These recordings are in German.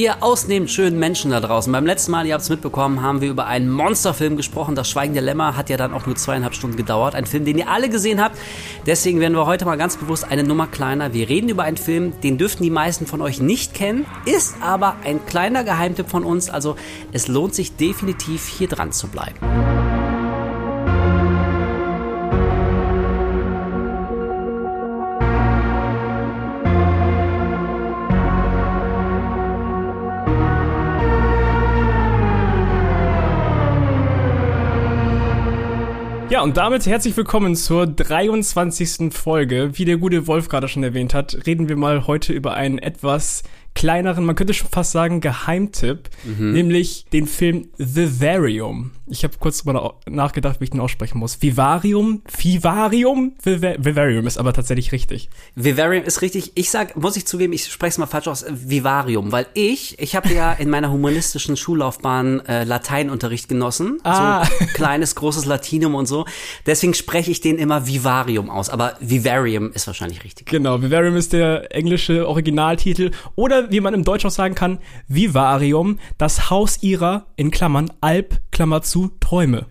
Ihr ausnehmend schönen Menschen da draußen. Beim letzten Mal, ihr habt es mitbekommen, haben wir über einen Monsterfilm gesprochen. Das Schweigen Lämmer hat ja dann auch nur zweieinhalb Stunden gedauert. Ein Film, den ihr alle gesehen habt. Deswegen werden wir heute mal ganz bewusst eine Nummer kleiner. Wir reden über einen Film, den dürften die meisten von euch nicht kennen, ist aber ein kleiner Geheimtipp von uns. Also es lohnt sich definitiv hier dran zu bleiben. Ja, und damit herzlich willkommen zur 23. Folge. Wie der gute Wolf gerade schon erwähnt hat, reden wir mal heute über einen etwas kleineren, man könnte schon fast sagen Geheimtipp, mhm. nämlich den Film Vivarium. Ich habe kurz drüber nachgedacht, wie ich den aussprechen muss. Vivarium? Vivarium? Vivarium ist aber tatsächlich richtig. Vivarium ist richtig. Ich sag, muss ich zugeben, ich spreche es mal falsch aus, Vivarium, weil ich, ich habe ja in meiner humanistischen Schullaufbahn äh, Lateinunterricht genossen. Ah. So kleines, großes Latinum und so. Deswegen spreche ich den immer Vivarium aus. Aber Vivarium ist wahrscheinlich richtig. Genau, Vivarium ist der englische Originaltitel. Oder wie man im Deutsch auch sagen kann, Vivarium, das Haus ihrer, in Klammern, Alp, Klammer zu, Träume.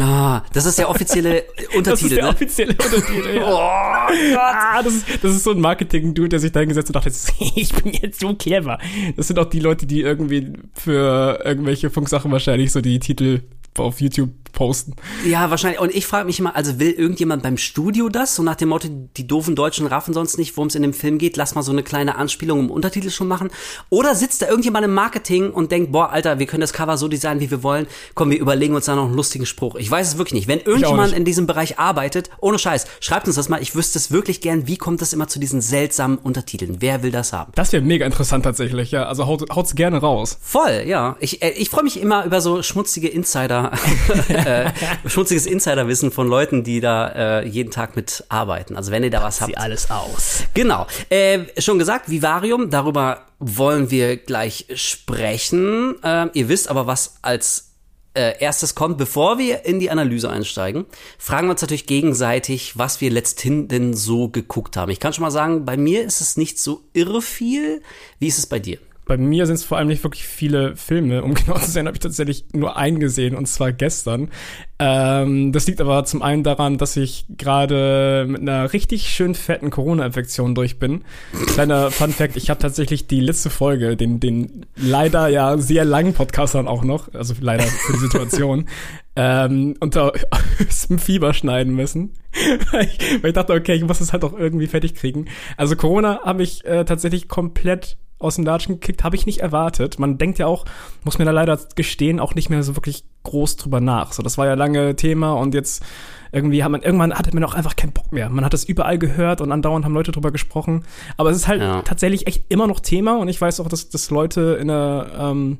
Ah, das ist der offizielle Untertitel. Das ist der ne? offizielle Untertitel, ja. oh Gott. Ah, das, ist, das ist so ein Marketing-Dude, der sich da hingesetzt und dachte, ich bin jetzt so clever. Das sind auch die Leute, die irgendwie für irgendwelche Funksachen wahrscheinlich so die Titel auf YouTube posten. Ja, wahrscheinlich. Und ich frage mich immer, also will irgendjemand beim Studio das? So nach dem Motto, die doofen Deutschen raffen sonst nicht, worum es in dem Film geht, lass mal so eine kleine Anspielung im Untertitel schon machen. Oder sitzt da irgendjemand im Marketing und denkt, boah, Alter, wir können das Cover so designen, wie wir wollen. Komm, wir überlegen uns da noch einen lustigen Spruch. Ich weiß es wirklich nicht. Wenn irgendjemand nicht. in diesem Bereich arbeitet, ohne Scheiß, schreibt uns das mal. Ich wüsste es wirklich gern, wie kommt das immer zu diesen seltsamen Untertiteln? Wer will das haben? Das wäre mega interessant tatsächlich, ja. Also haut, haut's gerne raus. Voll, ja. Ich, äh, ich freue mich immer über so schmutzige Insider. äh, schmutziges Insiderwissen von Leuten, die da äh, jeden Tag mit arbeiten. Also wenn ihr da was habt. Sie alles aus. Genau. Äh, schon gesagt, Vivarium, darüber wollen wir gleich sprechen. Äh, ihr wisst aber, was als äh, erstes kommt, bevor wir in die Analyse einsteigen, fragen wir uns natürlich gegenseitig, was wir letzthin denn so geguckt haben. Ich kann schon mal sagen, bei mir ist es nicht so irre viel. Wie ist es bei dir? Bei mir sind es vor allem nicht wirklich viele Filme. Um genau zu sein, habe ich tatsächlich nur einen gesehen und zwar gestern. Ähm, das liegt aber zum einen daran, dass ich gerade mit einer richtig schön fetten Corona-Infektion durch bin. Kleiner Fun Fact, ich habe tatsächlich die letzte Folge, den, den leider ja sehr langen Podcast dann auch noch, also leider für die Situation, ähm, unter höchstem Fieber schneiden müssen. weil, ich, weil ich dachte, okay, ich muss es halt auch irgendwie fertig kriegen. Also Corona habe ich äh, tatsächlich komplett aus dem Latschen gekickt, habe ich nicht erwartet. Man denkt ja auch, muss mir da leider gestehen, auch nicht mehr so wirklich groß drüber nach. So, das war ja lange Thema und jetzt irgendwie hat man, irgendwann hatte man auch einfach keinen Bock mehr. Man hat das überall gehört und andauernd haben Leute drüber gesprochen. Aber es ist halt ja. tatsächlich echt immer noch Thema und ich weiß auch, dass, dass Leute in der, ähm,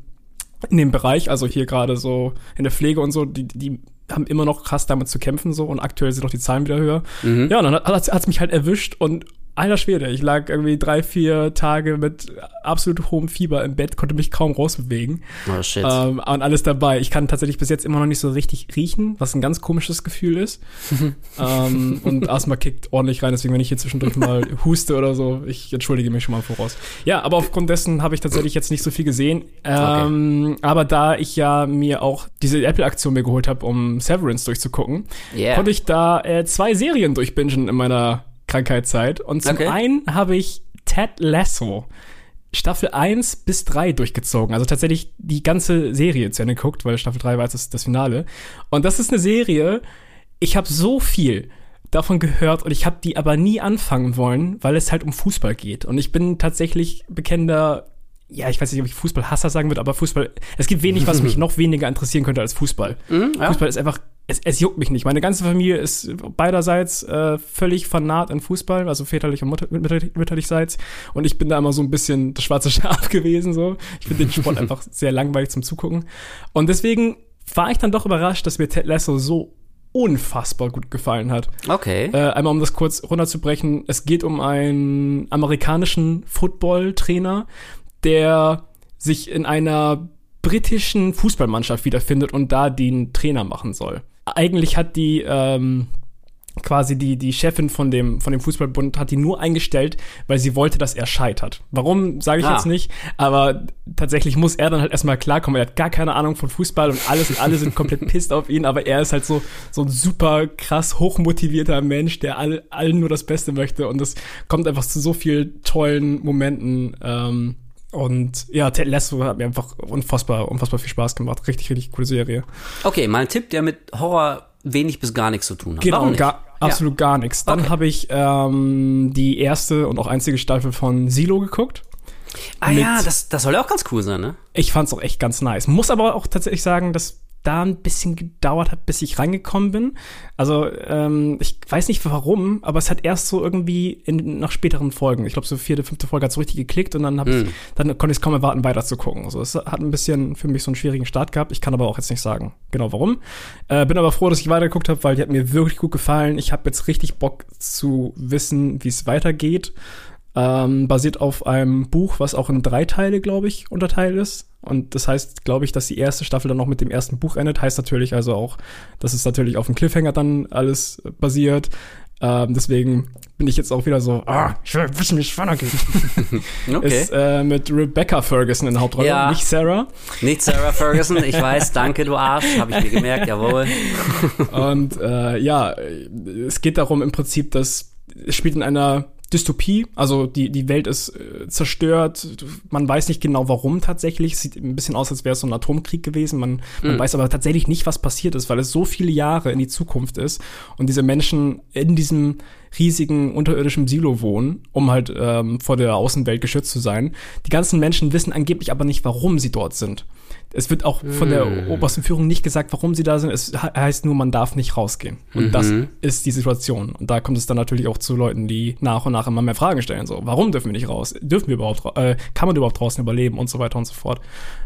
in dem Bereich, also hier gerade so in der Pflege und so, die, die haben immer noch krass damit zu kämpfen so und aktuell sind auch die Zahlen wieder höher. Mhm. Ja, und dann hat es mich halt erwischt und Alter Schwede, ich lag irgendwie drei, vier Tage mit absolut hohem Fieber im Bett, konnte mich kaum rausbewegen. Oh shit. Ähm, und alles dabei. Ich kann tatsächlich bis jetzt immer noch nicht so richtig riechen, was ein ganz komisches Gefühl ist. ähm, und Asthma kickt ordentlich rein, deswegen wenn ich hier zwischendurch mal huste oder so, ich entschuldige mich schon mal voraus. Ja, aber aufgrund dessen habe ich tatsächlich jetzt nicht so viel gesehen. Ähm, okay. Aber da ich ja mir auch diese Apple-Aktion mir geholt habe, um Severance durchzugucken, yeah. konnte ich da äh, zwei Serien durchbingen in meiner Krankheitszeit. Und zum okay. einen habe ich Ted Lasso Staffel 1 bis 3 durchgezogen. Also tatsächlich die ganze Serie zu Ende geguckt, weil Staffel 3 war jetzt das, das Finale. Und das ist eine Serie, ich habe so viel davon gehört und ich habe die aber nie anfangen wollen, weil es halt um Fußball geht. Und ich bin tatsächlich bekennender ja, ich weiß nicht, ob ich Fußballhasser sagen würde, aber Fußball, es gibt wenig, was mich noch weniger interessieren könnte als Fußball. Mhm, ja. Fußball ist einfach, es, es juckt mich nicht. Meine ganze Familie ist beiderseits äh, völlig fanat in Fußball, also väterlich und mutter, mütterlichseits. Und ich bin da immer so ein bisschen das schwarze Schaf gewesen, so. Ich finde den Sport einfach sehr langweilig zum Zugucken. Und deswegen war ich dann doch überrascht, dass mir Ted Lasso so unfassbar gut gefallen hat. Okay. Äh, einmal um das kurz runterzubrechen, es geht um einen amerikanischen Football-Trainer, der sich in einer britischen Fußballmannschaft wiederfindet und da den Trainer machen soll. Eigentlich hat die ähm, quasi die, die Chefin von dem, von dem Fußballbund hat die nur eingestellt, weil sie wollte, dass er scheitert. Warum, sage ich ah. jetzt nicht, aber tatsächlich muss er dann halt erstmal klarkommen. Er hat gar keine Ahnung von Fußball und alles und alle sind komplett pisst auf ihn, aber er ist halt so, so ein super krass hochmotivierter Mensch, der all, allen nur das Beste möchte und es kommt einfach zu so vielen tollen Momenten. Ähm, und ja, Ted Lasso hat mir einfach unfassbar, unfassbar viel Spaß gemacht. Richtig, richtig coole Serie. Okay, mal ein Tipp, der mit Horror wenig bis gar nichts zu tun hat. Genau, gar, absolut ja. gar nichts. Dann okay. habe ich ähm, die erste und auch einzige Staffel von Silo geguckt. Ah ja, das, das soll ja auch ganz cool sein, ne? Ich fand's auch echt ganz nice. Muss aber auch tatsächlich sagen, dass da ein bisschen gedauert hat, bis ich reingekommen bin. Also ähm, ich weiß nicht warum, aber es hat erst so irgendwie in, nach späteren Folgen, ich glaube so vierte, fünfte Folge hat so richtig geklickt und dann hab mm. ich, hm. dann konnte ich es kaum erwarten, weiter zu gucken. Also es hat ein bisschen für mich so einen schwierigen Start gehabt. Ich kann aber auch jetzt nicht sagen, genau warum. Äh, bin aber froh, dass ich weitergeguckt habe, weil die hat mir wirklich gut gefallen. Ich habe jetzt richtig Bock zu wissen, wie es weitergeht. Ähm, basiert auf einem Buch, was auch in drei Teile, glaube ich, unterteilt ist. Und das heißt, glaube ich, dass die erste Staffel dann noch mit dem ersten Buch endet. Heißt natürlich also auch, dass es natürlich auf dem Cliffhanger dann alles basiert. Ähm, deswegen bin ich jetzt auch wieder so, ah, ich will wissen, wie es weitergeht. okay. Ist äh, mit Rebecca Ferguson in der Hauptrolle, ja. nicht Sarah. Nicht Sarah Ferguson, ich weiß, danke, du Arsch, habe ich mir gemerkt, jawohl. Und äh, ja, es geht darum im Prinzip, dass es spielt in einer Dystopie, also die, die Welt ist äh, zerstört, man weiß nicht genau warum tatsächlich, sieht ein bisschen aus, als wäre es so ein Atomkrieg gewesen, man, man mhm. weiß aber tatsächlich nicht, was passiert ist, weil es so viele Jahre in die Zukunft ist und diese Menschen in diesem riesigen unterirdischen Silo wohnen, um halt ähm, vor der Außenwelt geschützt zu sein. Die ganzen Menschen wissen angeblich aber nicht, warum sie dort sind. Es wird auch von der hm. obersten Führung nicht gesagt, warum sie da sind. Es heißt nur, man darf nicht rausgehen. Und mhm. das ist die Situation. Und da kommt es dann natürlich auch zu Leuten, die nach und nach immer mehr Fragen stellen. So, warum dürfen wir nicht raus? Dürfen wir überhaupt, äh, kann man überhaupt draußen überleben und so weiter und so fort.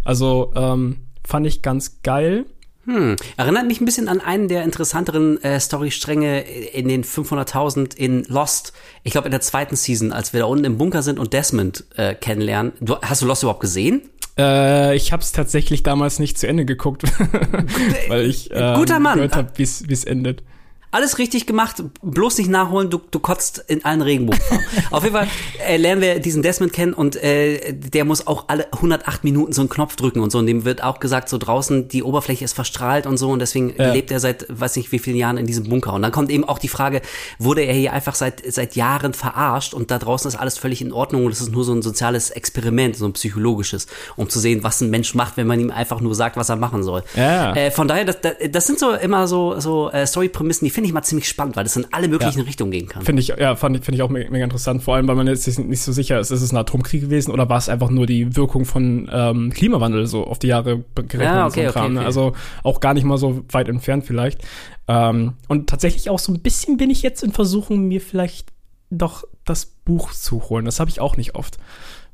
Also, ähm, fand ich ganz geil. Hm. Erinnert mich ein bisschen an einen der interessanteren äh, Storystränge in den 500.000 in Lost. Ich glaube in der zweiten Season, als wir da unten im Bunker sind und Desmond äh, kennenlernen. Du, hast du Lost überhaupt gesehen? Äh, ich habe es tatsächlich damals nicht zu Ende geguckt, weil ich äh, Guter Mann. gehört habe, wie es endet. Alles richtig gemacht, bloß nicht nachholen, du, du kotzt in allen Regenbogenfarben. Auf jeden Fall äh, lernen wir diesen Desmond kennen und äh, der muss auch alle 108 Minuten so einen Knopf drücken und so. Und dem wird auch gesagt, so draußen, die Oberfläche ist verstrahlt und so und deswegen ja. lebt er seit weiß nicht wie vielen Jahren in diesem Bunker. Und dann kommt eben auch die Frage, wurde er hier einfach seit, seit Jahren verarscht und da draußen ist alles völlig in Ordnung und es ist nur so ein soziales Experiment, so ein psychologisches, um zu sehen, was ein Mensch macht, wenn man ihm einfach nur sagt, was er machen soll. Ja. Äh, von daher, das, das sind so immer so, so äh, Story-Prämissen, die finde ich mal ziemlich spannend, weil das in alle möglichen ja. Richtungen gehen kann. Finde ich, ja, fand, finde ich auch mega interessant, vor allem, weil man jetzt nicht so sicher ist, ist es ein Atomkrieg gewesen oder war es einfach nur die Wirkung von ähm, Klimawandel so auf die Jahre gerechnet ja, okay, und so Kram, okay, okay. Also auch gar nicht mal so weit entfernt vielleicht. Ähm, und tatsächlich auch so ein bisschen bin ich jetzt in Versuchung, mir vielleicht doch das Buch zu holen. Das habe ich auch nicht oft.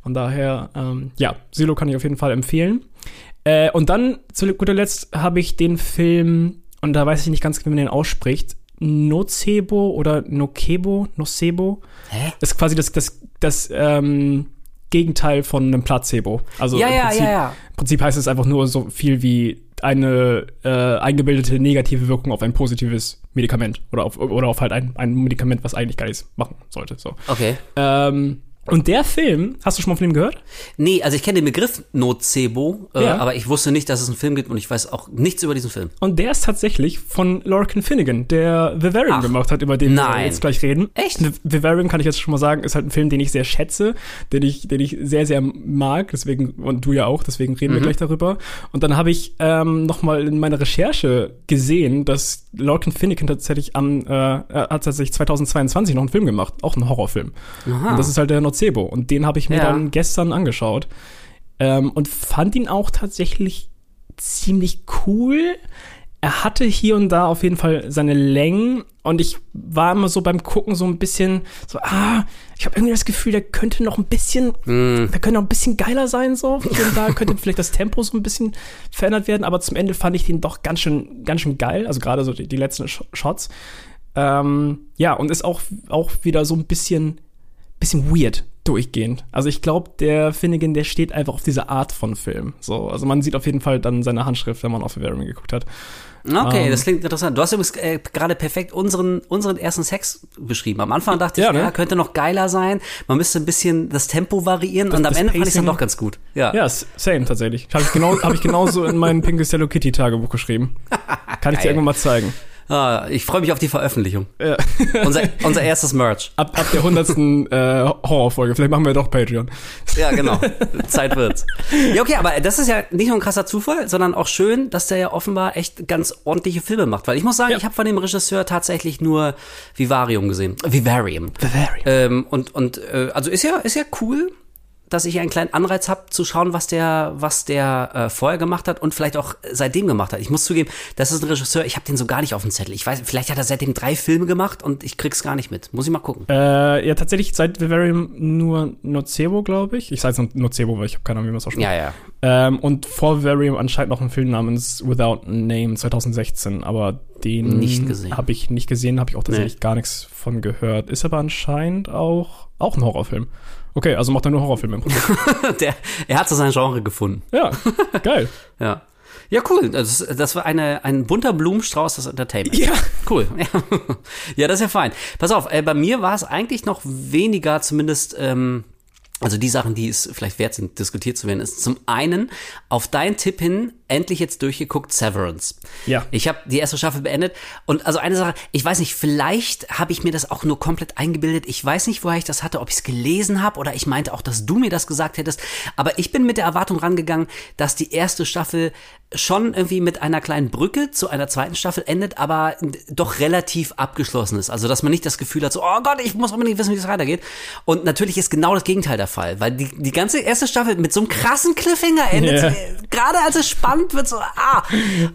Von daher, ähm, ja, Silo kann ich auf jeden Fall empfehlen. Äh, und dann, zu guter Letzt, habe ich den Film, und da weiß ich nicht ganz, wie man den ausspricht, Nocebo oder Nocebo, Nocebo. Hä? Das ist quasi das, das, das ähm, Gegenteil von einem Placebo. Also ja, im, ja, Prinzip, ja, ja. im Prinzip heißt es einfach nur so viel wie eine äh, eingebildete negative Wirkung auf ein positives Medikament oder auf, oder auf halt ein, ein Medikament, was eigentlich gar nichts machen sollte. So. Okay. Ähm, und der Film, hast du schon mal von ihm gehört? Nee, also ich kenne den Begriff Nocebo, äh, ja. aber ich wusste nicht, dass es einen Film gibt und ich weiß auch nichts über diesen Film. Und der ist tatsächlich von Lorcan Finnegan, der Vivarium gemacht hat, über den nein. wir jetzt gleich reden. Echt? Vivarium kann ich jetzt schon mal sagen, ist halt ein Film, den ich sehr schätze, den ich, den ich sehr, sehr mag, deswegen, und du ja auch, deswegen reden mhm. wir gleich darüber. Und dann habe ich ähm, nochmal in meiner Recherche gesehen, dass Lorcan Finnegan tatsächlich am, äh, hat tatsächlich 2022 noch einen Film gemacht, auch einen Horrorfilm. Aha. Und das ist halt der Nocebo. Und den habe ich mir ja. dann gestern angeschaut. Ähm, und fand ihn auch tatsächlich ziemlich cool. Er hatte hier und da auf jeden Fall seine Längen und ich war immer so beim Gucken so ein bisschen so, ah, ich habe irgendwie das Gefühl, der könnte noch ein bisschen, mm. der könnte noch ein bisschen geiler sein so. Und da könnte vielleicht das Tempo so ein bisschen verändert werden, aber zum Ende fand ich den doch ganz schön, ganz schön geil. Also gerade so die, die letzten Shots. Ähm, ja, und ist auch, auch wieder so ein bisschen bisschen weird. durchgehend. Also ich glaube, der Finnegan, der steht einfach auf diese Art von Film. So, also man sieht auf jeden Fall dann seine Handschrift, wenn man auf Vivarium geguckt hat. Okay, um, das klingt interessant. Du hast übrigens äh, gerade perfekt unseren, unseren ersten Sex beschrieben. Am Anfang dachte ich, ja, ne? ja, könnte noch geiler sein. Man müsste ein bisschen das Tempo variieren das, und am Ende Pacing, fand ich es dann doch ganz gut. Ja, ja same tatsächlich. Habe ich, genau, hab ich genauso in meinem Pinkest Hello Kitty Tagebuch geschrieben. Kann ich dir irgendwann mal zeigen. Ah, ich freue mich auf die Veröffentlichung. Ja. unser, unser erstes Merch. Ab, ab der hundertsten äh, Horrorfolge. Vielleicht machen wir doch Patreon. Ja, genau. Zeit wird's. Ja, okay, aber das ist ja nicht nur ein krasser Zufall, sondern auch schön, dass der ja offenbar echt ganz ordentliche Filme macht. Weil ich muss sagen, ja. ich habe von dem Regisseur tatsächlich nur Vivarium gesehen. Vivarium. Vivarium. Ähm, und und äh, also ist ja ist ja cool dass ich einen kleinen Anreiz habe zu schauen, was der, was der äh, vorher gemacht hat und vielleicht auch seitdem gemacht hat. Ich muss zugeben, das ist ein Regisseur, ich habe den so gar nicht auf dem Zettel. Ich weiß, vielleicht hat er seitdem drei Filme gemacht und ich krieg's gar nicht mit. Muss ich mal gucken. Äh, ja, tatsächlich seit Vivarium nur Nocebo, glaube ich. Ich sage jetzt Nocebo, weil ich habe keine Ahnung, wie man es ausspricht. Ja, ja. Ähm, und vor Vivarium anscheinend noch ein Film namens Without Name 2016, aber den. Habe ich nicht gesehen, habe ich auch tatsächlich nee. gar nichts von gehört. Ist aber anscheinend auch auch ein Horrorfilm. Okay, also macht er nur Horrorfilme im Prinzip. Der, er hat so sein Genre gefunden. Ja, geil. ja. Ja, cool. Das, das war eine, ein bunter Blumenstrauß des Entertainment. Ja. Cool. ja, das ist ja fein. Pass auf, äh, bei mir war es eigentlich noch weniger, zumindest ähm, also die Sachen, die es vielleicht wert sind, diskutiert zu werden, ist zum einen auf deinen Tipp hin endlich jetzt durchgeguckt Severance. Ja. Ich habe die erste Staffel beendet und also eine Sache, ich weiß nicht, vielleicht habe ich mir das auch nur komplett eingebildet. Ich weiß nicht, woher ich das hatte, ob ich es gelesen habe oder ich meinte auch, dass du mir das gesagt hättest. Aber ich bin mit der Erwartung rangegangen, dass die erste Staffel schon irgendwie mit einer kleinen Brücke zu einer zweiten Staffel endet, aber doch relativ abgeschlossen ist. Also, dass man nicht das Gefühl hat, so, oh Gott, ich muss unbedingt wissen, wie es weitergeht. Und natürlich ist genau das Gegenteil der Fall, weil die, die ganze erste Staffel mit so einem krassen Cliffhanger endet, yeah. gerade als es spannend wird, so, ah,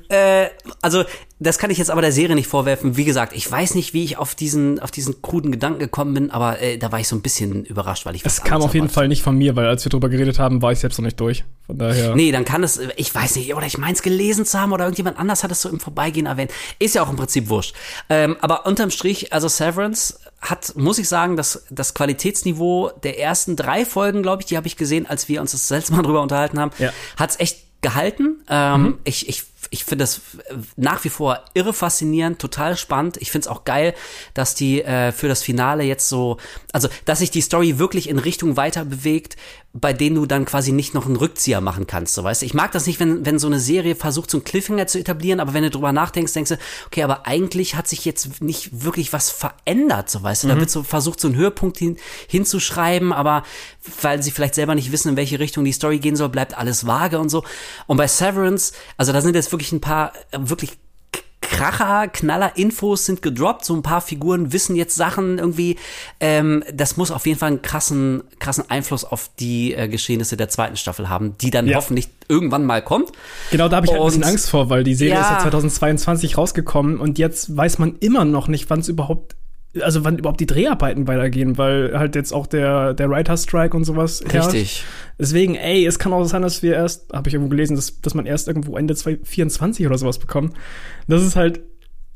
äh, also das kann ich jetzt aber der Serie nicht vorwerfen. Wie gesagt, ich weiß nicht, wie ich auf diesen, auf diesen kruden Gedanken gekommen bin, aber äh, da war ich so ein bisschen überrascht, weil ich Es kam auf jeden erwartet. Fall nicht von mir, weil als wir drüber geredet haben, war ich selbst noch nicht durch. Von daher. Nee, dann kann es, ich weiß nicht, oder ich meins gelesen zu haben oder irgendjemand anders hat es so im Vorbeigehen erwähnt. Ist ja auch im Prinzip wurscht. Ähm, aber unterm Strich, also Severance hat, muss ich sagen, das, das Qualitätsniveau der ersten drei Folgen, glaube ich, die habe ich gesehen, als wir uns das letzte Mal drüber unterhalten haben, ja. hat es echt gehalten. Ähm, mhm. Ich, ich ich finde das nach wie vor irre faszinierend, total spannend. Ich finde es auch geil, dass die äh, für das Finale jetzt so, also dass sich die Story wirklich in Richtung weiter bewegt, bei denen du dann quasi nicht noch einen Rückzieher machen kannst, so weißt du. Ich mag das nicht, wenn, wenn so eine Serie versucht, so einen Cliffhanger zu etablieren, aber wenn du drüber nachdenkst, denkst du, okay, aber eigentlich hat sich jetzt nicht wirklich was verändert, so weißt du. Mhm. Da wird so versucht, so einen Höhepunkt hin, hinzuschreiben, aber weil sie vielleicht selber nicht wissen, in welche Richtung die Story gehen soll, bleibt alles vage und so. Und bei Severance, also da sind jetzt wirklich ein paar äh, wirklich Kracher, Knaller, Infos sind gedroppt. So ein paar Figuren wissen jetzt Sachen irgendwie. Ähm, das muss auf jeden Fall einen krassen, krassen Einfluss auf die äh, Geschehnisse der zweiten Staffel haben, die dann ja. hoffentlich irgendwann mal kommt. Genau, da habe ich halt ein bisschen Angst vor, weil die Serie ja. ist ja 2022 rausgekommen und jetzt weiß man immer noch nicht, wann es überhaupt also wann überhaupt die Dreharbeiten weitergehen, weil halt jetzt auch der, der Writer-Strike und sowas herrscht. Richtig. Deswegen, ey, es kann auch sein, dass wir erst, habe ich irgendwo gelesen, dass, dass man erst irgendwo Ende 2024 oder sowas bekommt. Das ist halt,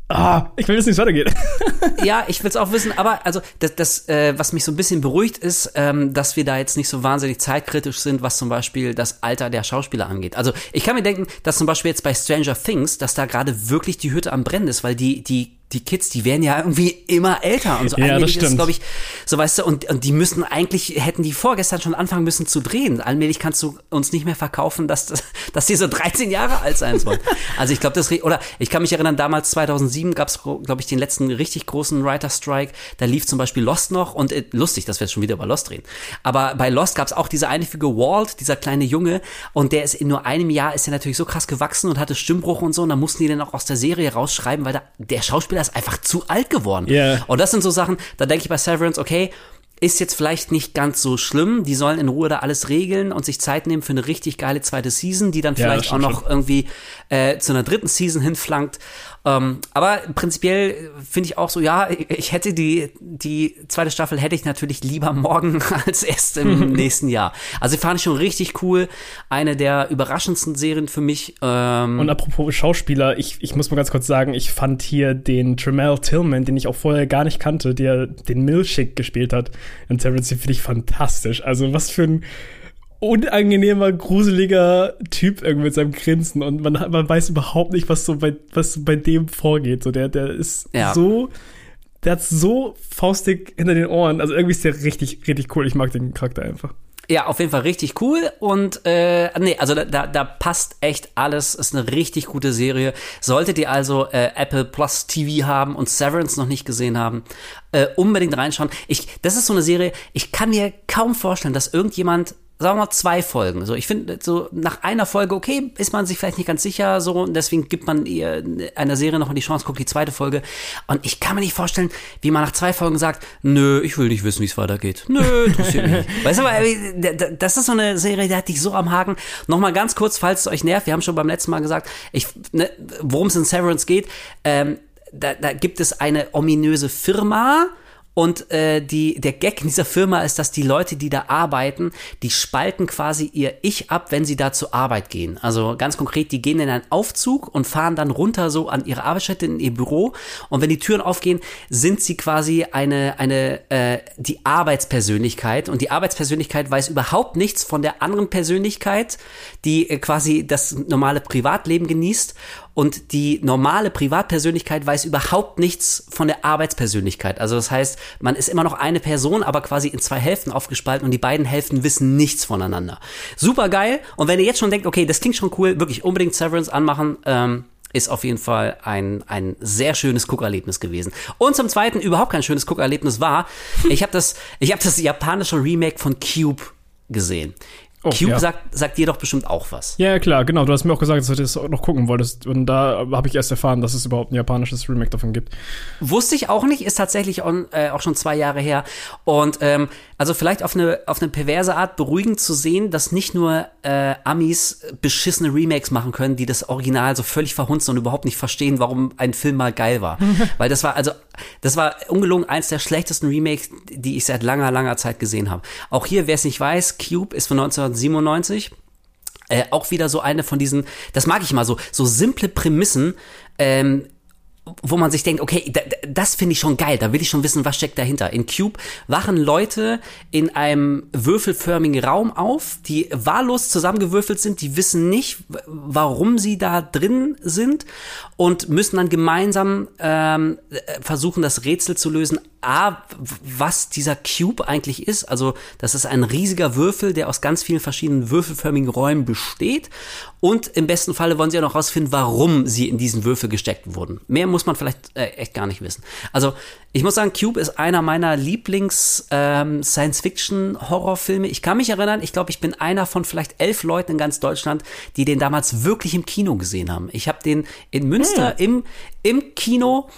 ah, ich will wissen, wie es weitergeht. ja, ich will es auch wissen, aber also das, das äh, was mich so ein bisschen beruhigt, ist, ähm, dass wir da jetzt nicht so wahnsinnig zeitkritisch sind, was zum Beispiel das Alter der Schauspieler angeht. Also ich kann mir denken, dass zum Beispiel jetzt bei Stranger Things, dass da gerade wirklich die Hütte am Brennen ist, weil die, die die Kids, die werden ja irgendwie immer älter und so. Ja, allmählich das ist, glaube ich, so weißt du, und, und die müssen eigentlich, hätten die vorgestern schon anfangen müssen zu drehen. Allmählich kannst du uns nicht mehr verkaufen, dass, dass die so 13 Jahre alt sein sollen. also ich glaube, das, oder ich kann mich erinnern, damals 2007 gab es, glaube ich, den letzten richtig großen Writer-Strike. Da lief zum Beispiel Lost noch und äh, lustig, dass wir jetzt schon wieder über Lost reden. Aber bei Lost gab es auch diese eine Figur Walt, dieser kleine Junge, und der ist in nur einem Jahr ist er natürlich so krass gewachsen und hatte Stimmbruch und so, und da mussten die den auch aus der Serie rausschreiben, weil da, der Schauspieler ist einfach zu alt geworden. Yeah. Und das sind so Sachen, da denke ich bei Severance, okay, ist jetzt vielleicht nicht ganz so schlimm. Die sollen in Ruhe da alles regeln und sich Zeit nehmen für eine richtig geile zweite Season, die dann vielleicht ja, auch noch irgendwie äh, zu einer dritten Season hinflankt. Ähm, aber prinzipiell finde ich auch so, ja, ich hätte die, die zweite Staffel hätte ich natürlich lieber morgen als erst im nächsten Jahr. Also fand ich schon richtig cool. Eine der überraschendsten Serien für mich. Ähm Und apropos Schauspieler, ich, ich muss mal ganz kurz sagen, ich fand hier den Tremel Tillman, den ich auch vorher gar nicht kannte, der den Milchig gespielt hat. in den finde ich fantastisch. Also was für ein unangenehmer, gruseliger Typ irgendwie mit seinem Grinsen und man, man weiß überhaupt nicht, was so bei, was so bei dem vorgeht. So, der, der ist ja. so, der hat so faustig hinter den Ohren. Also irgendwie ist der richtig, richtig cool. Ich mag den Charakter einfach. Ja, auf jeden Fall richtig cool und äh, nee, also da, da, da passt echt alles. Ist eine richtig gute Serie. Solltet ihr also äh, Apple Plus TV haben und Severance noch nicht gesehen haben, äh, unbedingt reinschauen. Ich, das ist so eine Serie. Ich kann mir kaum vorstellen, dass irgendjemand sagen wir mal, zwei Folgen. So, ich finde, so nach einer Folge, okay, ist man sich vielleicht nicht ganz sicher, so, und deswegen gibt man ihr einer Serie noch die Chance, guckt die zweite Folge. Und ich kann mir nicht vorstellen, wie man nach zwei Folgen sagt, nö, ich will nicht wissen, wie es weitergeht. Nö, interessiert mich nicht. Weißt du, aber das ist so eine Serie, die hat dich so am Haken. Nochmal ganz kurz, falls es euch nervt, wir haben schon beim letzten Mal gesagt, ich, ne, worum es in Severance geht, ähm, da, da gibt es eine ominöse Firma, und äh, die, der Gag in dieser Firma ist, dass die Leute, die da arbeiten, die spalten quasi ihr Ich ab, wenn sie da zur Arbeit gehen. Also ganz konkret, die gehen in einen Aufzug und fahren dann runter so an ihre Arbeitsstätte in ihr Büro. Und wenn die Türen aufgehen, sind sie quasi eine, eine äh, die Arbeitspersönlichkeit. Und die Arbeitspersönlichkeit weiß überhaupt nichts von der anderen Persönlichkeit, die äh, quasi das normale Privatleben genießt und die normale Privatpersönlichkeit weiß überhaupt nichts von der Arbeitspersönlichkeit. Also das heißt, man ist immer noch eine Person, aber quasi in zwei Hälften aufgespalten und die beiden Hälften wissen nichts voneinander. Super geil. Und wenn ihr jetzt schon denkt, okay, das klingt schon cool, wirklich unbedingt Severance anmachen. Ähm, ist auf jeden Fall ein, ein sehr schönes Guckerlebnis gewesen. Und zum Zweiten überhaupt kein schönes Guckerlebnis war, ich habe das, ich habe das japanische Remake von Cube gesehen. Oh, Cube ja. sagt, sagt dir doch bestimmt auch was. Ja, klar, genau. Du hast mir auch gesagt, dass du das noch gucken wolltest. Und da habe ich erst erfahren, dass es überhaupt ein japanisches Remake davon gibt. Wusste ich auch nicht, ist tatsächlich on, äh, auch schon zwei Jahre her. Und ähm, also vielleicht auf eine, auf eine perverse Art beruhigend zu sehen, dass nicht nur äh, Amis beschissene Remakes machen können, die das Original so völlig verhunzen und überhaupt nicht verstehen, warum ein Film mal geil war. Weil das war also, das war ungelogen eins der schlechtesten Remakes, die ich seit langer, langer Zeit gesehen habe. Auch hier, wer es nicht weiß, Cube ist von 1997. Äh, auch wieder so eine von diesen, das mag ich mal so, so simple Prämissen, ähm, wo man sich denkt, okay, das finde ich schon geil, da will ich schon wissen, was steckt dahinter. In Cube wachen Leute in einem würfelförmigen Raum auf, die wahllos zusammengewürfelt sind, die wissen nicht, warum sie da drin sind und müssen dann gemeinsam ähm, versuchen, das Rätsel zu lösen, A, was dieser Cube eigentlich ist. Also, das ist ein riesiger Würfel, der aus ganz vielen verschiedenen würfelförmigen Räumen besteht. Und im besten Falle wollen sie ja noch rausfinden, warum sie in diesen Würfel gesteckt wurden. Mehr muss man vielleicht äh, echt gar nicht wissen. Also, ich muss sagen, Cube ist einer meiner Lieblings-Science-Fiction-Horrorfilme. Ähm, ich kann mich erinnern, ich glaube, ich bin einer von vielleicht elf Leuten in ganz Deutschland, die den damals wirklich im Kino gesehen haben. Ich habe den in Münster hm. im, im Kino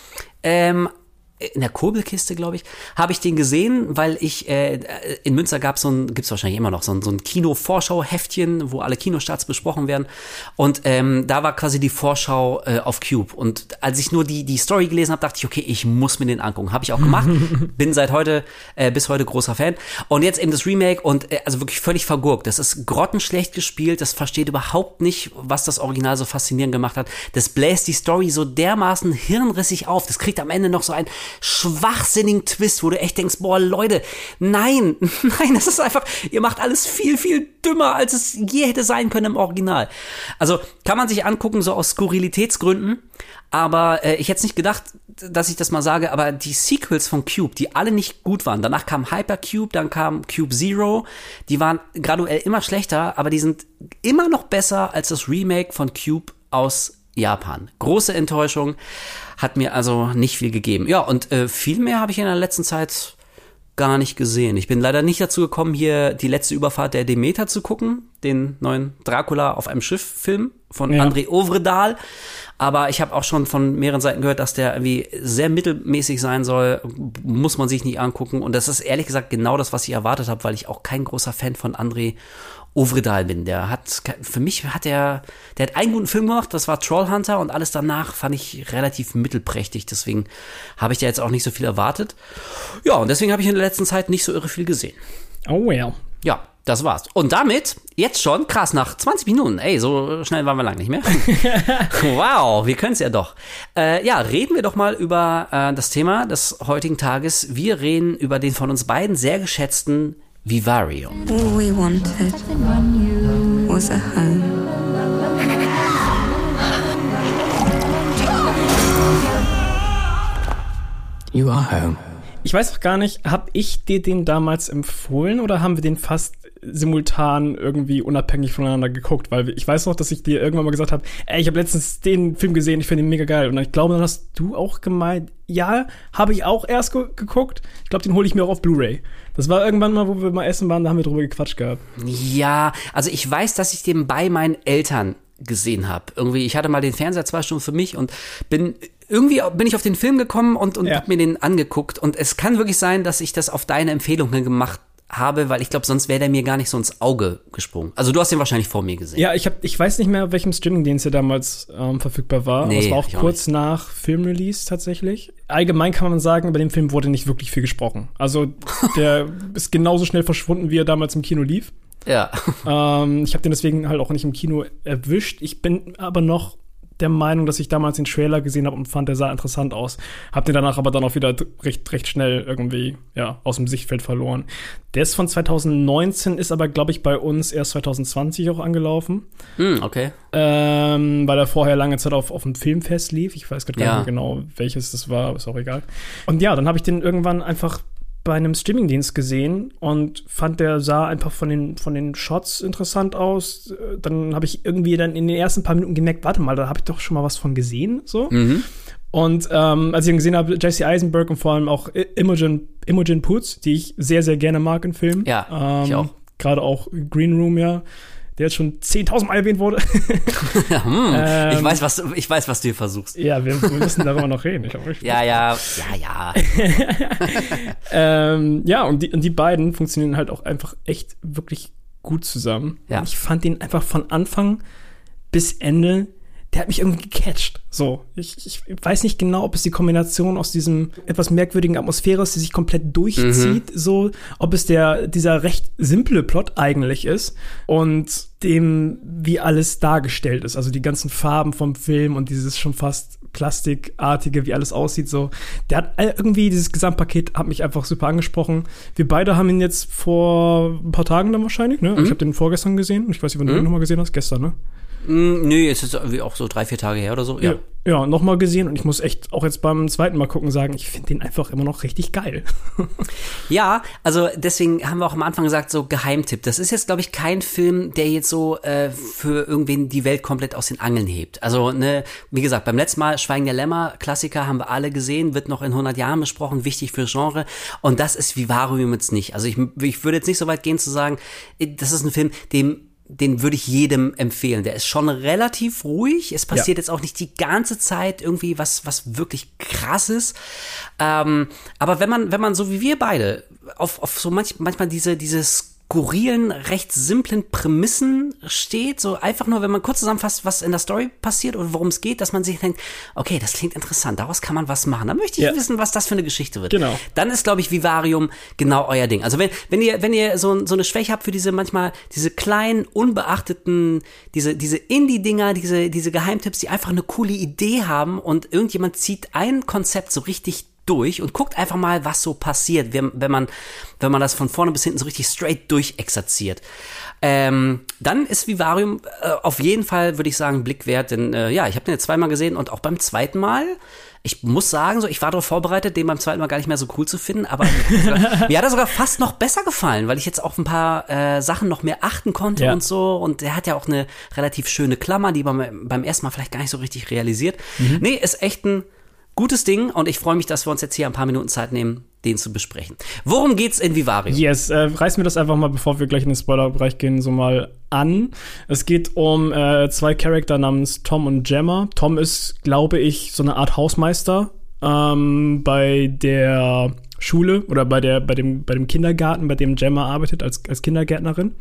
ähm, in der Kurbelkiste, glaube ich, habe ich den gesehen, weil ich äh, in Münster gab so ein, gibt's wahrscheinlich immer noch so ein, so ein Kino-Vorschau-Heftchen, wo alle Kinostarts besprochen werden. Und ähm, da war quasi die Vorschau äh, auf Cube. Und als ich nur die die Story gelesen habe, dachte ich, okay, ich muss mir den angucken. Habe ich auch gemacht. Bin seit heute äh, bis heute großer Fan. Und jetzt eben das Remake und äh, also wirklich völlig vergurkt. Das ist grottenschlecht gespielt. Das versteht überhaupt nicht, was das Original so faszinierend gemacht hat. Das bläst die Story so dermaßen hirnrissig auf. Das kriegt am Ende noch so ein schwachsinnigen Twist, wo du echt denkst, boah, Leute, nein, nein, das ist einfach, ihr macht alles viel, viel dümmer, als es je hätte sein können im Original. Also kann man sich angucken, so aus Skurrilitätsgründen, aber äh, ich hätte nicht gedacht, dass ich das mal sage, aber die Sequels von Cube, die alle nicht gut waren. Danach kam Hypercube, dann kam Cube Zero. Die waren graduell immer schlechter, aber die sind immer noch besser als das Remake von Cube aus Japan. Große Enttäuschung hat mir also nicht viel gegeben. Ja, und äh, viel mehr habe ich in der letzten Zeit gar nicht gesehen. Ich bin leider nicht dazu gekommen, hier die letzte Überfahrt der Demeter zu gucken, den neuen Dracula auf einem Schiff-Film von ja. André Ovredal. Aber ich habe auch schon von mehreren Seiten gehört, dass der irgendwie sehr mittelmäßig sein soll. Muss man sich nicht angucken. Und das ist ehrlich gesagt genau das, was ich erwartet habe, weil ich auch kein großer Fan von André Ovredal bin. Der hat, für mich hat er, der hat einen guten Film gemacht, das war Trollhunter und alles danach fand ich relativ mittelprächtig. Deswegen habe ich da jetzt auch nicht so viel erwartet. Ja, und deswegen habe ich in der letzten Zeit nicht so irre viel gesehen. Oh well. Ja. das war's. Und damit, jetzt schon, krass, nach 20 Minuten, ey, so schnell waren wir lang nicht mehr. wow, wir können es ja doch. Äh, ja, reden wir doch mal über äh, das Thema des heutigen Tages. Wir reden über den von uns beiden sehr geschätzten Vivario. All we wanted was a home. You are home. Ich weiß auch gar nicht, habe ich dir den damals empfohlen oder haben wir den fast simultan irgendwie unabhängig voneinander geguckt? Weil ich weiß noch, dass ich dir irgendwann mal gesagt habe, ey, ich habe letztens den Film gesehen, ich finde ihn mega geil. Und ich glaube, dann hast du auch gemeint, ja, habe ich auch erst ge geguckt. Ich glaube, den hole ich mir auch auf Blu-ray. Das war irgendwann mal, wo wir mal essen waren, da haben wir drüber gequatscht gehabt. Ja, also ich weiß, dass ich den bei meinen Eltern gesehen habe. Irgendwie, ich hatte mal den Fernseher zwei Stunden für mich und bin irgendwie bin ich auf den Film gekommen und, und Ja. hab mir den angeguckt. Und es kann wirklich sein, dass ich das auf deine Empfehlung hin gemacht habe, weil ich glaube, sonst wäre der mir gar nicht so ins Auge gesprungen. Also du hast den wahrscheinlich vor mir gesehen. Ja, ich hab, ich weiß nicht mehr, auf welchem Streamingdienst er damals ähm, verfügbar war. Nee, aber es war auch ich auch kurz nach Filmrelease tatsächlich. Allgemein kann man sagen, über den Film wurde nicht wirklich viel gesprochen. Also der ist genauso schnell verschwunden, wie er damals im Kino lief. Ja. Ähm, ich habe den deswegen halt auch nicht im Kino erwischt. Ich bin aber noch der Meinung, dass ich damals den Trailer gesehen habe und fand, der sah interessant aus. Hab den danach aber dann auch wieder recht, recht schnell irgendwie ja, aus dem Sichtfeld verloren. Der ist von 2019, ist aber, glaube ich, bei uns erst 2020 auch angelaufen. Hm, okay. Ähm, weil er vorher lange Zeit auf, auf dem Filmfest lief. Ich weiß gerade gar nicht genau, welches das war, ist auch egal. Und ja, dann habe ich den irgendwann einfach bei einem Streamingdienst gesehen und fand, der sah einfach von den, von den Shots interessant aus. Äh, Dann habe ich irgendwie dann in den ersten paar Minuten gemerkt, warte mal, da habe ich doch schon mal was von gesehen. So. Mhm. Und ähm, als ich ihn gesehen habe, Jesse Eisenberg und vor allem auch Imogen, Imogen Poots, die ich sehr, sehr gerne mag in Filmen. Ja, ich ähm, auch. Gerade auch Green Room, ja, der jetzt schon 10.000 Mal erwähnt wurde. hm, ich Ähm, weiß, was du- ich weiß, was du hier versuchst. Ja, wir, wir müssen darüber noch reden. Ich richtig Ja, ja, ja, ja. Ähm, ja, und die, und die beiden funktionieren halt auch einfach echt wirklich gut zusammen. Ja. Und ich fand den einfach von Anfang bis Ende, der hat mich irgendwie gecatcht. So, ich, ich weiß nicht genau, ob es die Kombination aus diesem etwas merkwürdigen Atmosphäre ist, die sich komplett durchzieht, so, ob es der, dieser recht simple Plot eigentlich ist und dem, wie alles dargestellt ist. Also die ganzen Farben vom Film und dieses schon fast plastikartige, wie alles aussieht, so. Der hat irgendwie, dieses Gesamtpaket hat mich einfach super angesprochen. Wir beide haben ihn jetzt vor ein paar Tagen dann wahrscheinlich, ne? Ich habe den vorgestern gesehen. Ich weiß nicht, wann du den nochmal gesehen hast. Gestern, ne? Hm, nö, es ist irgendwie auch so drei, vier Tage her oder so. Ja. Ja, ja nochmal gesehen und ich muss echt auch jetzt beim zweiten Mal gucken sagen, ich finde den einfach immer noch richtig geil. Ja, also deswegen haben wir auch am Anfang gesagt, so Geheimtipp. Das ist jetzt, glaube ich, kein Film, der jetzt so äh, für irgendwen die Welt komplett aus den Angeln hebt. Also, ne, wie gesagt, beim letzten Mal Schweigen der Lämmer, Klassiker haben wir alle gesehen, wird noch in 100 Jahren besprochen, wichtig fürs Genre. Und das ist Vivarium jetzt nicht. Also ich, ich würde jetzt nicht so weit gehen zu sagen, äh, das ist ein Film, dem den würde ich jedem empfehlen. Der ist schon relativ ruhig. Es passiert Ja. jetzt auch nicht die ganze Zeit irgendwie was, was wirklich krasses. Ähm, aber wenn man, wenn man so wie wir beide auf, auf so manch, manchmal diese, diese skurrilen, recht simplen Prämissen steht, so einfach nur, wenn man kurz zusammenfasst, was in der Story passiert oder worum es geht, dass man sich denkt, okay, das klingt interessant, daraus kann man was machen. Da möchte ich Ja. wissen, was das für eine Geschichte wird. Genau. Dann ist, glaube ich, Vivarium genau euer Ding. Also wenn, wenn ihr, wenn ihr so, so eine Schwäche habt für diese manchmal, diese kleinen, unbeachteten, diese, diese Indie-Dinger, diese, diese Geheimtipps, die einfach eine coole Idee haben und irgendjemand zieht ein Konzept so richtig durch und guckt einfach mal, was so passiert, wenn, wenn man, wenn man das von vorne bis hinten so richtig straight durchexerziert. Ähm, dann ist Vivarium äh, auf jeden Fall, würde ich sagen, Blick wert, denn äh, ja, ich habe den jetzt zweimal gesehen und auch beim zweiten Mal, ich muss sagen, so ich war darauf vorbereitet, den beim zweiten Mal gar nicht mehr so cool zu finden, aber mir hat er sogar fast noch besser gefallen, weil ich jetzt auf ein paar äh, Sachen noch mehr achten konnte Ja. und so und er hat ja auch eine relativ schöne Klammer, die man beim ersten Mal vielleicht gar nicht so richtig realisiert. Mhm. Nee, ist echt ein gutes Ding und ich freue mich, dass wir uns jetzt hier ein paar Minuten Zeit nehmen, den zu besprechen. Worum geht's in Vivarium? Yes, äh, reißen wir das einfach mal, bevor wir gleich in den Spoilerbereich gehen, so mal an. Es geht um äh, zwei Charakter namens Tom und Gemma. Tom ist, glaube ich, so eine Art Hausmeister ähm, bei der Schule oder bei der bei dem bei dem Kindergarten, bei dem Gemma arbeitet als als Kindergärtnerin.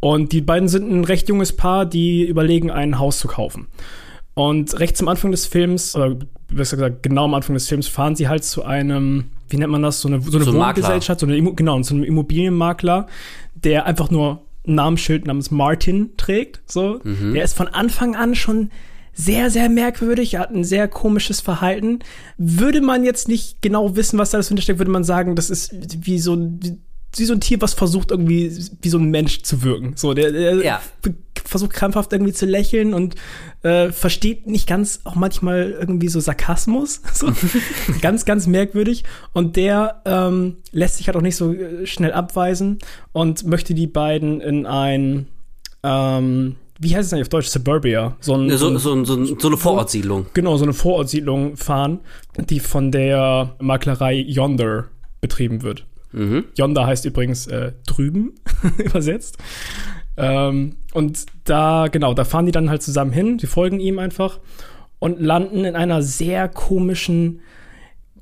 Und die beiden sind ein recht junges Paar, die überlegen, ein Haus zu kaufen. Und recht zum Anfang des Films, oder besser gesagt, genau am Anfang des Films, fahren sie halt zu einem, wie nennt man das, so eine, so eine So. Wohngesellschaft, so eine, genau, zu einem Immobilienmakler, der einfach nur ein Namensschild namens Martin trägt. So, der ist von Anfang an schon sehr, sehr merkwürdig. Er hat ein sehr komisches Verhalten. Würde man jetzt nicht genau wissen, was da alles hintersteckt, würde man sagen, das ist wie so ein wie, so ein Tier, was versucht irgendwie wie so ein Mensch zu wirken. So, der, der Ja. versucht krampfhaft irgendwie zu lächeln und äh, versteht nicht ganz auch manchmal irgendwie so Sarkasmus. So. ganz, ganz merkwürdig. Und der ähm, lässt sich halt auch nicht so äh, schnell abweisen und möchte die beiden in ein, ähm, wie heißt es eigentlich auf Deutsch? Suburbia. So, ein, So, so, so, so eine Vorortsiedlung. Genau, so eine Vorortsiedlung fahren, die von der Maklerei Yonder betrieben wird. Yonder heißt übrigens äh, drüben übersetzt. Ähm, und da, genau, da fahren die dann halt zusammen hin, sie folgen ihm einfach und landen in einer sehr komischen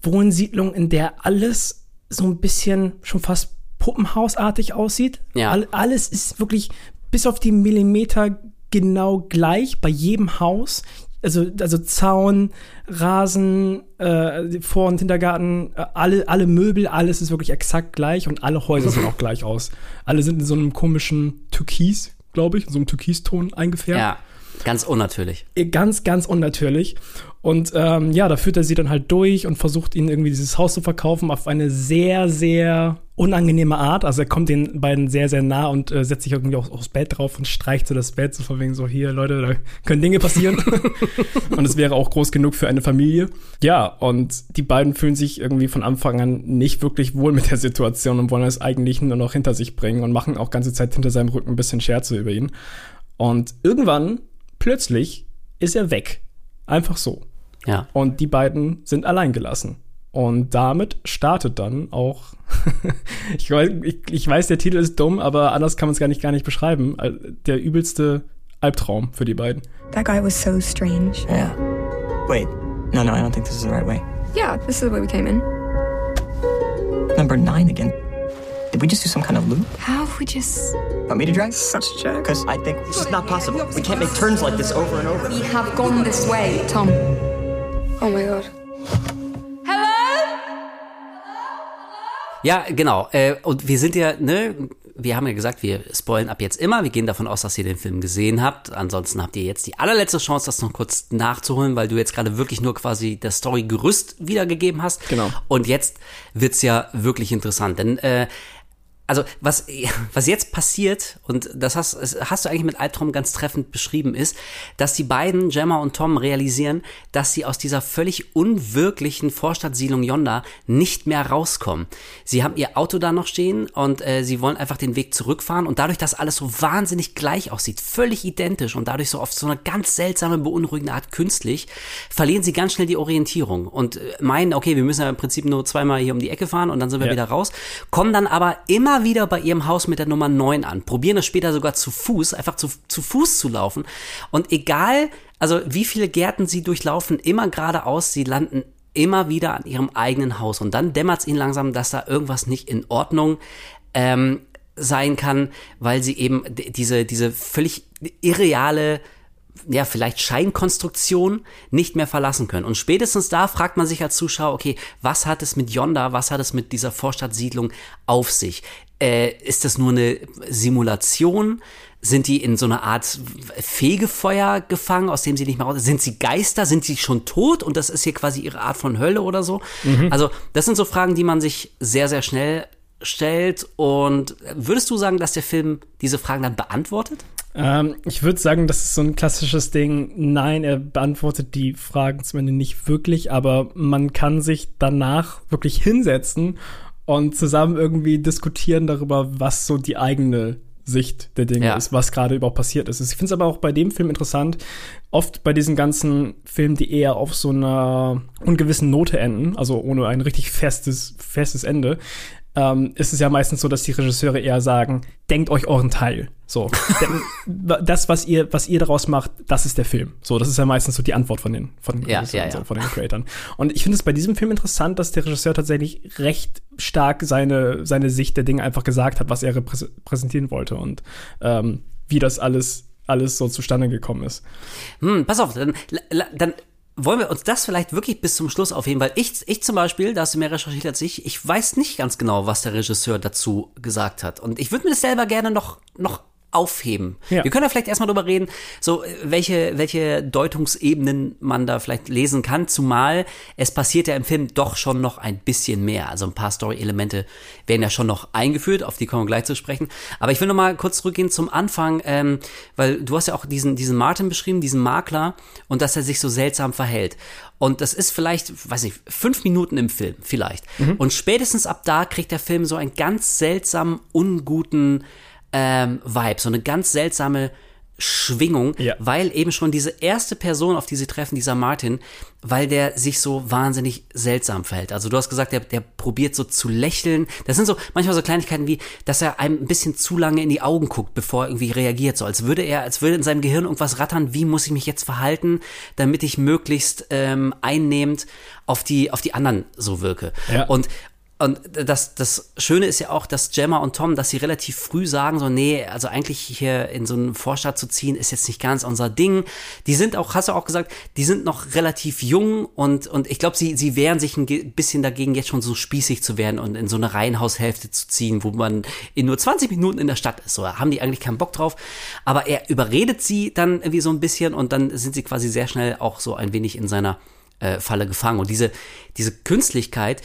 Wohnsiedlung, in der alles so ein bisschen schon fast puppenhausartig aussieht. Ja. All, alles ist wirklich bis auf die Millimeter genau gleich bei jedem Haus. Also, also Zaun, Rasen, äh, Vor- und Hintergarten, äh, alle, alle Möbel, alles ist wirklich exakt gleich und alle Häuser sehen auch gleich aus. Alle sind in so einem komischen Türkis, glaube ich, in so einem Türkiston eingefärbt. Ja, ganz unnatürlich. Ganz, ganz unnatürlich. Und ähm, ja, da führt er sie dann halt durch und versucht ihnen irgendwie dieses Haus zu verkaufen auf eine sehr, sehr unangenehme Art. Also er kommt den beiden sehr, sehr nah und äh, setzt sich irgendwie auch aufs Bett drauf und streicht so das Bett, so von wegen so, hier, Leute, da können Dinge passieren. und es wäre auch groß genug für eine Familie. Ja, und die beiden fühlen sich irgendwie von Anfang an nicht wirklich wohl mit der Situation und wollen es eigentlich nur noch hinter sich bringen und machen auch ganze Zeit hinter seinem Rücken ein bisschen Scherze über ihn. Und irgendwann, plötzlich, ist er weg. Einfach so. Ja. Und die beiden sind allein gelassen. Und damit startet dann auch, ich, weiß, ich, ich weiß, der Titel ist dumm, aber anders kann man es gar nicht, gar nicht beschreiben, der übelste Albtraum für die beiden. That guy was so strange. Yeah. Wait. No, no, I don't think this is the right way. Yeah, this is the way we came in. Number nine again. Did we just do some kind of loop? How have we just. Want me to drive? Such a jerk. Because I think this is not possible. We can't make turns like this over and over. We have gone this way, Tom. Oh my god. Ja, genau. Äh, und wir sind ja, ne, wir haben ja gesagt, wir spoilen ab jetzt immer. Wir gehen davon aus, dass ihr den Film gesehen habt. Ansonsten habt ihr jetzt die allerletzte Chance, das noch kurz nachzuholen, weil du jetzt gerade wirklich nur quasi das Story-Gerüst wiedergegeben hast. Genau. Und jetzt wird's ja wirklich interessant, denn äh, also was, was jetzt passiert, und das hast, das hast du eigentlich mit Albtraum ganz treffend beschrieben, ist, dass die beiden, Gemma und Tom, realisieren, dass sie aus dieser völlig unwirklichen Vorstadtsiedlung Yonder nicht mehr rauskommen. Sie haben ihr Auto da noch stehen und äh, sie wollen einfach den Weg zurückfahren und dadurch, dass alles so wahnsinnig gleich aussieht, völlig identisch und dadurch so oft so eine ganz seltsame, beunruhigende Art künstlich, verlieren sie ganz schnell die Orientierung und äh, meinen, okay, wir müssen ja im Prinzip nur zweimal hier um die Ecke fahren und dann sind wir Ja. wieder raus, kommen dann aber immer wieder bei ihrem Haus mit der Nummer 9 an, probieren es später sogar zu Fuß, einfach zu, zu Fuß zu laufen. Und egal, also wie viele Gärten sie durchlaufen, immer geradeaus, sie landen immer wieder an ihrem eigenen Haus. Und dann dämmert es ihnen langsam, dass da irgendwas nicht in Ordnung ähm, sein kann, weil sie eben diese, diese völlig irreale ja, vielleicht Scheinkonstruktion nicht mehr verlassen können. Und spätestens da fragt man sich als Zuschauer, okay, was hat es mit Yonda, was hat es mit dieser Vorstadtsiedlung auf sich? Äh, ist das nur eine Simulation? Sind die in so einer Art Fegefeuer gefangen, aus dem sie nicht mehr raus? Sind sie Geister? Sind sie schon tot? Und das ist hier quasi ihre Art von Hölle oder so? Also, das sind so Fragen, die man sich sehr, sehr schnell stellt. Und würdest du sagen, dass der Film diese Fragen dann beantwortet? Ähm, ich würde sagen, das ist so ein klassisches Ding. Nein, er beantwortet die Fragen zum Ende nicht wirklich, aber man kann sich danach wirklich hinsetzen und zusammen irgendwie diskutieren darüber, was so die eigene Sicht der Dinge Ja. ist, was gerade überhaupt passiert ist. Ich finde es aber auch bei dem Film interessant, oft bei diesen ganzen Filmen, die eher auf so einer ungewissen Note enden, also ohne ein richtig festes, festes Ende, ähm, ist es ja meistens so, dass die Regisseure eher sagen, denkt euch euren Teil. So. Denn das, was ihr, was ihr daraus macht, das ist der Film. So, das ist ja meistens so die Antwort von den, von den Ja, ja, ja. So, von den Creatoren. Und ich finde es bei diesem Film interessant, dass der Regisseur tatsächlich recht stark seine, seine Sicht der Dinge einfach gesagt hat, was er reprä- präsentieren wollte und ähm, wie das alles, alles so zustande gekommen ist. Hm, pass auf, dann, dann wollen wir uns das vielleicht wirklich bis zum Schluss aufheben, weil ich, ich zum Beispiel, da hast du mehr recherchiert als ich, ich weiß nicht ganz genau, was der Regisseur dazu gesagt hat. Und ich würde mir das selber gerne noch, noch aufheben. Ja. Wir können ja vielleicht erstmal drüber reden, so äh, welche, welche Deutungsebenen man da vielleicht lesen kann, zumal es passiert ja im Film doch schon noch ein bisschen mehr. Also ein paar Story-Elemente werden ja schon noch eingeführt, auf die kommen wir gleich zu sprechen. Aber ich will noch mal kurz zurückgehen zum Anfang, ähm, weil du hast ja auch diesen, diesen Martin beschrieben, diesen Makler, und dass er sich so seltsam verhält. Und das ist vielleicht, weiß nicht, fünf Minuten im Film, vielleicht. Und spätestens ab da kriegt der Film so einen ganz seltsamen, unguten ähm, Vibe, so eine ganz seltsame Schwingung, Ja. weil eben schon diese erste Person, auf die sie treffen, dieser Martin, weil der sich so wahnsinnig seltsam verhält. Also du hast gesagt, der, der probiert so zu lächeln. Das sind so manchmal so Kleinigkeiten wie, dass er einem ein bisschen zu lange in die Augen guckt, bevor er irgendwie reagiert. So als würde er, als würde in seinem Gehirn irgendwas rattern, wie muss ich mich jetzt verhalten, damit ich möglichst ähm, einnehmend auf die, auf die anderen so wirke. Ja. Und und das, das Schöne ist ja auch, dass Gemma und Tom, dass sie relativ früh sagen, so, nee, also eigentlich hier in so einen Vorstadt zu ziehen, ist jetzt nicht ganz unser Ding. Die sind auch, hast du auch gesagt, die sind noch relativ jung und, und ich glaube, sie, sie wehren sich ein bisschen dagegen, jetzt schon so spießig zu werden und in so eine Reihenhaushälfte zu ziehen, wo man in nur 20 Minuten in der Stadt ist. So, da haben die eigentlich keinen Bock drauf. Aber er überredet sie dann irgendwie so ein bisschen und dann sind sie quasi sehr schnell auch so ein wenig in seiner äh, Falle gefangen. Und diese, diese Künstlichkeit,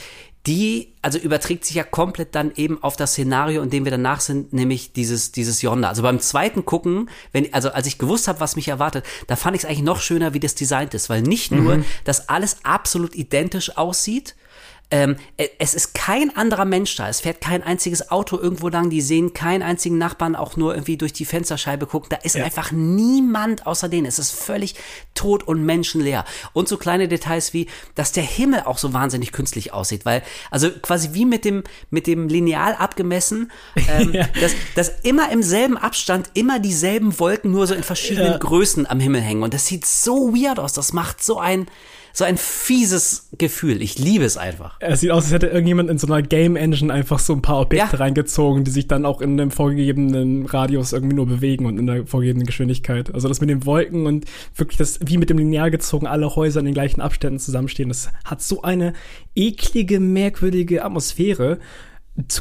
die, also überträgt sich ja komplett dann eben auf das Szenario, in dem wir danach sind, nämlich dieses, dieses Yonder. Also beim zweiten Gucken, wenn, also als ich gewusst habe, was mich erwartet, da fand ich es eigentlich noch schöner, wie das designt ist, weil nicht nur, dass alles absolut identisch aussieht, ähm, e- es ist kein anderer Mensch da. Es fährt kein einziges Auto irgendwo lang. Die sehen keinen einzigen Nachbarn auch nur irgendwie durch die Fensterscheibe gucken. Da ist einfach niemand außer denen. Es ist völlig tot und menschenleer. Und so kleine Details wie, dass der Himmel auch so wahnsinnig künstlich aussieht, weil, also quasi wie mit dem, mit dem Lineal abgemessen, ähm, dass, dass immer im selben Abstand immer dieselben Wolken nur so in verschiedenen Ja. Größen am Himmel hängen. Und das sieht so weird aus. Das macht so ein, so ein fieses Gefühl. Ich liebe es einfach. Es sieht aus, als hätte irgendjemand in so einer Game Engine einfach so ein paar Objekte Ja. reingezogen, die sich dann auch in einem vorgegebenen Radius irgendwie nur bewegen und in der vorgegebenen Geschwindigkeit. Also das mit den Wolken und wirklich das, wie mit dem Lineal gezogen, alle Häuser in den gleichen Abständen zusammenstehen, das hat so eine eklige, merkwürdige Atmosphäre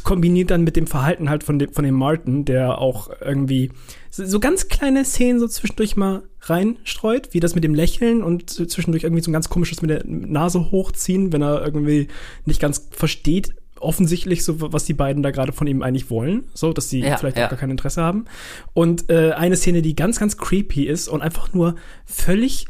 kombiniert dann mit dem Verhalten halt von dem, von dem Martin, der auch irgendwie so, so ganz kleine Szenen so zwischendurch mal reinstreut, wie das mit dem Lächeln und zwischendurch irgendwie so ein ganz komisches mit der Nase hochziehen, wenn er irgendwie nicht ganz versteht, offensichtlich so, was die beiden da gerade von ihm eigentlich wollen, so, dass sie Ja, vielleicht ja. auch gar kein Interesse haben. Und äh, eine Szene, die ganz, ganz creepy ist und einfach nur völlig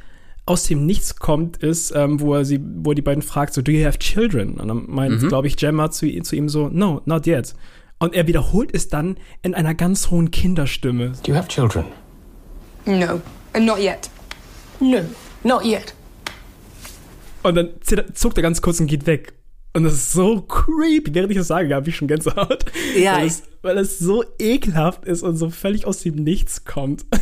aus dem Nichts kommt, ist, ähm, wo er sie, wo er die beiden fragt, so, do you have children? Und dann meint, Mhm. glaube ich, Gemma zu, zu ihm so, no, not yet. Und er wiederholt es dann in einer ganz hohen Kinderstimme. Do you have children? No, and not yet. No, not yet. Und dann zittert- zuckt er ganz kurz und geht weg. Und das ist so creepy. Während ich das sage, habe ich schon Gänsehaut. Ja, weil es, weil es so ekelhaft ist und so völlig aus dem Nichts kommt.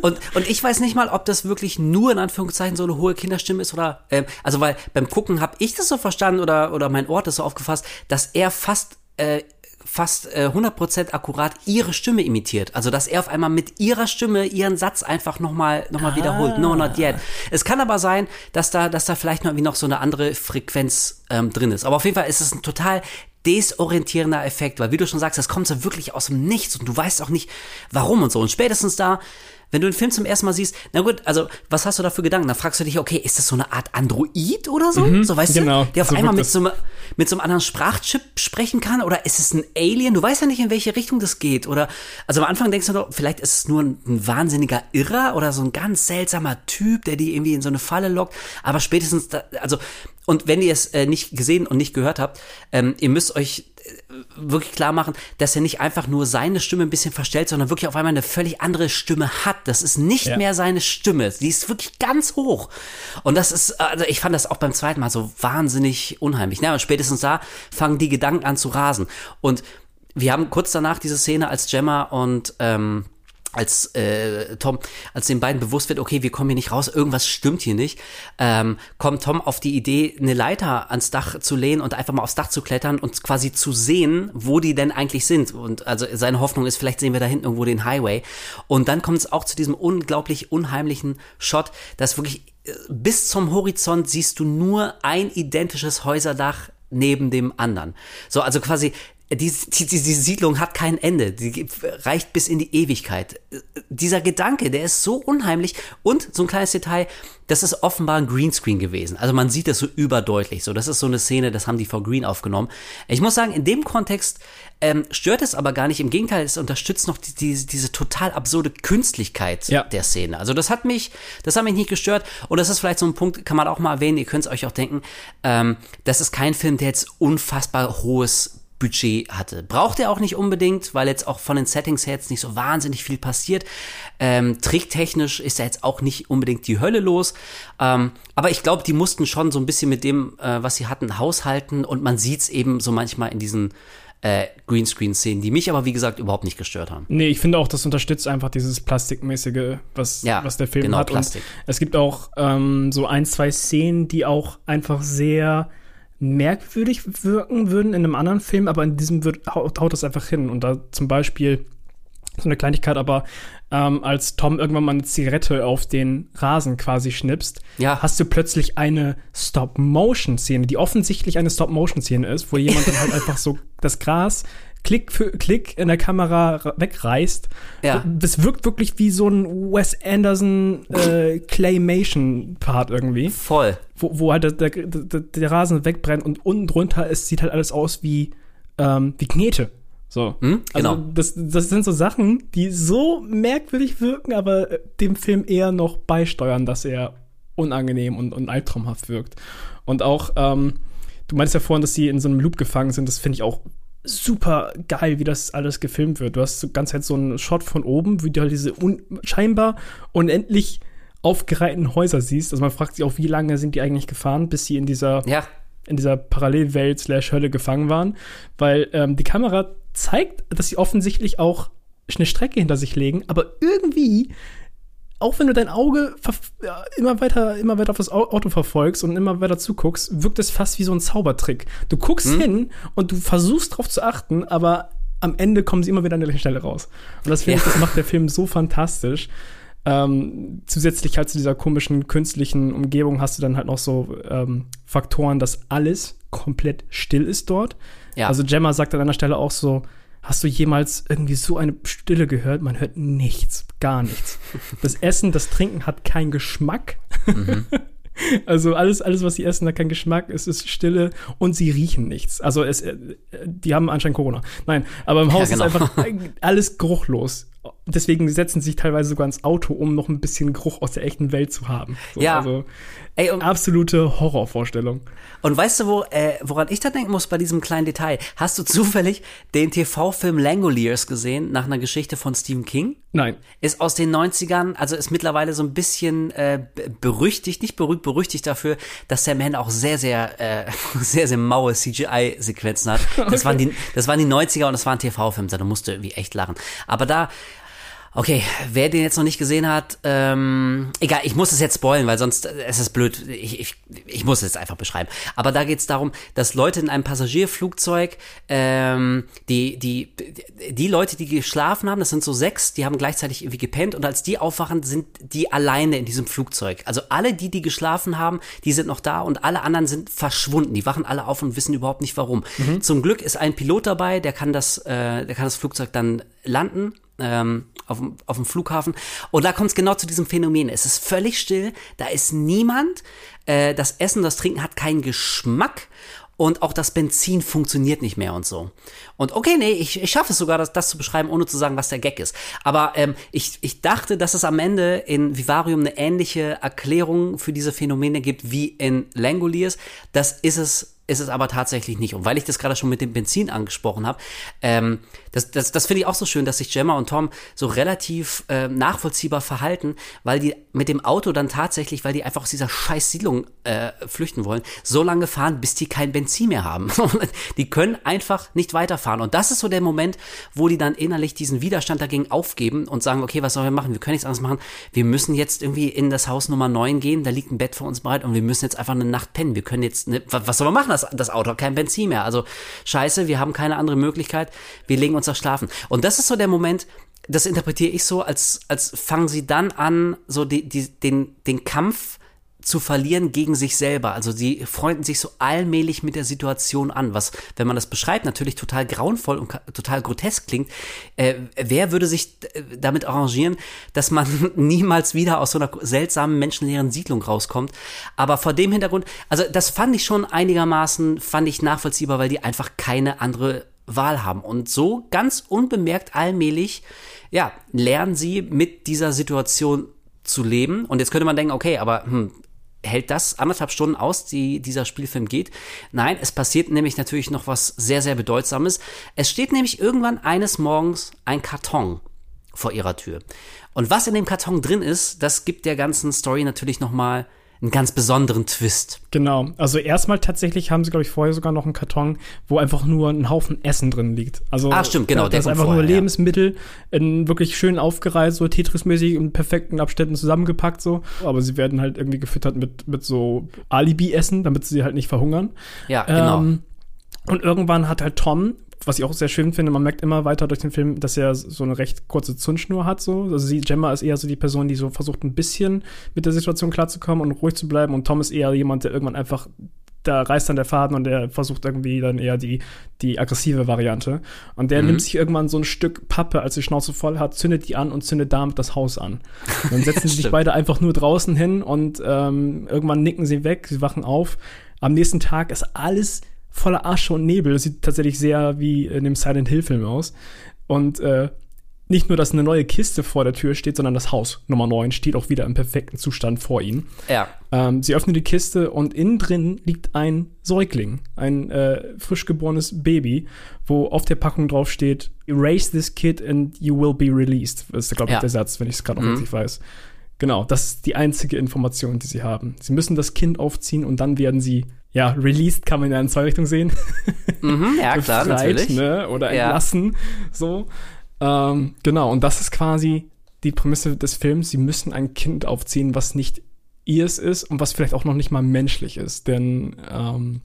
Und, und ich weiß nicht mal, ob das wirklich nur in Anführungszeichen so eine hohe Kinderstimme ist oder, ähm, also weil beim Gucken habe ich das so verstanden oder, oder mein Ort ist so aufgefasst, dass er fast, äh, fast äh, 100% akkurat ihre Stimme imitiert. Also, dass er auf einmal mit ihrer Stimme ihren Satz einfach nochmal noch mal wiederholt. No, not yet. Es kann aber sein, dass da, dass da vielleicht noch, irgendwie noch so eine andere Frequenz ähm, drin ist. Aber auf jeden Fall ist es ein total desorientierender Effekt, weil wie du schon sagst, das kommt so wirklich aus dem Nichts und du weißt auch nicht, warum und so. Und spätestens da, wenn du den Film zum ersten Mal siehst, na gut, also was hast du da für Gedanken? Dann fragst du dich, okay, ist das so eine Art Android oder so? so weißt genau, du, der auf so einmal mit so, einem- mit so einem anderen Sprachchip sprechen kann oder ist es ein Alien? Du weißt ja nicht, in welche Richtung das geht. Oder also am Anfang denkst du doch, vielleicht ist es nur ein, ein wahnsinniger Irrer oder so ein ganz seltsamer Typ, der die irgendwie in so eine Falle lockt. Aber spätestens, da, also und wenn ihr es äh, nicht gesehen und nicht gehört habt, ähm, ihr müsst euch äh, wirklich klar machen, dass er nicht einfach nur seine Stimme ein bisschen verstellt, sondern wirklich auf einmal eine völlig andere Stimme hat. Das ist nicht Ja. mehr seine Stimme. Die ist wirklich ganz hoch. Und das ist, also ich fand das auch beim zweiten Mal so wahnsinnig unheimlich. Na, und spätestens da fangen die Gedanken an zu rasen. Und wir haben kurz danach diese Szene, als Gemma und ähm, als äh, Tom, als den beiden bewusst wird, okay, wir kommen hier nicht raus, irgendwas stimmt hier nicht, ähm, kommt Tom auf die Idee, eine Leiter ans Dach zu lehnen und einfach mal aufs Dach zu klettern und quasi zu sehen, wo die denn eigentlich sind. Und also seine Hoffnung ist, vielleicht sehen wir da hinten irgendwo den Highway. Und dann kommt es auch zu diesem unglaublich unheimlichen Shot, dass wirklich äh, bis zum Horizont siehst du nur ein identisches Häuserdach neben dem anderen. So, also quasi die, die, die, die Siedlung hat kein Ende, die reicht bis in die Ewigkeit. Dieser Gedanke, der ist so unheimlich und so ein kleines Detail, das ist offenbar ein Greenscreen gewesen. Also man sieht das so überdeutlich. So, das ist so eine Szene, das haben die vor Green aufgenommen. Ich muss sagen, in dem Kontext ähm, stört es aber gar nicht. Im Gegenteil, es unterstützt noch die, die, diese total absurde Künstlichkeit Ja. der Szene. Also das hat mich, das hat mich nicht gestört. Und das ist vielleicht so ein Punkt, kann man auch mal erwähnen. Ihr könnt es euch auch denken. Ähm, das ist kein Film, der jetzt unfassbar hohes Budget hatte. Braucht er auch nicht unbedingt, weil jetzt auch von den Settings her jetzt nicht so wahnsinnig viel passiert. Ähm, tricktechnisch ist er jetzt auch nicht unbedingt die Hölle los. Ähm, aber ich glaube, die mussten schon so ein bisschen mit dem, äh, was sie hatten, haushalten. Und man sieht's eben so manchmal in diesen äh, Greenscreen-Szenen, die mich aber, wie gesagt, überhaupt nicht gestört haben. Nee, ich finde auch, das unterstützt einfach dieses Plastikmäßige, was, Ja, was der Film genau, hat. Plastik. Und es gibt auch ähm, so ein, zwei Szenen, die auch einfach sehr merkwürdig wirken würden in einem anderen Film, aber in diesem wird, haut, haut das einfach hin. Und da zum Beispiel so eine Kleinigkeit, aber ähm, als Tom irgendwann mal eine Zigarette auf den Rasen quasi schnippst, Ja. hast du plötzlich eine Stop-Motion-Szene, die offensichtlich eine Stop-Motion-Szene ist, wo jemand dann halt einfach so das Gras Klick für Klick in der Kamera ra- wegreißt. Ja. Das wirkt wirklich wie so ein Wes Anderson äh, Claymation-Part irgendwie Voll. wo, wo halt der, der, der, der Rasen wegbrennt und unten drunter es sieht halt alles aus wie, ähm, wie Knete. So. Hm, genau. Also das, das sind so Sachen, die so merkwürdig wirken, aber äh, dem Film eher noch beisteuern, dass er unangenehm und, und albtraumhaft wirkt. Und auch, ähm, du meinst ja vorhin, dass sie in so einem Loop gefangen sind, das finde ich auch super geil, wie das alles gefilmt wird. Du hast so ganz halt so einen Shot von oben, wie du halt diese un scheinbar unendlich aufgereihten Häuser siehst. Also man fragt sich auch, wie lange sind die eigentlich gefahren, bis sie in dieser Ja. in dieser Parallelwelt slash Hölle gefangen waren, weil ähm, die Kamera zeigt, dass sie offensichtlich auch eine Strecke hinter sich legen, aber irgendwie, auch wenn du dein Auge ja, immer weiter, immer weiter auf das Au- Auto verfolgst und immer weiter zuguckst, wirkt es fast wie so ein Zaubertrick. Du guckst hin und du versuchst drauf zu achten, aber am Ende kommen sie immer wieder an der gleichen Stelle raus. Und das finde ich, Ja. das macht der Film so fantastisch. Ähm, zusätzlich halt zu dieser komischen künstlichen Umgebung hast du dann halt noch so ähm, Faktoren, dass alles komplett still ist dort. Ja. Also Gemma sagt an einer Stelle auch so, hast du jemals irgendwie so eine Stille gehört? Man hört nichts, gar nichts. Das Essen, das Trinken hat keinen Geschmack. Also alles, alles, was sie essen, hat keinen Geschmack, es ist Stille und sie riechen nichts. Also es, äh, die haben anscheinend Corona. Nein, aber im Haus genau. ist einfach alles geruchlos. Deswegen setzen sie sich teilweise sogar ins Auto, um noch ein bisschen Geruch aus der echten Welt zu haben. So, Ja. Also Ey, und, absolute Horrorvorstellung. und weißt du, wo, äh, woran ich da denken muss bei diesem kleinen Detail? Hast du zufällig den TV-Film Langoliers gesehen, nach einer Geschichte von Stephen King? Nein. Ist aus den 90ern, also ist mittlerweile so ein bisschen äh, be- berüchtigt, nicht berühmt, berüchtigt dafür, dass Sam Mann auch sehr, sehr, äh, sehr, sehr maue CGI-Sequenzen hat. Das, waren die, das waren die 90er und das war ein TV-Film, da musste irgendwie echt lachen. Aber da, Okay, wer den jetzt noch nicht gesehen hat, ähm, egal, ich muss es jetzt spoilen, weil sonst äh, es ist blöd. Ich, ich, ich muss es jetzt einfach beschreiben. Aber da geht es darum, dass Leute in einem Passagierflugzeug, ähm, die, die, die Leute, die geschlafen haben, das sind so sechs, die haben gleichzeitig irgendwie gepennt und als die aufwachen, sind die alleine in diesem Flugzeug. Also alle die, die geschlafen haben, die sind noch da und alle anderen sind verschwunden. Die wachen alle auf und wissen überhaupt nicht warum. Zum Glück ist ein Pilot dabei, der kann das, äh, der kann das Flugzeug dann landen ähm, auf, dem- auf dem Flughafen. Und da kommt es genau zu diesem Phänomen. Es ist völlig still, da ist niemand. Äh, das Essen, das Trinken hat keinen Geschmack. Und auch das Benzin funktioniert nicht mehr und so. Und okay, nee, ich, ich schaffe es sogar, das, das zu beschreiben, ohne zu sagen, was der Gag ist. Aber ähm, ich, ich dachte, dass es am Ende in Vivarium eine ähnliche Erklärung für diese Phänomene gibt wie in Langoliers. Das ist es ist es aber tatsächlich nicht. Und weil ich das gerade schon mit dem Benzin angesprochen habe, ähm, das, das, das finde ich auch so schön, dass sich Gemma und Tom so relativ äh, nachvollziehbar verhalten, weil die mit dem Auto dann tatsächlich, weil die einfach aus dieser scheiß Siedlung äh, flüchten wollen, so lange fahren, bis die kein Benzin mehr haben. die können einfach nicht weiterfahren. Und das ist so der Moment, wo die dann innerlich diesen Widerstand dagegen aufgeben und sagen, okay, was sollen wir machen? Wir können nichts anderes machen. Wir müssen jetzt irgendwie in das Haus Nummer 9 gehen, da liegt ein Bett für uns bereit und wir müssen jetzt einfach eine Nacht pennen. Wir können jetzt, ne, was, was soll man machen? Das, das Auto hat kein Benzin mehr. Also scheiße, wir haben keine andere Möglichkeit. Wir legen uns da schlafen. Und das ist so der Moment, das interpretiere ich so, als, als fangen sie dann an, so die, die, den, den Kampf zu verlieren gegen sich selber. Also sie freunden sich so allmählich mit der Situation an, was, wenn man das beschreibt, natürlich total grauenvoll und total grotesk klingt. Äh, wer würde sich äh, damit arrangieren, dass man niemals wieder aus so einer seltsamen menschenleeren Siedlung rauskommt? Aber vor dem Hintergrund, also das fand ich schon einigermaßen, fand ich nachvollziehbar, weil die einfach keine andere Wahl haben. Und so ganz unbemerkt allmählich, ja, lernen sie mit dieser Situation zu leben. Und jetzt könnte man denken, okay, aber hm, hält das anderthalb Stunden aus, die dieser Spielfilm geht. Nein, es passiert nämlich natürlich noch was sehr, sehr Bedeutsames. Es steht nämlich irgendwann eines Morgens ein Karton vor ihrer Tür. Und was in dem Karton drin ist, das gibt der ganzen Story natürlich nochmal einen ganz besonderen Twist. Genau. Also erstmal tatsächlich haben sie, glaube ich, vorher sogar noch einen Karton, wo einfach nur ein Haufen Essen drin liegt. Also ah, stimmt, genau. Da, das ist einfach vorher, nur Lebensmittel ja. in wirklich schön aufgereiht, so Tetris-mäßig in perfekten Abständen zusammengepackt so. Aber sie werden halt irgendwie gefüttert mit, mit so Alibi-Essen, damit sie halt nicht verhungern. Ja, genau. Ähm, und irgendwann hat halt Tom, was ich auch sehr schön finde, man merkt immer weiter durch den Film, dass er so eine recht kurze Zündschnur hat. So. Also sie, Gemma ist eher so die Person, die so versucht, ein bisschen mit der Situation klarzukommen und ruhig zu bleiben. Und Tom ist eher jemand, der irgendwann einfach da reißt dann der Faden und der versucht irgendwie dann eher die, die aggressive Variante. Und der mhm. nimmt sich irgendwann so ein Stück Pappe, als die Schnauze voll hat, zündet die an und zündet damit das Haus an. Und dann setzen sie sich beide einfach nur draußen hin und ähm, irgendwann nicken sie weg, sie wachen auf. Am nächsten Tag ist alles voller Asche und Nebel. Das sieht tatsächlich sehr wie in dem Silent Hill Film aus. Und äh, nicht nur, dass eine neue Kiste vor der Tür steht, sondern das Haus Nummer 9 steht auch wieder im perfekten Zustand vor ihnen. Ja. Ähm, sie öffnen die Kiste und innen drin liegt ein Säugling, ein äh, frisch geborenes Baby, wo auf der Packung drauf steht, erase this kid and you will be released. Das ist, glaube ich, ja. der Satz, wenn ich es gerade noch mhm. richtig weiß. Genau, das ist die einzige Information, die sie haben. Sie müssen das Kind aufziehen und dann werden sie ja, released kann man ja in zwei Richtungen sehen. Mhm, ja, klar, Befreit, natürlich. Ne? Oder entlassen, ja. so. Ähm, genau, und das ist quasi die Prämisse des Films. Sie müssen ein Kind aufziehen, was nicht ihrs ist und was vielleicht auch noch nicht mal menschlich ist. Denn ähm,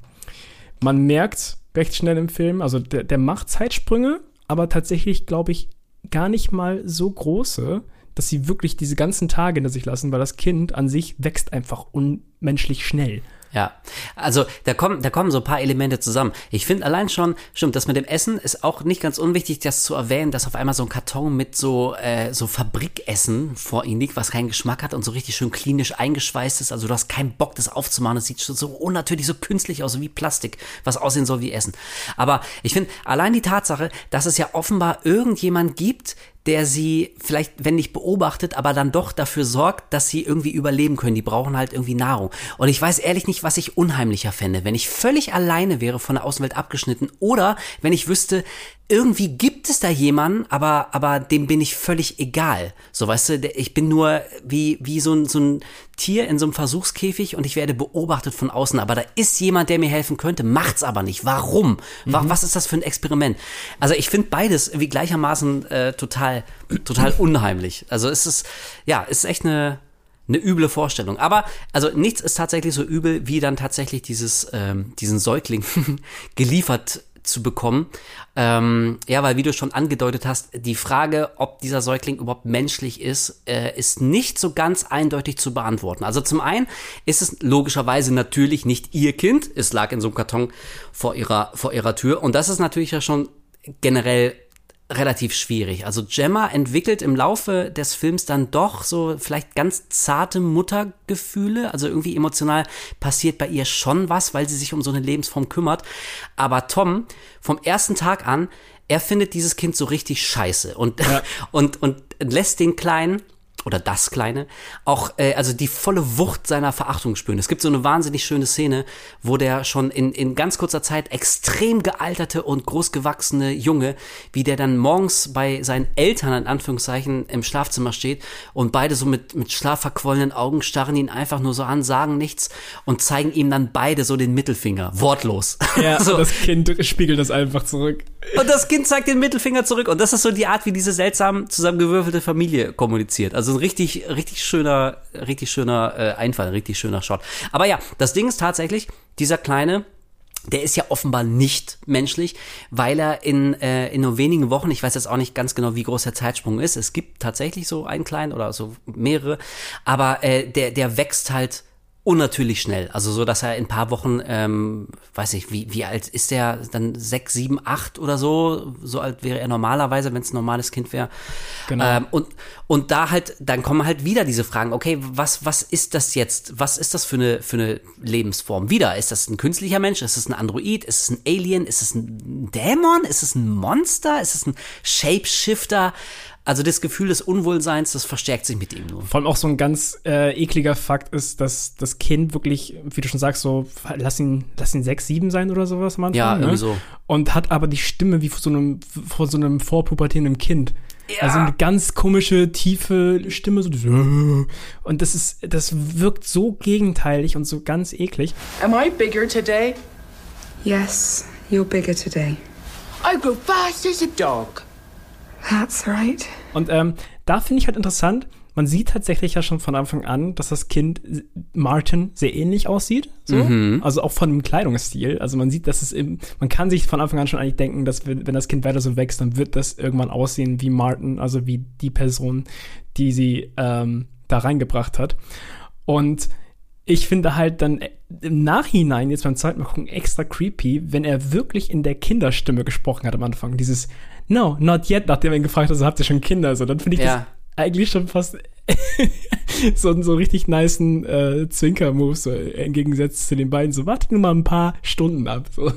man merkt recht schnell im Film, also der, der macht Zeitsprünge, aber tatsächlich, glaube ich, gar nicht mal so große, dass sie wirklich diese ganzen Tage hinter sich lassen, weil das Kind an sich wächst einfach unmenschlich schnell. Ja, also da kommen, da kommen so ein paar Elemente zusammen. Ich finde allein schon, stimmt, das mit dem Essen ist auch nicht ganz unwichtig, das zu erwähnen, dass auf einmal so ein Karton mit so, äh, so Fabrikessen vor ihnen liegt, was keinen Geschmack hat und so richtig schön klinisch eingeschweißt ist. Also du hast keinen Bock, das aufzumachen. Das sieht so unnatürlich, so künstlich aus, wie Plastik, was aussehen soll wie Essen. Aber ich finde allein die Tatsache, dass es ja offenbar irgendjemand gibt, der sie vielleicht, wenn nicht beobachtet, aber dann doch dafür sorgt, dass sie irgendwie überleben können. Die brauchen halt irgendwie Nahrung. Und ich weiß ehrlich nicht, was ich unheimlicher fände, wenn ich völlig alleine wäre von der Außenwelt abgeschnitten oder wenn ich wüsste, irgendwie gibt es da jemanden, aber, aber dem bin ich völlig egal. So, weißt du, ich bin nur wie, wie so ein, so ein Tier in so einem Versuchskäfig und ich werde beobachtet von außen. Aber da ist jemand, der mir helfen könnte, macht's aber nicht. Warum? Mhm. Was ist das für ein Experiment? Also ich finde beides wie gleichermaßen äh, total, total unheimlich. Also es ist, ja, es ist echt eine, eine üble Vorstellung. Aber also nichts ist tatsächlich so übel, wie dann tatsächlich dieses ähm, diesen Säugling geliefert zu bekommen. Ähm, ja, weil wie du schon angedeutet hast, die Frage, ob dieser Säugling überhaupt menschlich ist, äh, ist nicht so ganz eindeutig zu beantworten. Also zum einen ist es logischerweise natürlich nicht ihr Kind. Es lag in so einem Karton vor ihrer, vor ihrer Tür. Und das ist natürlich ja schon generell relativ schwierig. Also Gemma entwickelt im Laufe des Films dann doch so vielleicht ganz zarte Muttergefühle. Also irgendwie emotional passiert bei ihr schon was, weil sie sich um so eine Lebensform kümmert. Aber Tom, vom ersten Tag an, er findet dieses Kind so richtig scheiße und, ja. und, und lässt den Kleinen oder das Kleine, auch äh, also die volle Wucht seiner Verachtung spüren. Es gibt so eine wahnsinnig schöne Szene, wo der schon in, in ganz kurzer Zeit extrem gealterte und großgewachsene Junge, wie der dann morgens bei seinen Eltern in Anführungszeichen im Schlafzimmer steht und beide so mit, mit schlafverquollenen Augen starren ihn einfach nur so an, sagen nichts und zeigen ihm dann beide so den Mittelfinger, wortlos. Ja, so. das Kind spiegelt das einfach zurück. Und das Kind zeigt den Mittelfinger zurück. Und das ist so die Art, wie diese seltsam zusammengewürfelte Familie kommuniziert. Also ein richtig, richtig schöner, richtig schöner äh, Einfall, richtig schöner Shot. Aber ja, das Ding ist tatsächlich, dieser kleine, der ist ja offenbar nicht menschlich, weil er in, äh, in nur wenigen Wochen, ich weiß jetzt auch nicht ganz genau, wie groß der Zeitsprung ist, es gibt tatsächlich so einen kleinen oder so mehrere, aber äh, der, der wächst halt unnatürlich schnell. Also so, dass er in ein paar Wochen, ähm, weiß ich, wie, wie alt ist der dann? Sechs, sieben, acht oder so? So alt wäre er normalerweise, wenn es ein normales Kind wäre. Genau. Ähm, und, und da halt, dann kommen halt wieder diese Fragen, okay, was, was ist das jetzt? Was ist das für eine, für eine Lebensform? Wieder, ist das ein künstlicher Mensch? Ist es ein Android? Ist es ein Alien? Ist es ein Dämon? Ist es ein Monster? Ist es ein Shapeshifter? Also das Gefühl des Unwohlseins, das verstärkt sich mit ihm nur. Vor allem auch so ein ganz äh, ekliger Fakt ist, dass das Kind wirklich, wie du schon sagst, so lass ihn, lass ihn sechs, sieben sein oder sowas Anfang. Ja, ne? irgendwie so. Und hat aber die Stimme wie von so einem, von so einem vorpubertierenden Kind. Also eine ganz komische, tiefe Stimme, so und das ist, das wirkt so gegenteilig und so ganz eklig. Am I bigger today? Yes, you're bigger today. I grow fast as a dog. That's right. Und ähm, da finde ich halt interessant, man sieht tatsächlich ja schon von Anfang an, dass das Kind Martin sehr ähnlich aussieht. So. Also auch von dem Kleidungsstil. Also man sieht, dass es im, man kann sich von Anfang an schon eigentlich denken, dass wenn, wenn das Kind weiter so wächst, dann wird das irgendwann aussehen wie Martin, also wie die Person, die sie ähm, da reingebracht hat. Und ich finde halt dann im Nachhinein, jetzt beim zweiten Mal gucken, extra creepy, wenn er wirklich in der Kinderstimme gesprochen hat am Anfang. Dieses No, not yet, nachdem er ihn gefragt hat, so habt ihr schon Kinder? So, dann finde ich Ja. das eigentlich schon fast so, so richtig nicen äh, Zwinker-Move, so im Gegensatz zu den beiden. So, warte nur mal ein paar Stunden ab. So.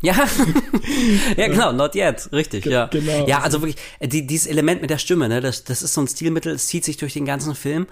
Ja, ja genau, not yet, richtig, ja. genau. Ja, also wirklich, äh, die, dieses Element mit der Stimme, ne, das, das ist so ein Stilmittel, es zieht sich durch den ganzen Film.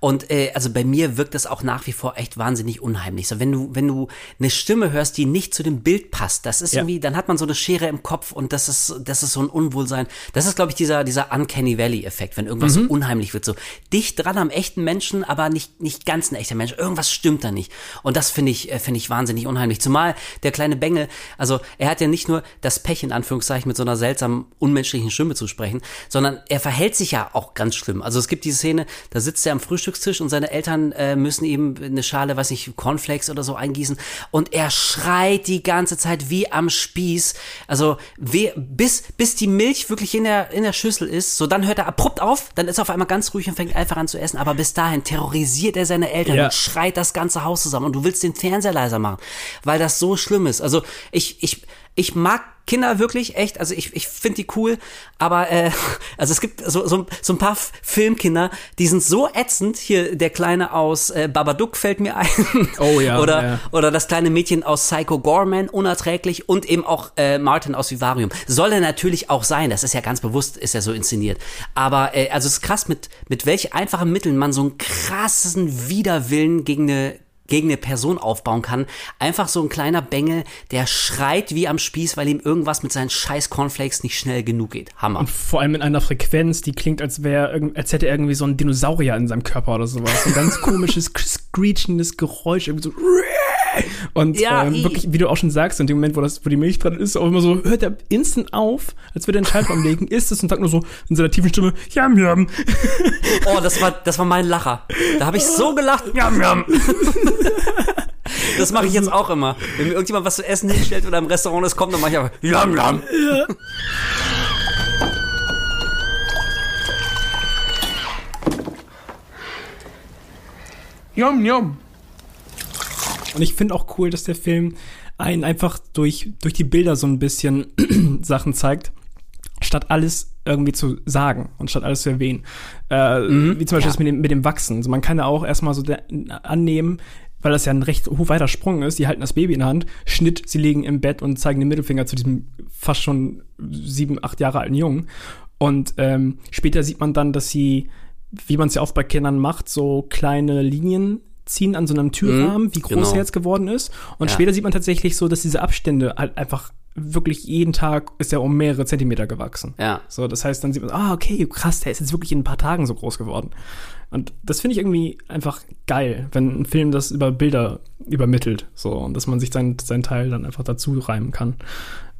Und äh, also bei mir wirkt das auch nach wie vor echt wahnsinnig unheimlich. So, wenn du, wenn du eine Stimme hörst, die nicht zu dem Bild passt, das ist Ja. irgendwie, dann hat man so eine Schere im Kopf und das ist, das ist so ein Unwohlsein. Das ist, glaube ich, dieser, dieser Uncanny Valley-Effekt, wenn irgendwas Mhm. so unheimlich wird. So dicht dran am echten Menschen, aber nicht, nicht ganz ein echter Mensch. Irgendwas stimmt da nicht. Und das finde ich, äh, finde ich wahnsinnig unheimlich. Zumal der kleine Bengel, also er hat ja nicht nur das Pech, in Anführungszeichen, mit so einer seltsamen, unmenschlichen Stimme zu sprechen, sondern er verhält sich ja auch ganz schlimm. Also es gibt diese Szene, da sitzt er am Frühstückstisch und seine Eltern äh, müssen ihm eine Schale, weiß nicht, Cornflakes oder so eingießen und er schreit die ganze Zeit wie am Spieß. Also we- bis, bis die Milch wirklich in der, in der Schüssel ist, so dann hört er abrupt auf, dann ist er auf einmal ganz ruhig und fängt einfach an zu essen, aber bis dahin terrorisiert er seine Eltern Ja. und schreit das ganze Haus zusammen und du willst den Fernseher leiser machen, weil das so schlimm ist. Also ich, ich, ich mag Kinder wirklich echt, also ich, ich finde die cool, aber äh, also es gibt so, so, so ein paar Filmkinder, die sind so ätzend. Hier der Kleine aus äh, Babadook fällt mir ein. Oh ja, Oder, ja. oder das kleine Mädchen aus Psycho Gorman, unerträglich. Und eben auch äh, Martin aus Vivarium. Soll er natürlich auch sein, das ist ja ganz bewusst, ist ja so inszeniert. Aber äh, also es ist krass, mit, mit welch einfachen Mitteln man so einen krassen Widerwillen gegen eine gegen eine Person aufbauen kann. Einfach so ein kleiner Bengel, der schreit wie am Spieß, weil ihm irgendwas mit seinen scheiß Cornflakes nicht schnell genug geht. Hammer. Vor allem in einer Frequenz, die klingt, als wäre, als hätte er irgendwie so ein Dinosaurier in seinem Körper oder sowas. Ein ganz komisches, screechendes Geräusch, irgendwie so. Und Ja, ähm, wirklich, wie du auch schon sagst, in dem Moment, wo, das, wo die Milch dran ist, auch immer so, hört er instant auf, als würde er einen Schalter umlegen, isst es und sagt nur so in seiner tiefen Stimme, jam, jam. Oh, das war, das war mein Lacher. Da habe ich so gelacht. Jam, jam. Das mache ich jetzt auch immer. Wenn mir irgendjemand was zu essen hinstellt oder im Restaurant ist, kommt, dann mache ich einfach Jam, jam. Yum, yum. Und ich finde auch cool, dass der Film einen einfach durch, durch die Bilder so ein bisschen Sachen zeigt, statt alles irgendwie zu sagen und statt alles zu erwähnen. Äh, wie zum Beispiel ja. das mit dem, mit dem Wachsen. Also man kann ja auch erstmal so der, annehmen, weil das ja ein recht hoch weiter Sprung ist, die halten das Baby in der Hand, Schnitt, sie liegen im Bett und zeigen den Mittelfinger zu diesem fast schon sieben, acht Jahre alten Jungen. Und ähm, später sieht man dann, dass sie wie man es ja oft bei Kindern macht, so kleine Linien ziehen an so einem Türrahmen, wie groß genau. er jetzt geworden ist. Und Ja. später sieht man tatsächlich so, dass diese Abstände halt einfach wirklich jeden Tag ist er um mehrere Zentimeter gewachsen. Ja. So, das heißt, dann sieht man, ah, okay, krass, der ist jetzt wirklich in ein paar Tagen so groß geworden. Und das finde ich irgendwie einfach geil, wenn ein Film das über Bilder übermittelt, so, und dass man sich sein, sein Teil dann einfach dazu reimen kann.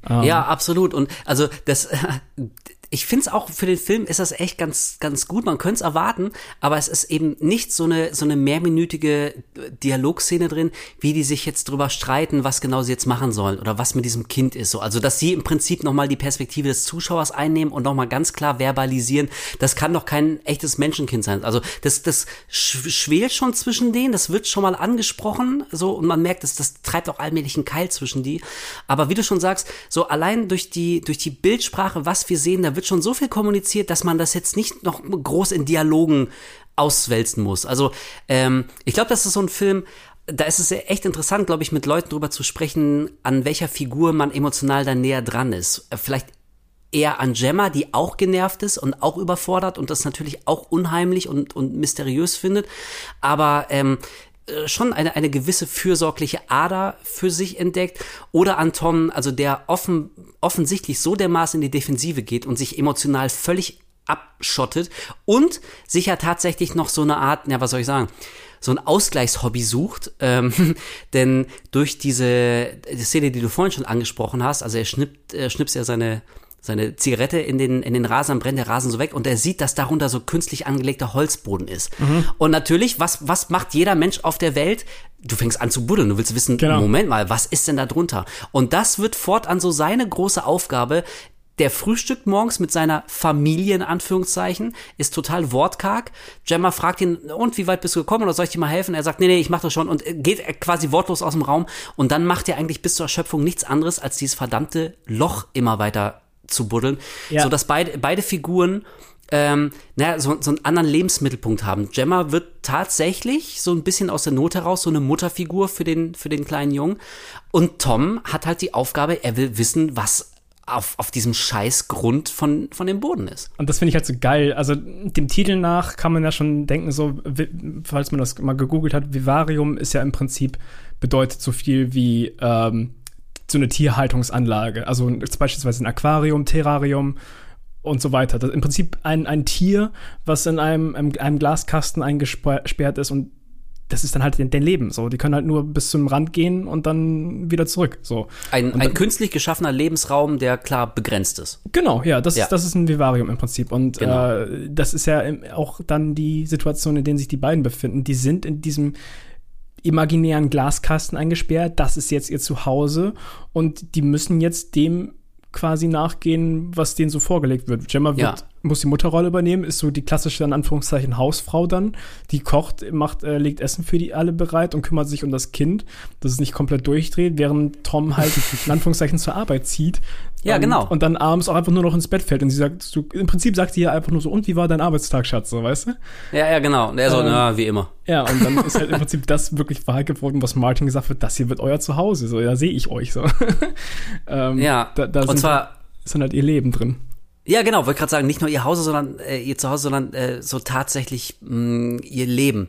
Ähm, Ja, absolut. Und also das, ich finde es auch für den Film ist das echt ganz, ganz gut. Man könnte es erwarten, aber es ist eben nicht so eine, so eine mehrminütige Dialogszene drin, wie die sich jetzt drüber streiten, was genau sie jetzt machen sollen oder was mit diesem Kind ist. So, also dass sie im Prinzip nochmal die Perspektive des Zuschauers einnehmen und nochmal ganz klar verbalisieren, das kann doch kein echtes Menschenkind sein. Also das, das sch- schwelt schon zwischen denen, das wird schon mal angesprochen, so und man merkt, dass das treibt auch allmählich einen Keil zwischen die. Aber wie du schon sagst, so allein durch die durch die Bildsprache, was wir sehen, da wird schon so viel kommuniziert, dass man das jetzt nicht noch groß in Dialogen auswälzen muss. Also ähm, ich glaube, das ist so ein Film. Da ist es echt interessant, glaube ich, mit Leuten drüber zu sprechen, an welcher Figur man emotional dann näher dran ist. Äh, Vielleicht eher an Gemma, die auch genervt ist und auch überfordert und das natürlich auch unheimlich und, und mysteriös findet, aber ähm, äh, schon eine, eine gewisse fürsorgliche Ader für sich entdeckt oder an Tom, also der offen, offensichtlich so dermaßen in die Defensive geht und sich emotional völlig abschottet und sich ja tatsächlich noch so eine Art, ja, was soll ich sagen, so ein Ausgleichshobby sucht, ähm, denn durch diese die Szene, die du vorhin schon angesprochen hast, also er schnippt, er schnipst ja seine seine Zigarette in den, in den Rasen, brennt der Rasen so weg und er sieht, dass darunter so künstlich angelegter Holzboden ist. Und natürlich, was, was macht jeder Mensch auf der Welt? Du fängst an zu buddeln, du willst wissen, Genau. Moment mal, was ist denn da drunter? Und das wird fortan so seine große Aufgabe. Der frühstückt morgens mit seiner Familie, in Anführungszeichen, ist total wortkarg. Gemma fragt ihn, und wie weit bist du gekommen oder soll ich dir mal helfen? Er sagt, nee, nee, ich mach das schon und geht quasi wortlos aus dem Raum. Und dann macht er eigentlich bis zur Erschöpfung nichts anderes, als dieses verdammte Loch immer weiter zu buddeln. Ja. So dass beide, beide Figuren ähm, naja, so, so einen anderen Lebensmittelpunkt haben. Gemma wird tatsächlich so ein bisschen aus der Not heraus so eine Mutterfigur für den, für den kleinen Jungen. Und Tom hat halt die Aufgabe, er will wissen, was auf, auf diesem Scheißgrund von, von dem Boden ist. Und das finde ich halt so geil. Also dem Titel nach kann man ja schon denken, so, falls man das mal gegoogelt hat, Vivarium ist ja im Prinzip bedeutet so viel wie ähm, so eine Tierhaltungsanlage. Also beispielsweise ein Aquarium, Terrarium und so weiter. Das ist im Prinzip ein, ein Tier, was in einem, einem, einem Glaskasten eingesperrt ist und das ist dann halt dein Leben. So, die können halt nur bis zum Rand gehen und dann wieder zurück. So. Ein, ein dann- künstlich geschaffener Lebensraum, der klar begrenzt ist. Genau, ja, das, Ja. Ist, das ist ein Vivarium im Prinzip. Und Genau. äh, das ist ja auch dann die Situation, in der sich die beiden befinden. Die sind in diesem imaginären Glaskasten eingesperrt. Das ist jetzt ihr Zuhause. Und die müssen jetzt dem quasi nachgehen, was denen so vorgelegt wird. Gemma wird, Ja. muss die Mutterrolle übernehmen, ist so die klassische, in Anführungszeichen, Hausfrau dann. Die kocht, macht, äh, legt Essen für die alle bereit und kümmert sich um das Kind, dass es nicht komplett durchdreht, während Tom halt in Anführungszeichen zur Arbeit zieht. Ja, und, genau. Und dann abends auch einfach nur noch ins Bett fällt und sie sagt, so, im Prinzip sagt sie ja einfach nur so, und wie war dein Arbeitstag, Schatz, so, weißt du? Ja, ja, genau. Und er so, Ähm, na, wie immer. Ja, und dann ist halt im Prinzip das wirklich wahr geworden, was Martin gesagt wird, das hier wird euer Zuhause, so, da sehe ich euch so. ähm, Ja, da, da und sind, zwar sind halt ihr Leben drin. Ja, genau, wollte gerade sagen, nicht nur ihr Hause, sondern äh, ihr Zuhause, sondern äh, so tatsächlich mh, ihr Leben.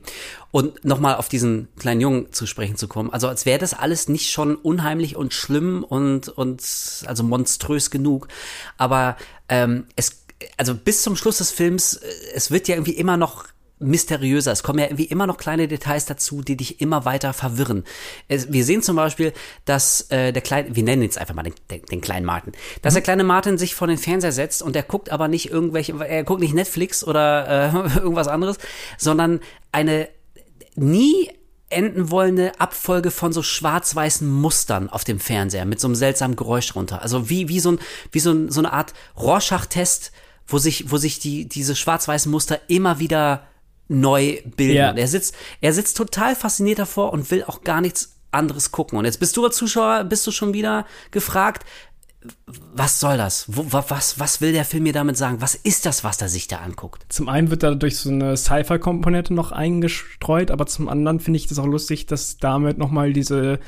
Und nochmal auf diesen kleinen Jungen zu sprechen zu kommen. Also als wäre das alles nicht schon unheimlich und schlimm und, und also monströs genug. Aber ähm, es, also bis zum Schluss des Films, äh, es wird ja irgendwie immer noch mysteriöser. Es kommen ja irgendwie immer noch kleine Details dazu, die dich immer weiter verwirren. Es, wir sehen zum Beispiel, dass äh, der kleine, wir nennen jetzt einfach mal den, den, den kleinen Martin, dass der kleine Martin sich vor den Fernseher setzt und der guckt aber nicht irgendwelche, er guckt nicht Netflix oder äh, irgendwas anderes, sondern eine nie enden wollende Abfolge von so schwarz-weißen Mustern auf dem Fernseher mit so einem seltsamen Geräusch runter. Also wie, wie so ein, wie so, ein, so eine Art Rorschach-Test, wo sich, wo sich die, diese schwarz-weißen Muster immer wieder neu bilden. Ja. Und er sitzt, er sitzt total fasziniert davor und will auch gar nichts anderes gucken. Und jetzt bist du als Zuschauer, bist du schon wieder gefragt, was soll das? Wo, wa- was, was will der Film mir damit sagen? Was ist das, was er sich da anguckt? Zum einen wird dadurch so eine Sci-Fi-Komponente noch eingestreut, aber zum anderen finde ich das auch lustig, dass damit nochmal diese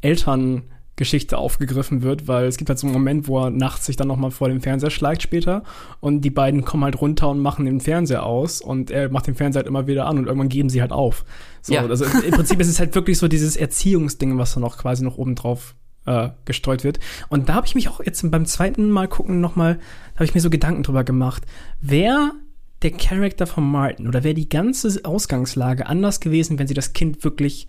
Eltern Geschichte aufgegriffen wird, weil es gibt halt so einen Moment, wo er nachts sich dann nochmal vor dem Fernseher schleicht später und die beiden kommen halt runter und machen den Fernseher aus und er macht den Fernseher halt immer wieder an und irgendwann geben sie halt auf. So, Ja. also im Prinzip ist es halt wirklich so dieses Erziehungsding, was da noch quasi noch oben drauf äh, gestreut wird. Und da habe ich mich auch jetzt beim zweiten Mal gucken nochmal, da habe ich mir so Gedanken drüber gemacht. Wer der Charakter von Martin oder wäre die ganze Ausgangslage anders gewesen, wenn sie das Kind wirklich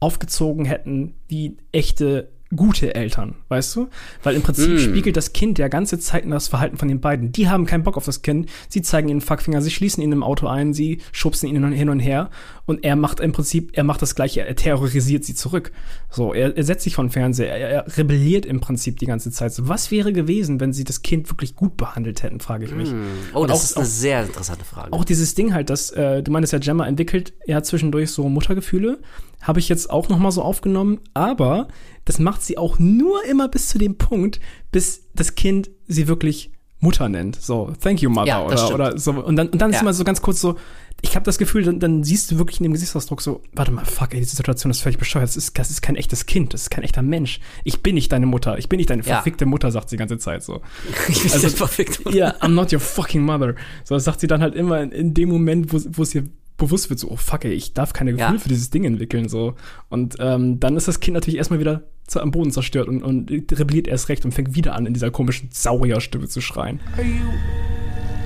aufgezogen hätten wie echte gute Eltern, weißt du? Weil im Prinzip Mm. spiegelt das Kind ja ganze Zeit in das Verhalten von den beiden. Die haben keinen Bock auf das Kind, sie zeigen ihnen den Fuckfinger, sie schließen ihn im Auto ein, sie schubsen ihn hin und her und er macht im Prinzip, er macht das gleiche, er terrorisiert sie zurück. So, er, er setzt sich von Fernseher, er, er rebelliert im Prinzip die ganze Zeit. So, was wäre gewesen, wenn sie das Kind wirklich gut behandelt hätten, frage ich mich. Oh, Und das auch- ist eine auch- sehr interessante Frage. auch dieses Ding halt, dass äh, du meinst ja, Gemma entwickelt ja zwischendurch so Muttergefühle, habe ich jetzt auch noch mal so aufgenommen, aber das macht sie auch nur immer bis zu dem Punkt, bis das Kind sie wirklich Mutter nennt. So, thank you, Mother. Ja, oder, oder so. Und dann, und dann ist Ja. immer so ganz kurz so, ich habe das Gefühl, dann, dann siehst du wirklich in dem Gesichtsausdruck so, warte mal, fuck, ey, diese Situation ist völlig bescheuert. Das ist, das ist kein echtes Kind, das ist kein echter Mensch. Ich bin nicht deine Mutter, ich bin nicht deine Ja. verfickte Mutter, sagt sie die ganze Zeit so. ich bin also- also, perfekt. Ja, I'm not your fucking mother. So, das sagt sie dann halt immer in, in dem Moment, wo, wo es ihr bewusst wird, so, oh fuck, ey, ich darf keine Gefühle Ja. für dieses Ding entwickeln, so. Und ähm, dann ist das Kind natürlich erstmal wieder zu, am Boden zerstört und, und rebelliert erst recht und fängt wieder an, in dieser komischen Saurierstimme zu schreien. Are you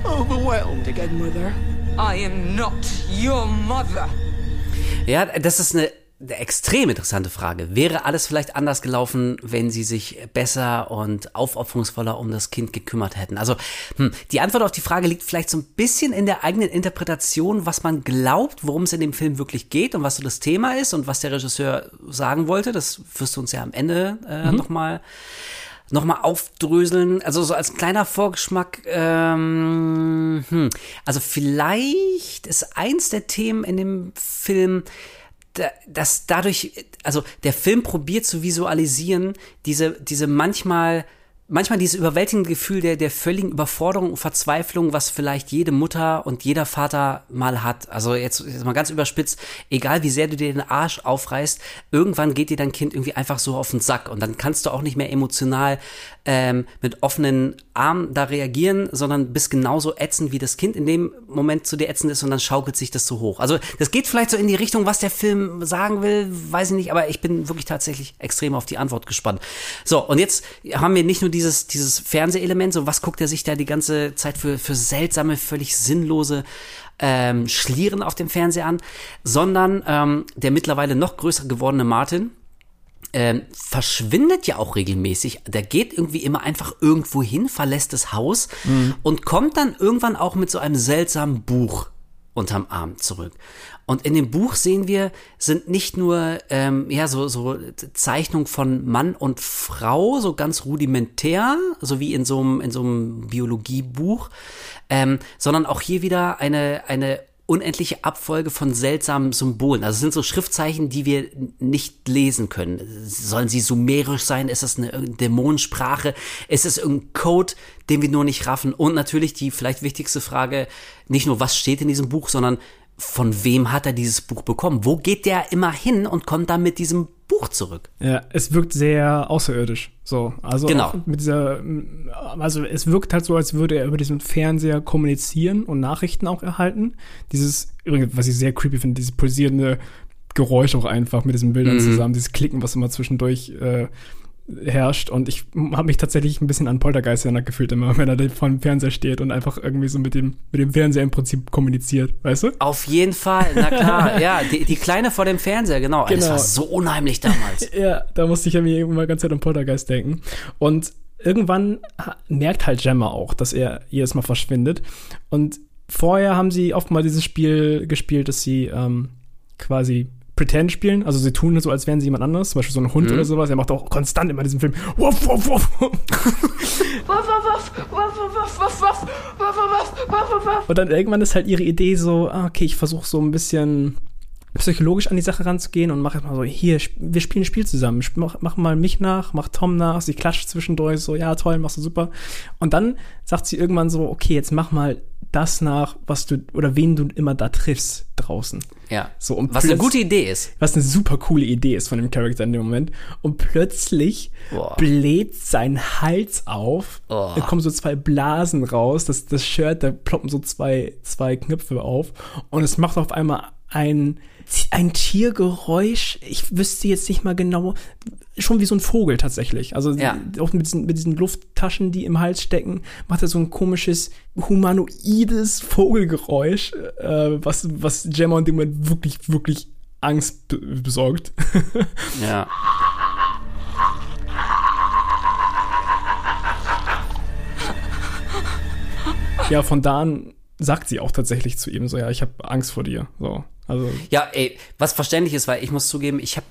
overwhelmed again, Mother? I am not your mother. Ja, das ist eine, eine extrem interessante Frage. Wäre alles vielleicht anders gelaufen, wenn sie sich besser und aufopferungsvoller um das Kind gekümmert hätten? Also, hm, die Antwort auf die Frage liegt vielleicht so ein bisschen in der eigenen Interpretation, was man glaubt, worum es in dem Film wirklich geht und was so das Thema ist und was der Regisseur sagen wollte. Das wirst du uns ja am Ende äh, nochmal noch mal aufdröseln. Also so als kleiner Vorgeschmack, ähm, hm, also vielleicht ist eins der Themen in dem Film, dass dadurch, also der Film probiert zu visualisieren, diese, diese manchmal, manchmal dieses überwältigende Gefühl der, der völligen Überforderung und Verzweiflung, was vielleicht jede Mutter und jeder Vater mal hat. Also jetzt, jetzt mal ganz überspitzt, egal wie sehr du dir den Arsch aufreißt, irgendwann geht dir dein Kind irgendwie einfach so auf den Sack und dann kannst du auch nicht mehr emotional ähm, mit offenen Armen da reagieren, sondern bist genauso ätzend, wie das Kind in dem Moment zu dir ätzend ist und dann schaukelt sich das so hoch. Also das geht vielleicht so in die Richtung, was der Film sagen will, weiß ich nicht, aber ich bin wirklich tatsächlich extrem auf die Antwort gespannt. So, und jetzt haben wir nicht nur dieses, dieses Fernsehelement, so was guckt er sich da die ganze Zeit für, für seltsame, völlig sinnlose ähm, Schlieren auf dem Fernseher an, sondern ähm, der mittlerweile noch größer gewordene Martin, ähm, verschwindet ja auch regelmäßig. Der geht irgendwie immer einfach irgendwo hin, verlässt das Haus und kommt dann irgendwann auch mit so einem seltsamen Buch unterm Arm zurück. Und in dem Buch sehen wir, sind nicht nur ähm, ja so so Zeichnungen von Mann und Frau, so ganz rudimentär, so wie in so einem in so einem Biologiebuch, ähm, sondern auch hier wieder eine eine unendliche Abfolge von seltsamen Symbolen. Also es sind so Schriftzeichen, die wir nicht lesen können. Sollen sie sumerisch sein? Ist das eine Dämonensprache? Ist es irgendein Code, den wir nur nicht raffen? Und natürlich die vielleicht wichtigste Frage, nicht nur was steht in diesem Buch, sondern von wem hat er dieses Buch bekommen? Wo geht der immer hin und kommt dann mit diesem Buch zurück? Ja, es wirkt sehr außerirdisch. So, also Genau. mit dieser, also es wirkt halt so, als würde er über diesen Fernseher kommunizieren und Nachrichten auch erhalten. Dieses, übrigens, was ich sehr creepy finde, dieses pulsierende Geräusch auch einfach mit diesen Bildern zusammen, dieses Klicken, was immer zwischendurch äh, herrscht. Und ich habe mich tatsächlich ein bisschen an Poltergeist erinnert gefühlt immer, wenn er da vor dem Fernseher steht und einfach irgendwie so mit dem, mit dem Fernseher im Prinzip kommuniziert, weißt du? Auf jeden Fall, na klar, ja, die, die Kleine vor dem Fernseher, genau. Das Genau. war so unheimlich damals. Ja, da musste ich ja mir immer ganz Zeit an Poltergeist denken. Und irgendwann merkt halt Gemma auch, dass er jedes Mal verschwindet. Und vorher haben sie oft mal dieses Spiel gespielt, dass sie ähm, quasi Pretend spielen. Also sie tun so, als wären sie jemand anderes, zum Beispiel so ein Hund oder sowas. Er macht auch konstant immer diesen Film. Wuff, wuff, wuff. Und dann irgendwann ist halt ihre Idee so, ah, okay, ich versuche so ein bisschen psychologisch an die Sache ranzugehen und mache jetzt mal so, hier, wir spielen ein Spiel zusammen. Mach, mach mal mich nach, mach Tom nach, sie klatscht zwischendurch so, ja, toll, machst du super. Und dann sagt sie irgendwann so, okay, jetzt mach mal das nach, was du oder wen du immer da triffst draußen. Ja. So, und Was eine gute Idee ist. was eine super coole Idee ist von dem Charakter in dem Moment. Und plötzlich Boah. bläht sein Hals auf. Oh. Da kommen so zwei Blasen raus. Das, das Shirt, da ploppen so zwei, zwei Knöpfe auf. Und es macht auf einmal ein, ein Tiergeräusch. Ich wüsste jetzt nicht mal genau. Schon wie so ein Vogel tatsächlich. Also Ja. auch mit diesen, mit diesen Lufttaschen, die im Hals stecken, macht er so ein komisches humanoides Vogelgeräusch, äh, was, was Gemma in dem Moment wirklich, wirklich Angst be besorgt. Ja. ja, von da an sagt sie auch tatsächlich zu ihm so, ja, ich habe Angst vor dir. So, also Ja, ey, was verständlich ist, weil ich muss zugeben, ich habe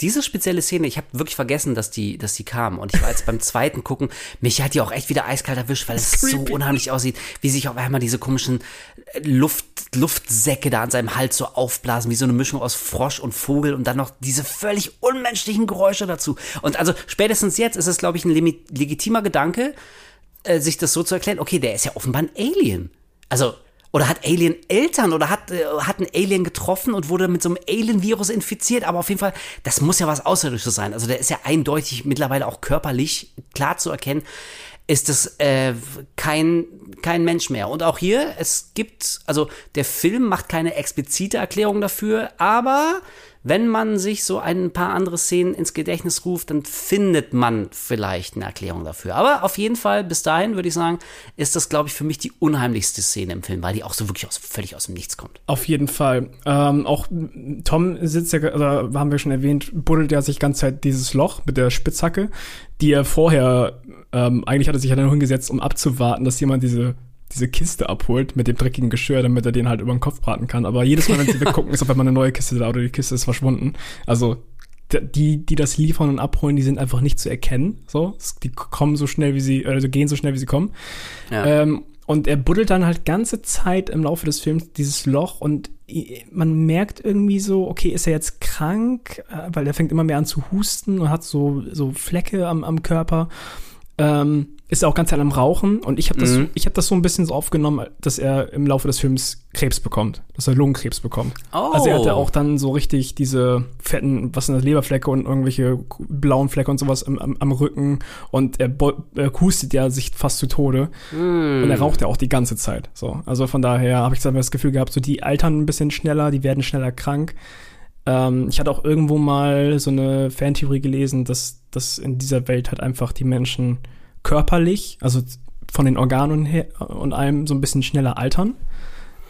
diese spezielle Szene, ich habe wirklich vergessen, dass die, dass die kam. Und ich war jetzt beim zweiten gucken, mich hat die auch echt wieder eiskalt erwischt, weil es so unheimlich aussieht, wie sich auf einmal diese komischen äh, Luft, Luftsäcke da an seinem Hals so aufblasen, wie so eine Mischung aus Frosch und Vogel und dann noch diese völlig unmenschlichen Geräusche dazu. Und also spätestens jetzt ist es, glaube ich, ein legitimer Gedanke, äh, sich das so zu erklären, okay, der ist ja offenbar ein Alien. Also, oder hat Alien Eltern oder hat, äh, hat ein Alien getroffen und wurde mit so einem Alien-Virus infiziert, aber auf jeden Fall, das muss ja was Außerirdisches sein. Also der ist ja eindeutig mittlerweile auch körperlich klar zu erkennen, ist es äh, kein, kein Mensch mehr. Und auch hier, es gibt, also der Film macht keine explizite Erklärung dafür, aber wenn man sich so ein paar andere Szenen ins Gedächtnis ruft, dann findet man vielleicht eine Erklärung dafür. Aber auf jeden Fall, bis dahin würde ich sagen, ist das, glaube ich, für mich die unheimlichste Szene im Film, weil die auch so wirklich aus, völlig aus dem Nichts kommt. Auf jeden Fall. Ähm, auch Tom sitzt ja, oder haben wir schon erwähnt, buddelt ja sich ganz Zeit dieses Loch mit der Spitzhacke, die er vorher, ähm, eigentlich hat er sich ja dann hingesetzt, um abzuwarten, dass jemand diese diese Kiste abholt mit dem dreckigen Geschirr, damit er den halt über den Kopf braten kann. Aber jedes Mal, wenn sie weggucken, ist auf einmal eine neue Kiste da oder die Kiste ist verschwunden. Also die, die das liefern und abholen, die sind einfach nicht zu erkennen. So, die kommen so schnell wie sie, also gehen so schnell wie sie kommen. Ja. Ähm, und er buddelt dann halt ganze Zeit im Laufe des Films dieses Loch und man merkt irgendwie so, okay, ist er jetzt krank? Äh, Weil er fängt immer mehr an zu husten und hat so, so Flecke am, am Körper. Ähm, ist er auch ganz Zeit am Rauchen und ich habe das, Mhm. ich habe das so ein bisschen so aufgenommen, dass er im Laufe des Films Krebs bekommt, dass er Lungenkrebs bekommt. Oh. Also er hatte auch dann so richtig diese fetten, was sind das, Leberflecke und irgendwelche blauen Flecke und sowas am, am, am Rücken und er, er hustet ja sich fast zu Tode und er raucht ja auch die ganze Zeit. So, also von daher habe ich das Gefühl gehabt, so die altern ein bisschen schneller, die werden schneller krank. Ähm, ich hatte auch irgendwo mal so eine Fantheorie gelesen, dass, dass in dieser Welt halt einfach die Menschen körperlich, also von den Organen her und allem so ein bisschen schneller altern.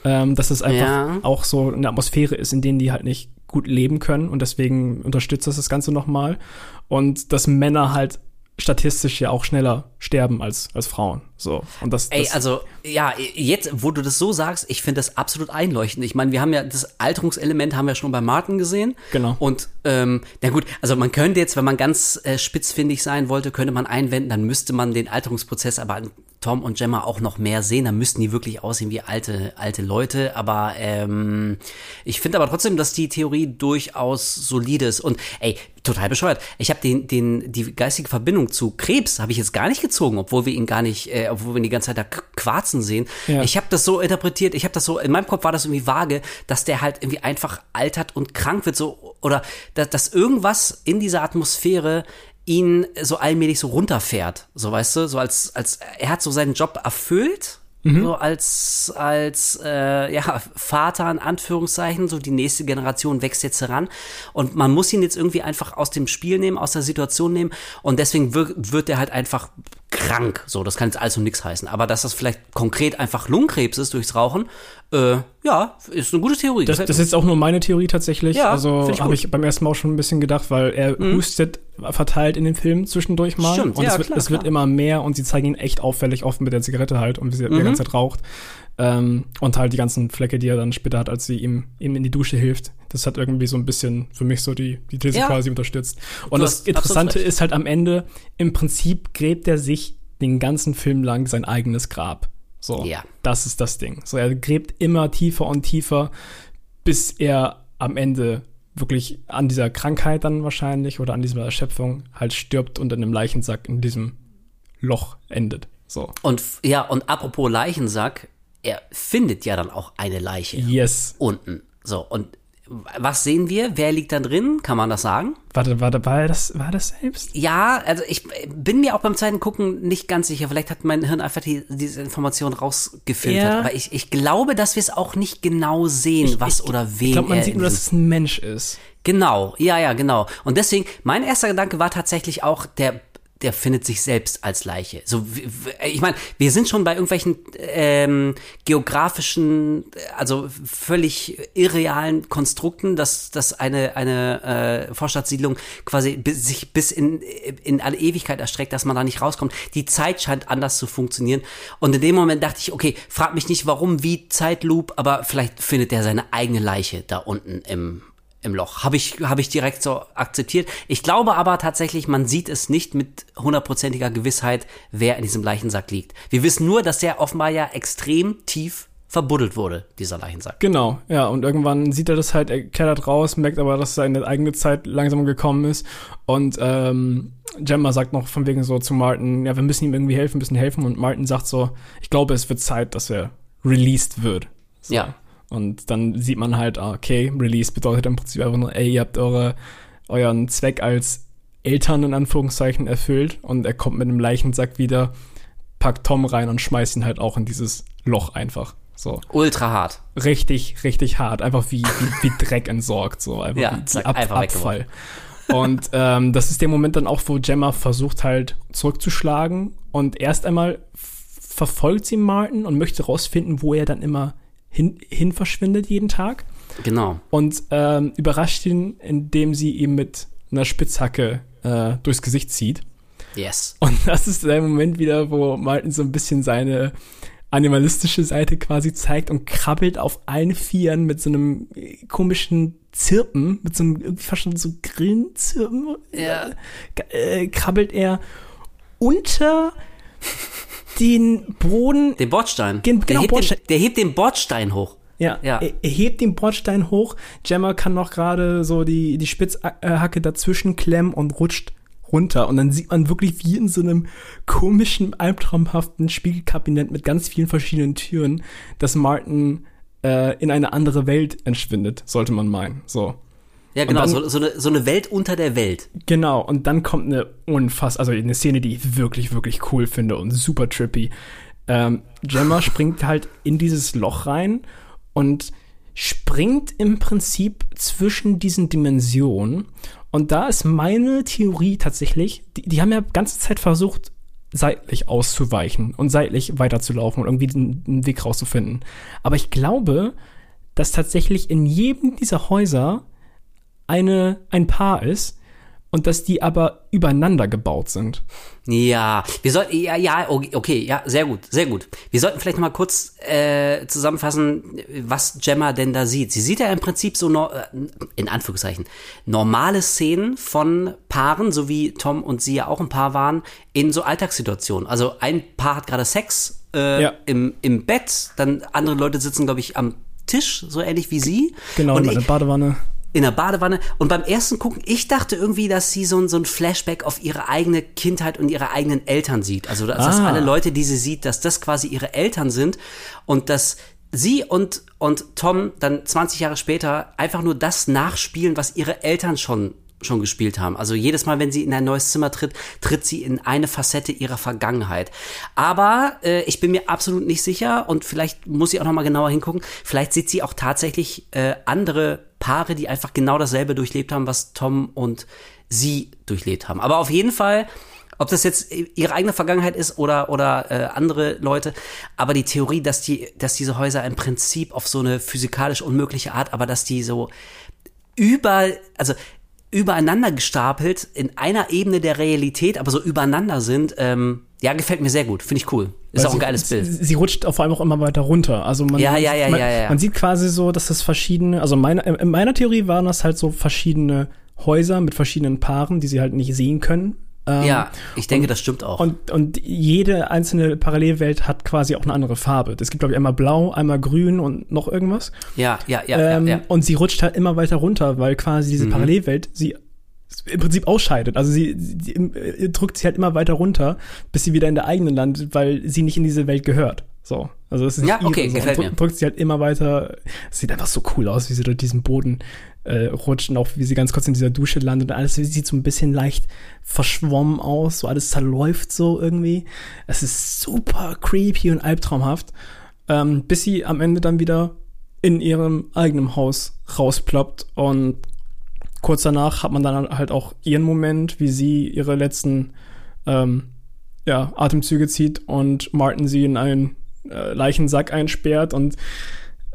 Ähm, dass es einfach Ja. auch so eine Atmosphäre ist, in denen die halt nicht gut leben können und deswegen unterstützt das das Ganze nochmal. Und dass Männer halt statistisch ja auch schneller sterben als, als Frauen. So. Und das, Ey, das also, ja, jetzt, wo du das so sagst, ich finde das absolut einleuchtend. Ich meine, wir haben ja das Alterungselement haben wir schon bei Martin gesehen. Genau. Und, ähm, na gut, also man könnte jetzt, wenn man ganz äh, spitzfindig sein wollte, könnte man einwenden, dann müsste man den Alterungsprozess aber an Tom und Gemma auch noch mehr sehen. Dann müssten die wirklich aussehen wie alte, alte Leute. Aber ähm, ich finde aber trotzdem, dass die Theorie durchaus solide ist. Und ey, total bescheuert. Ich habe den, den, die geistige Verbindung zu Krebs habe ich jetzt gar nicht gezogen, obwohl wir ihn gar nicht, äh, obwohl wir ihn die ganze Zeit da quarzen sehen. Ja. Ich habe das so interpretiert, ich habe das so, in meinem Kopf war das irgendwie vage, dass der halt irgendwie einfach altert und krank wird, so, oder dass, dass irgendwas in dieser Atmosphäre ihn so allmählich so runterfährt, so weißt du, so als, als er hat so seinen Job erfüllt, so als, als äh, ja, Vater in Anführungszeichen, so die nächste Generation wächst jetzt heran und man muss ihn jetzt irgendwie einfach aus dem Spiel nehmen, aus der Situation nehmen und deswegen wird, wird er halt einfach krank, so, das kann jetzt alles und nichts heißen, aber dass das vielleicht konkret einfach Lungenkrebs ist durchs Rauchen, äh, ja, ist eine gute Theorie. Das, das ist jetzt auch nur meine Theorie tatsächlich. Ja, also habe. Mhm. ich beim ersten Mal auch schon ein bisschen gedacht, weil er hustet verteilt in den Filmen zwischendurch mal. Stimmt, und ja, es, wird, klar, es wird klar. immer mehr und sie zeigen ihn echt auffällig oft mit der Zigarette halt und wie er Mhm. die ganze Zeit raucht. Ähm, und halt die ganzen Flecke, die er dann später hat, als sie ihm, ihm in die Dusche hilft. Das hat irgendwie so ein bisschen für mich so die, die These Ja. quasi unterstützt. Und das Interessante ist halt am Ende, im Prinzip gräbt er sich den ganzen Film lang sein eigenes Grab. So, Ja. das ist das Ding. So, er gräbt immer tiefer und tiefer, bis er am Ende wirklich an dieser Krankheit dann wahrscheinlich oder an dieser Erschöpfung halt stirbt und in einem Leichensack in diesem Loch endet. So. Und ja, und apropos Leichensack, er findet ja dann auch eine Leiche Yes. unten. So, und was sehen wir? Wer liegt da drin? Kann man das sagen? Warte, warte, war das, war das selbst? Ja, also ich bin mir auch beim zweiten Gucken nicht ganz sicher. Vielleicht hat mein Hirn einfach die, diese Information rausgefiltert. Ja. Aber ich, ich glaube, dass wir es auch nicht genau sehen, was oder wen Ich glaube, man sieht nur, dass es ein Mensch ist. Genau, ja, ja, genau. Und deswegen, mein erster Gedanke war tatsächlich auch, der, der findet sich selbst als Leiche. So, ich meine, wir sind schon bei irgendwelchen ähm, geografischen, also völlig irrealen Konstrukten, dass, dass eine, eine äh, Vorstadtsiedlung quasi bis, sich bis in, in alle Ewigkeit erstreckt, dass man da nicht rauskommt. Die Zeit scheint anders zu funktionieren. Und in dem Moment dachte ich, okay, frag mich nicht warum, wie Zeitloop, aber vielleicht findet er seine eigene Leiche da unten im, im Loch. Habe ich, habe ich direkt so akzeptiert. Ich glaube aber tatsächlich, man sieht es nicht mit hundertprozentiger Gewissheit, wer in diesem Leichensack liegt. Wir wissen nur, dass der offenbar ja extrem tief verbuddelt wurde, dieser Leichensack. Genau, ja, und irgendwann sieht er das halt, er klettert raus, merkt aber, dass seine eigene Zeit langsam gekommen ist. Und ähm, Gemma sagt noch von wegen so zu Martin, ja, wir müssen ihm irgendwie helfen, müssen helfen. Und Martin sagt so, ich glaube, es wird Zeit, dass er released wird. So. Ja. Und dann sieht man halt, ah, okay, Release bedeutet im Prinzip einfach nur, ey, ihr habt eure, euren Zweck als Eltern in Anführungszeichen erfüllt und er kommt mit einem Leichensack wieder, packt Tom rein und schmeißt ihn halt auch in dieses Loch einfach. So. Ultra hart. Richtig, richtig hart. Einfach wie, wie, wie Dreck entsorgt, so. Einfach Ja, wie, Ab, einfach Abfall. Und ähm, das ist der Moment dann auch, wo Gemma versucht halt zurückzuschlagen und erst einmal verfolgt sie Martin und möchte rausfinden, wo er dann immer hin, hin verschwindet jeden Tag Genau. und ähm, überrascht ihn, indem sie ihm mit einer Spitzhacke äh, durchs Gesicht zieht. Yes. Und das ist der Moment wieder, wo Martin so ein bisschen seine animalistische Seite quasi zeigt und krabbelt auf allen Vieren mit so einem komischen Zirpen, mit so einem irgendwie fast schon so Grillenzirpen, Ja. äh, krabbelt er unter den Boden. Den Bordstein. Gen- der, genau, hebt Bordstein. Den, der hebt den Bordstein hoch. Ja, Ja. Er, er hebt den Bordstein hoch. Gemma kann noch gerade so die, die Spitzhacke dazwischen klemmen und rutscht runter. Und dann sieht man wirklich wie in so einem komischen, albtraumhaften Spiegelkabinett mit ganz vielen verschiedenen Türen, dass Martin äh, in eine andere Welt entschwindet, sollte man meinen. So. Ja, genau. dann- So, so, eine, so eine Welt unter der Welt. Genau, und dann kommt eine unfass, also eine Szene, die ich wirklich, wirklich cool finde und super trippy. Ähm, Gemma springt halt in dieses Loch rein und springt im Prinzip zwischen diesen Dimensionen. Und da ist meine Theorie tatsächlich, die, die haben ja ganze Zeit versucht, seitlich auszuweichen und seitlich weiterzulaufen und irgendwie den, den Weg rauszufinden. Aber ich glaube, dass tatsächlich in jedem dieser Häuser eine, ein Paar ist und dass die aber übereinander gebaut sind. Ja, wir sollten, ja, ja, okay, ja, sehr gut, sehr gut. Wir sollten vielleicht noch mal kurz äh, zusammenfassen, was Gemma denn da sieht. Sie sieht ja im Prinzip so, no, äh, in Anführungszeichen, normale Szenen von Paaren, so wie Tom und sie ja auch ein Paar waren, in so Alltagssituationen. Also ein Paar hat gerade Sex äh, Ja. im, im Bett, dann andere Leute sitzen, glaube ich, am Tisch, so ähnlich wie sie. Genau, und in der Badewanne. In der Badewanne. Und beim ersten Gucken, ich dachte irgendwie, dass sie so ein, so ein Flashback auf ihre eigene Kindheit und ihre eigenen Eltern sieht. Also, dass das Ah. alle Leute, die sie sieht, dass das quasi ihre Eltern sind und dass sie und, und Tom dann 20 Jahre später einfach nur das nachspielen, was ihre Eltern schon schon gespielt haben. Also jedes Mal, wenn sie in ein neues Zimmer tritt, tritt sie in eine Facette ihrer Vergangenheit. Aber äh, ich bin mir absolut nicht sicher und vielleicht muss sie auch noch mal genauer hingucken. Vielleicht sieht sie auch tatsächlich äh, andere Paare, die einfach genau dasselbe durchlebt haben, was Tom und sie durchlebt haben. Aber auf jeden Fall, ob das jetzt ihre eigene Vergangenheit ist oder oder äh, andere Leute, aber die Theorie, dass die, dass diese Häuser im Prinzip auf so eine physikalisch unmögliche Art, aber dass die so über, also übereinander gestapelt in einer Ebene der Realität, aber so übereinander sind, ähm, ja, gefällt mir sehr gut. Finde ich cool. Ist auch ein sie, geiles Bild. Sie, sie rutscht vor allem auch immer weiter runter. Also man, Ja, ja, ja, man, ja, ja. man sieht quasi so, dass das verschiedene, also meine, in meiner Theorie waren das halt so verschiedene Häuser mit verschiedenen Paaren, die sie halt nicht sehen können. Ähm, Ja, ich denke, das stimmt auch. Und, und jede einzelne Parallelwelt hat quasi auch eine andere Farbe. Es gibt, glaube ich, einmal blau, einmal grün und noch irgendwas. ja, ja, ja, ähm, ja, ja. Und sie rutscht halt immer weiter runter, weil quasi diese Parallelwelt sie im Prinzip ausscheidet. Also sie, sie, sie äh, drückt sie halt immer weiter runter, bis sie wieder in der eigenen landet, weil sie nicht in diese Welt gehört. So, also es ist Ja, ihre okay, so. gefällt und drück- mir. drückt sie halt immer weiter. Es sieht einfach so cool aus, wie sie durch diesen Boden äh, rutschen, auch wie sie ganz kurz in dieser Dusche landet und alles sieht so ein bisschen leicht verschwommen aus, so alles zerläuft so irgendwie. Es ist super creepy und albtraumhaft, ähm, bis sie am Ende dann wieder in ihrem eigenen Haus rausploppt und kurz danach hat man dann halt auch ihren Moment, wie sie ihre letzten ähm, ja, Atemzüge zieht und Martin sie in einen äh, Leichensack einsperrt und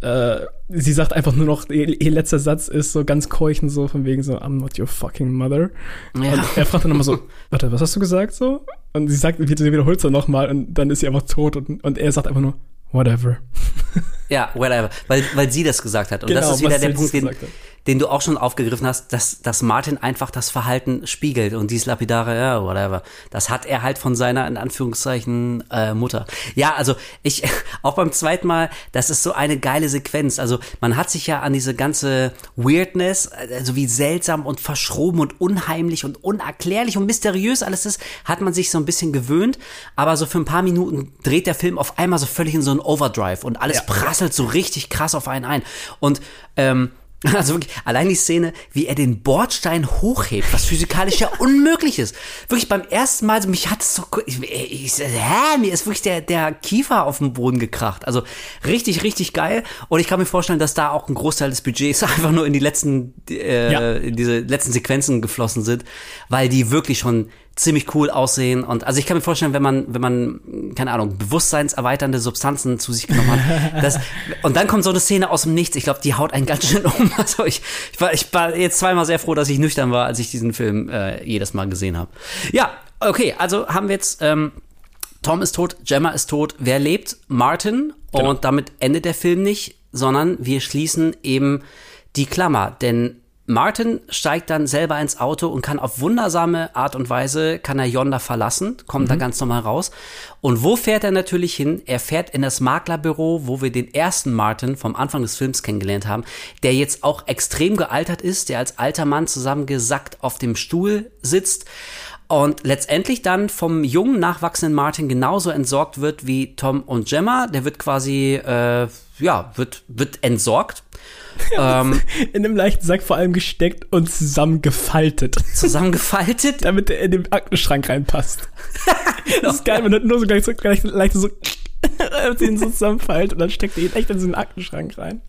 äh, sie sagt einfach nur noch, ihr, ihr letzter Satz ist so ganz keuchend so von wegen so, I'm not your fucking mother. Ja. Und er fragt dann nochmal so, warte, was hast du gesagt so? Und sie sagt, sie wiederholt es dann nochmal und dann ist sie einfach tot und, und er sagt einfach nur, whatever. Ja, whatever. Weil, weil sie das gesagt hat. Und Genau, das ist wieder der Punkt, den. Den du auch schon aufgegriffen hast, dass, dass Martin einfach das Verhalten spiegelt und dies lapidare, ja, whatever. Das hat er halt von seiner, in Anführungszeichen, äh, Mutter. Ja, also ich, auch beim zweiten Mal, das ist so eine geile Sequenz. Also man hat sich ja an diese ganze Weirdness, also wie seltsam und verschroben und unheimlich und unerklärlich und mysteriös alles ist, hat man sich so ein bisschen gewöhnt. Aber so für ein paar Minuten dreht der Film auf einmal so völlig in so einen Overdrive und alles prasselt so richtig krass auf einen ein. Und ähm, also wirklich, allein die Szene, wie er den Bordstein hochhebt, was physikalisch ja unmöglich ist. Wirklich beim ersten Mal, so, mich hat es so, ich, ich, hä, mir ist wirklich der, der Kiefer auf den Boden gekracht. Also richtig, richtig geil. Und ich kann mir vorstellen, dass da auch ein Großteil des Budgets einfach nur in die letzten, äh, Ja. in diese letzten Sequenzen geflossen sind, weil die wirklich schon ziemlich cool aussehen und also ich kann mir vorstellen, wenn man wenn man keine Ahnung bewusstseinserweiternde Substanzen zu sich genommen hat, das und dann kommt so eine Szene aus dem Nichts. Ich glaube, die haut einen ganz schön um. Also ich, ich war ich war jetzt zweimal sehr froh, dass ich nüchtern war, als ich diesen Film äh, jedes Mal gesehen habe. Ja, okay, also haben wir jetzt ähm, Tom ist tot, Gemma ist tot. Wer lebt? Martin. Genau. Und damit endet der Film nicht, sondern wir schließen eben die Klammer. Denn Martin steigt dann selber ins Auto und kann auf wundersame Art und Weise, kann er Yonda verlassen, kommt da ganz normal raus. Und wo fährt er natürlich hin? Er fährt in das Maklerbüro, wo wir den ersten Martin vom Anfang des Films kennengelernt haben, der jetzt auch extrem gealtert ist, der als alter Mann zusammengesackt auf dem Stuhl sitzt und letztendlich dann vom jungen, nachwachsenden Martin genauso entsorgt wird wie Tom und Gemma. Der wird quasi, äh, ja, wird, wird entsorgt. ähm, In einem leichten Sack vor allem gesteckt und zusammengefaltet, zusammengefaltet. damit er in den Aktenschrank reinpasst. Das ist geil, man hat nur so gleich so, gleich, leicht so, den so zusammenfaltet und dann steckt er ihn echt in so einen Aktenschrank rein.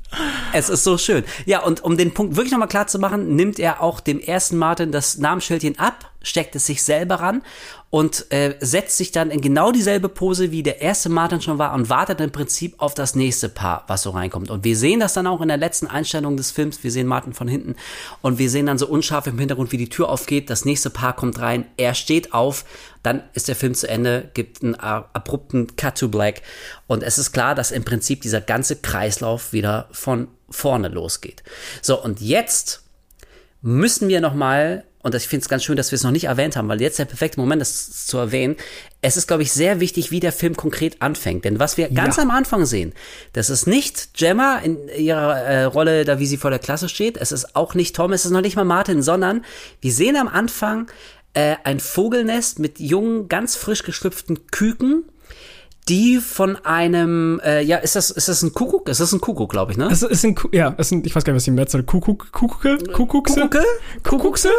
Es ist so schön. Ja, und um den Punkt wirklich nochmal klar zu machen, nimmt er auch dem ersten Martin das Namensschildchen ab, steckt es sich selber ran und äh, setzt sich dann in genau dieselbe Pose, wie der erste Martin schon war und wartet im Prinzip auf das nächste Paar, was so reinkommt. Und wir sehen das dann auch in der letzten Einstellung des Films. Wir sehen Martin von hinten und wir sehen dann so unscharf im Hintergrund, wie die Tür aufgeht. Das nächste Paar kommt rein. Er steht auf. Dann ist der Film zu Ende, gibt einen abrupten Cut to Black. Und es ist klar, dass im Prinzip dieser ganze Kreislauf wieder von vorne losgeht. So, und jetzt müssen wir noch mal und ich finde es ganz schön, dass wir es noch nicht erwähnt haben, weil jetzt der perfekte Moment ist zu erwähnen. Es ist, glaube ich, sehr wichtig, wie der Film konkret anfängt. Denn was wir ganz Ja. am Anfang sehen, das ist nicht Gemma in ihrer äh, Rolle, da wie sie vor der Klasse steht. Es ist auch nicht Tom, es ist noch nicht mal Martin, sondern wir sehen am Anfang äh, ein Vogelnest mit jungen, ganz frisch geschlüpften Küken, die von einem, äh, ja, ist das, ist das ein Kuckuck? Ist das ein Kuckuck, glaube ich, ne? Es ist ein, Ku- ja, es sind, ich weiß gar nicht, was die Mehrzahl, Kuckuck, Kuckucke, Kuckuckse? Kuckucke? Kuckuckse?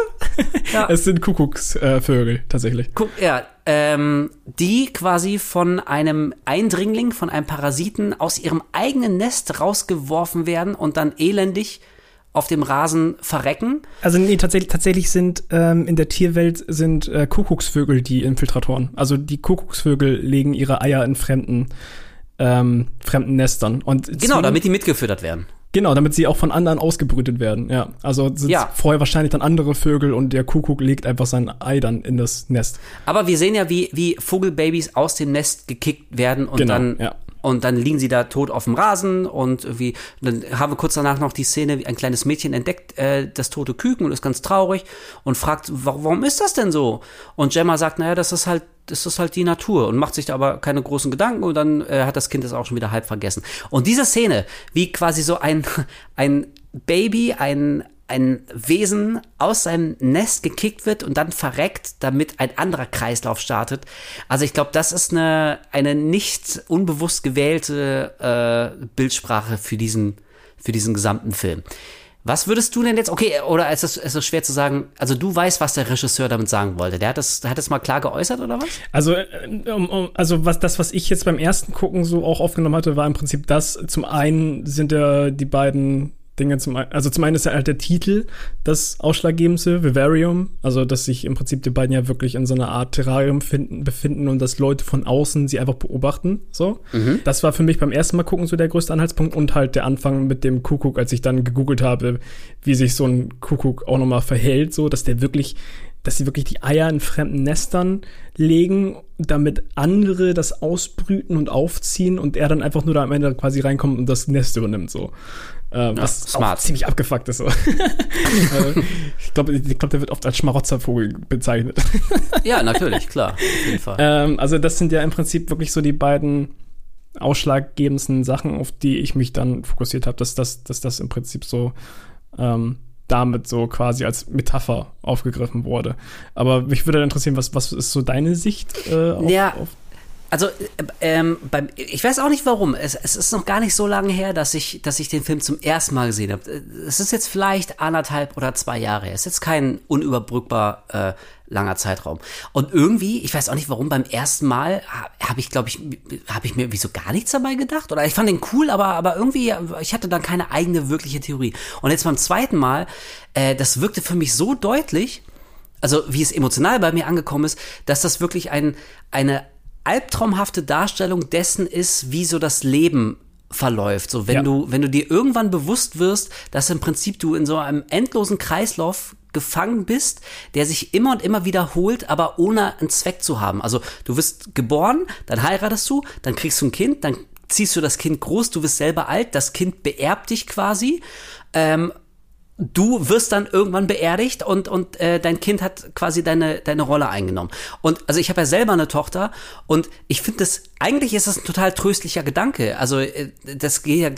Ja. Es sind Kuckucksvögel, äh, tatsächlich. Guck, ja, ähm, die quasi von einem Eindringling, von einem Parasiten aus ihrem eigenen Nest rausgeworfen werden und dann elendig auf dem Rasen verrecken. Also nee, tatsächlich, tatsächlich sind ähm, in der Tierwelt sind äh, Kuckucksvögel die Infiltratoren. Also die Kuckucksvögel legen ihre Eier in fremden ähm, fremden Nestern und Genau, zwingen- damit die mitgefüttert werden. genau, damit sie auch von anderen ausgebrütet werden. Ja, also sind Ja. vorher wahrscheinlich dann andere Vögel und der Kuckuck legt einfach sein Ei dann in das Nest. Aber wir sehen ja, wie, wie Vogelbabys aus dem Nest gekickt werden und Genau, dann ja. Und dann liegen sie da tot auf dem Rasen und irgendwie dann haben wir kurz danach noch die Szene, wie ein kleines Mädchen entdeckt äh, das tote Küken und ist ganz traurig und fragt, wa- warum ist das denn so? Und Gemma sagt, naja, das ist halt das ist halt die Natur und macht sich da aber keine großen Gedanken und dann äh, hat das Kind das auch schon wieder halb vergessen. Und diese Szene, wie quasi so ein ein Baby, ein ein Wesen aus seinem Nest gekickt wird und dann verreckt, damit ein anderer Kreislauf startet. Also ich glaube, das ist eine, eine nicht unbewusst gewählte äh, Bildsprache für diesen, für diesen gesamten Film. Was würdest du denn jetzt, okay, oder ist es, ist es schwer zu sagen, also du weißt, was der Regisseur damit sagen wollte. Der hat das, der hat das mal klar geäußert oder was? Also, äh, also was das, was ich jetzt beim ersten Gucken so auch aufgenommen hatte, war im Prinzip das. Zum einen sind ja die beiden Dinge zum also zum einen ist ja halt der Titel das ausschlaggebendste, Vivarium, also dass sich im Prinzip die beiden ja wirklich in so einer Art Terrarium finden, befinden und dass Leute von außen sie einfach beobachten, so. Mhm. Das war für mich beim ersten Mal gucken so der größte Anhaltspunkt und halt der Anfang mit dem Kuckuck, als ich dann gegoogelt habe, wie sich so ein Kuckuck auch nochmal verhält, so, dass der wirklich dass sie wirklich die Eier in fremden Nestern legen, damit andere das ausbrüten und aufziehen und er dann einfach nur da am Ende quasi reinkommt und das Nest übernimmt so. Ähm, ja, was smart. ziemlich abgefuckt ist. So. Äh, ich glaube, ich glaub, der wird oft als Schmarotzervogel bezeichnet. ja, natürlich, klar. Auf jeden Fall. Ähm, also das sind ja im Prinzip wirklich so die beiden ausschlaggebendsten Sachen, auf die ich mich dann fokussiert habe, dass das, dass das im Prinzip so ähm, damit so quasi als Metapher aufgegriffen wurde. Aber mich würde interessieren, was, was ist so deine Sicht äh, auf, ja. auf also ähm, beim, ich weiß auch nicht warum. Es, es ist noch gar nicht so lange her, dass ich, dass ich den Film zum ersten Mal gesehen habe. Es ist jetzt vielleicht anderthalb oder zwei Jahre. Es ist jetzt kein unüberbrückbar äh, langer Zeitraum. Und irgendwie, ich weiß auch nicht warum, beim ersten Mal habe ich, glaube ich, habe ich mir wieso gar nichts dabei gedacht. Oder ich fand den cool, aber, aber irgendwie, ich hatte dann keine eigene wirkliche Theorie. Und jetzt beim zweiten Mal, äh, das wirkte für mich so deutlich, also wie es emotional bei mir angekommen ist, dass das wirklich ein, eine albtraumhafte Darstellung dessen ist, wie so das Leben verläuft. So, wenn ja. du, wenn du dir irgendwann bewusst wirst, dass im Prinzip du in so einem endlosen Kreislauf gefangen bist, der sich immer und immer wiederholt, aber ohne einen Zweck zu haben. Also du wirst geboren, dann heiratest du, dann kriegst du ein Kind, dann ziehst du das Kind groß, du wirst selber alt, das Kind beerbt dich quasi. Ähm, du wirst dann irgendwann beerdigt und und äh, dein Kind hat quasi deine deine Rolle eingenommen. Und also ich habe ja selber eine Tochter und ich finde das eigentlich ist das ein total tröstlicher Gedanke. Also äh, das geht ja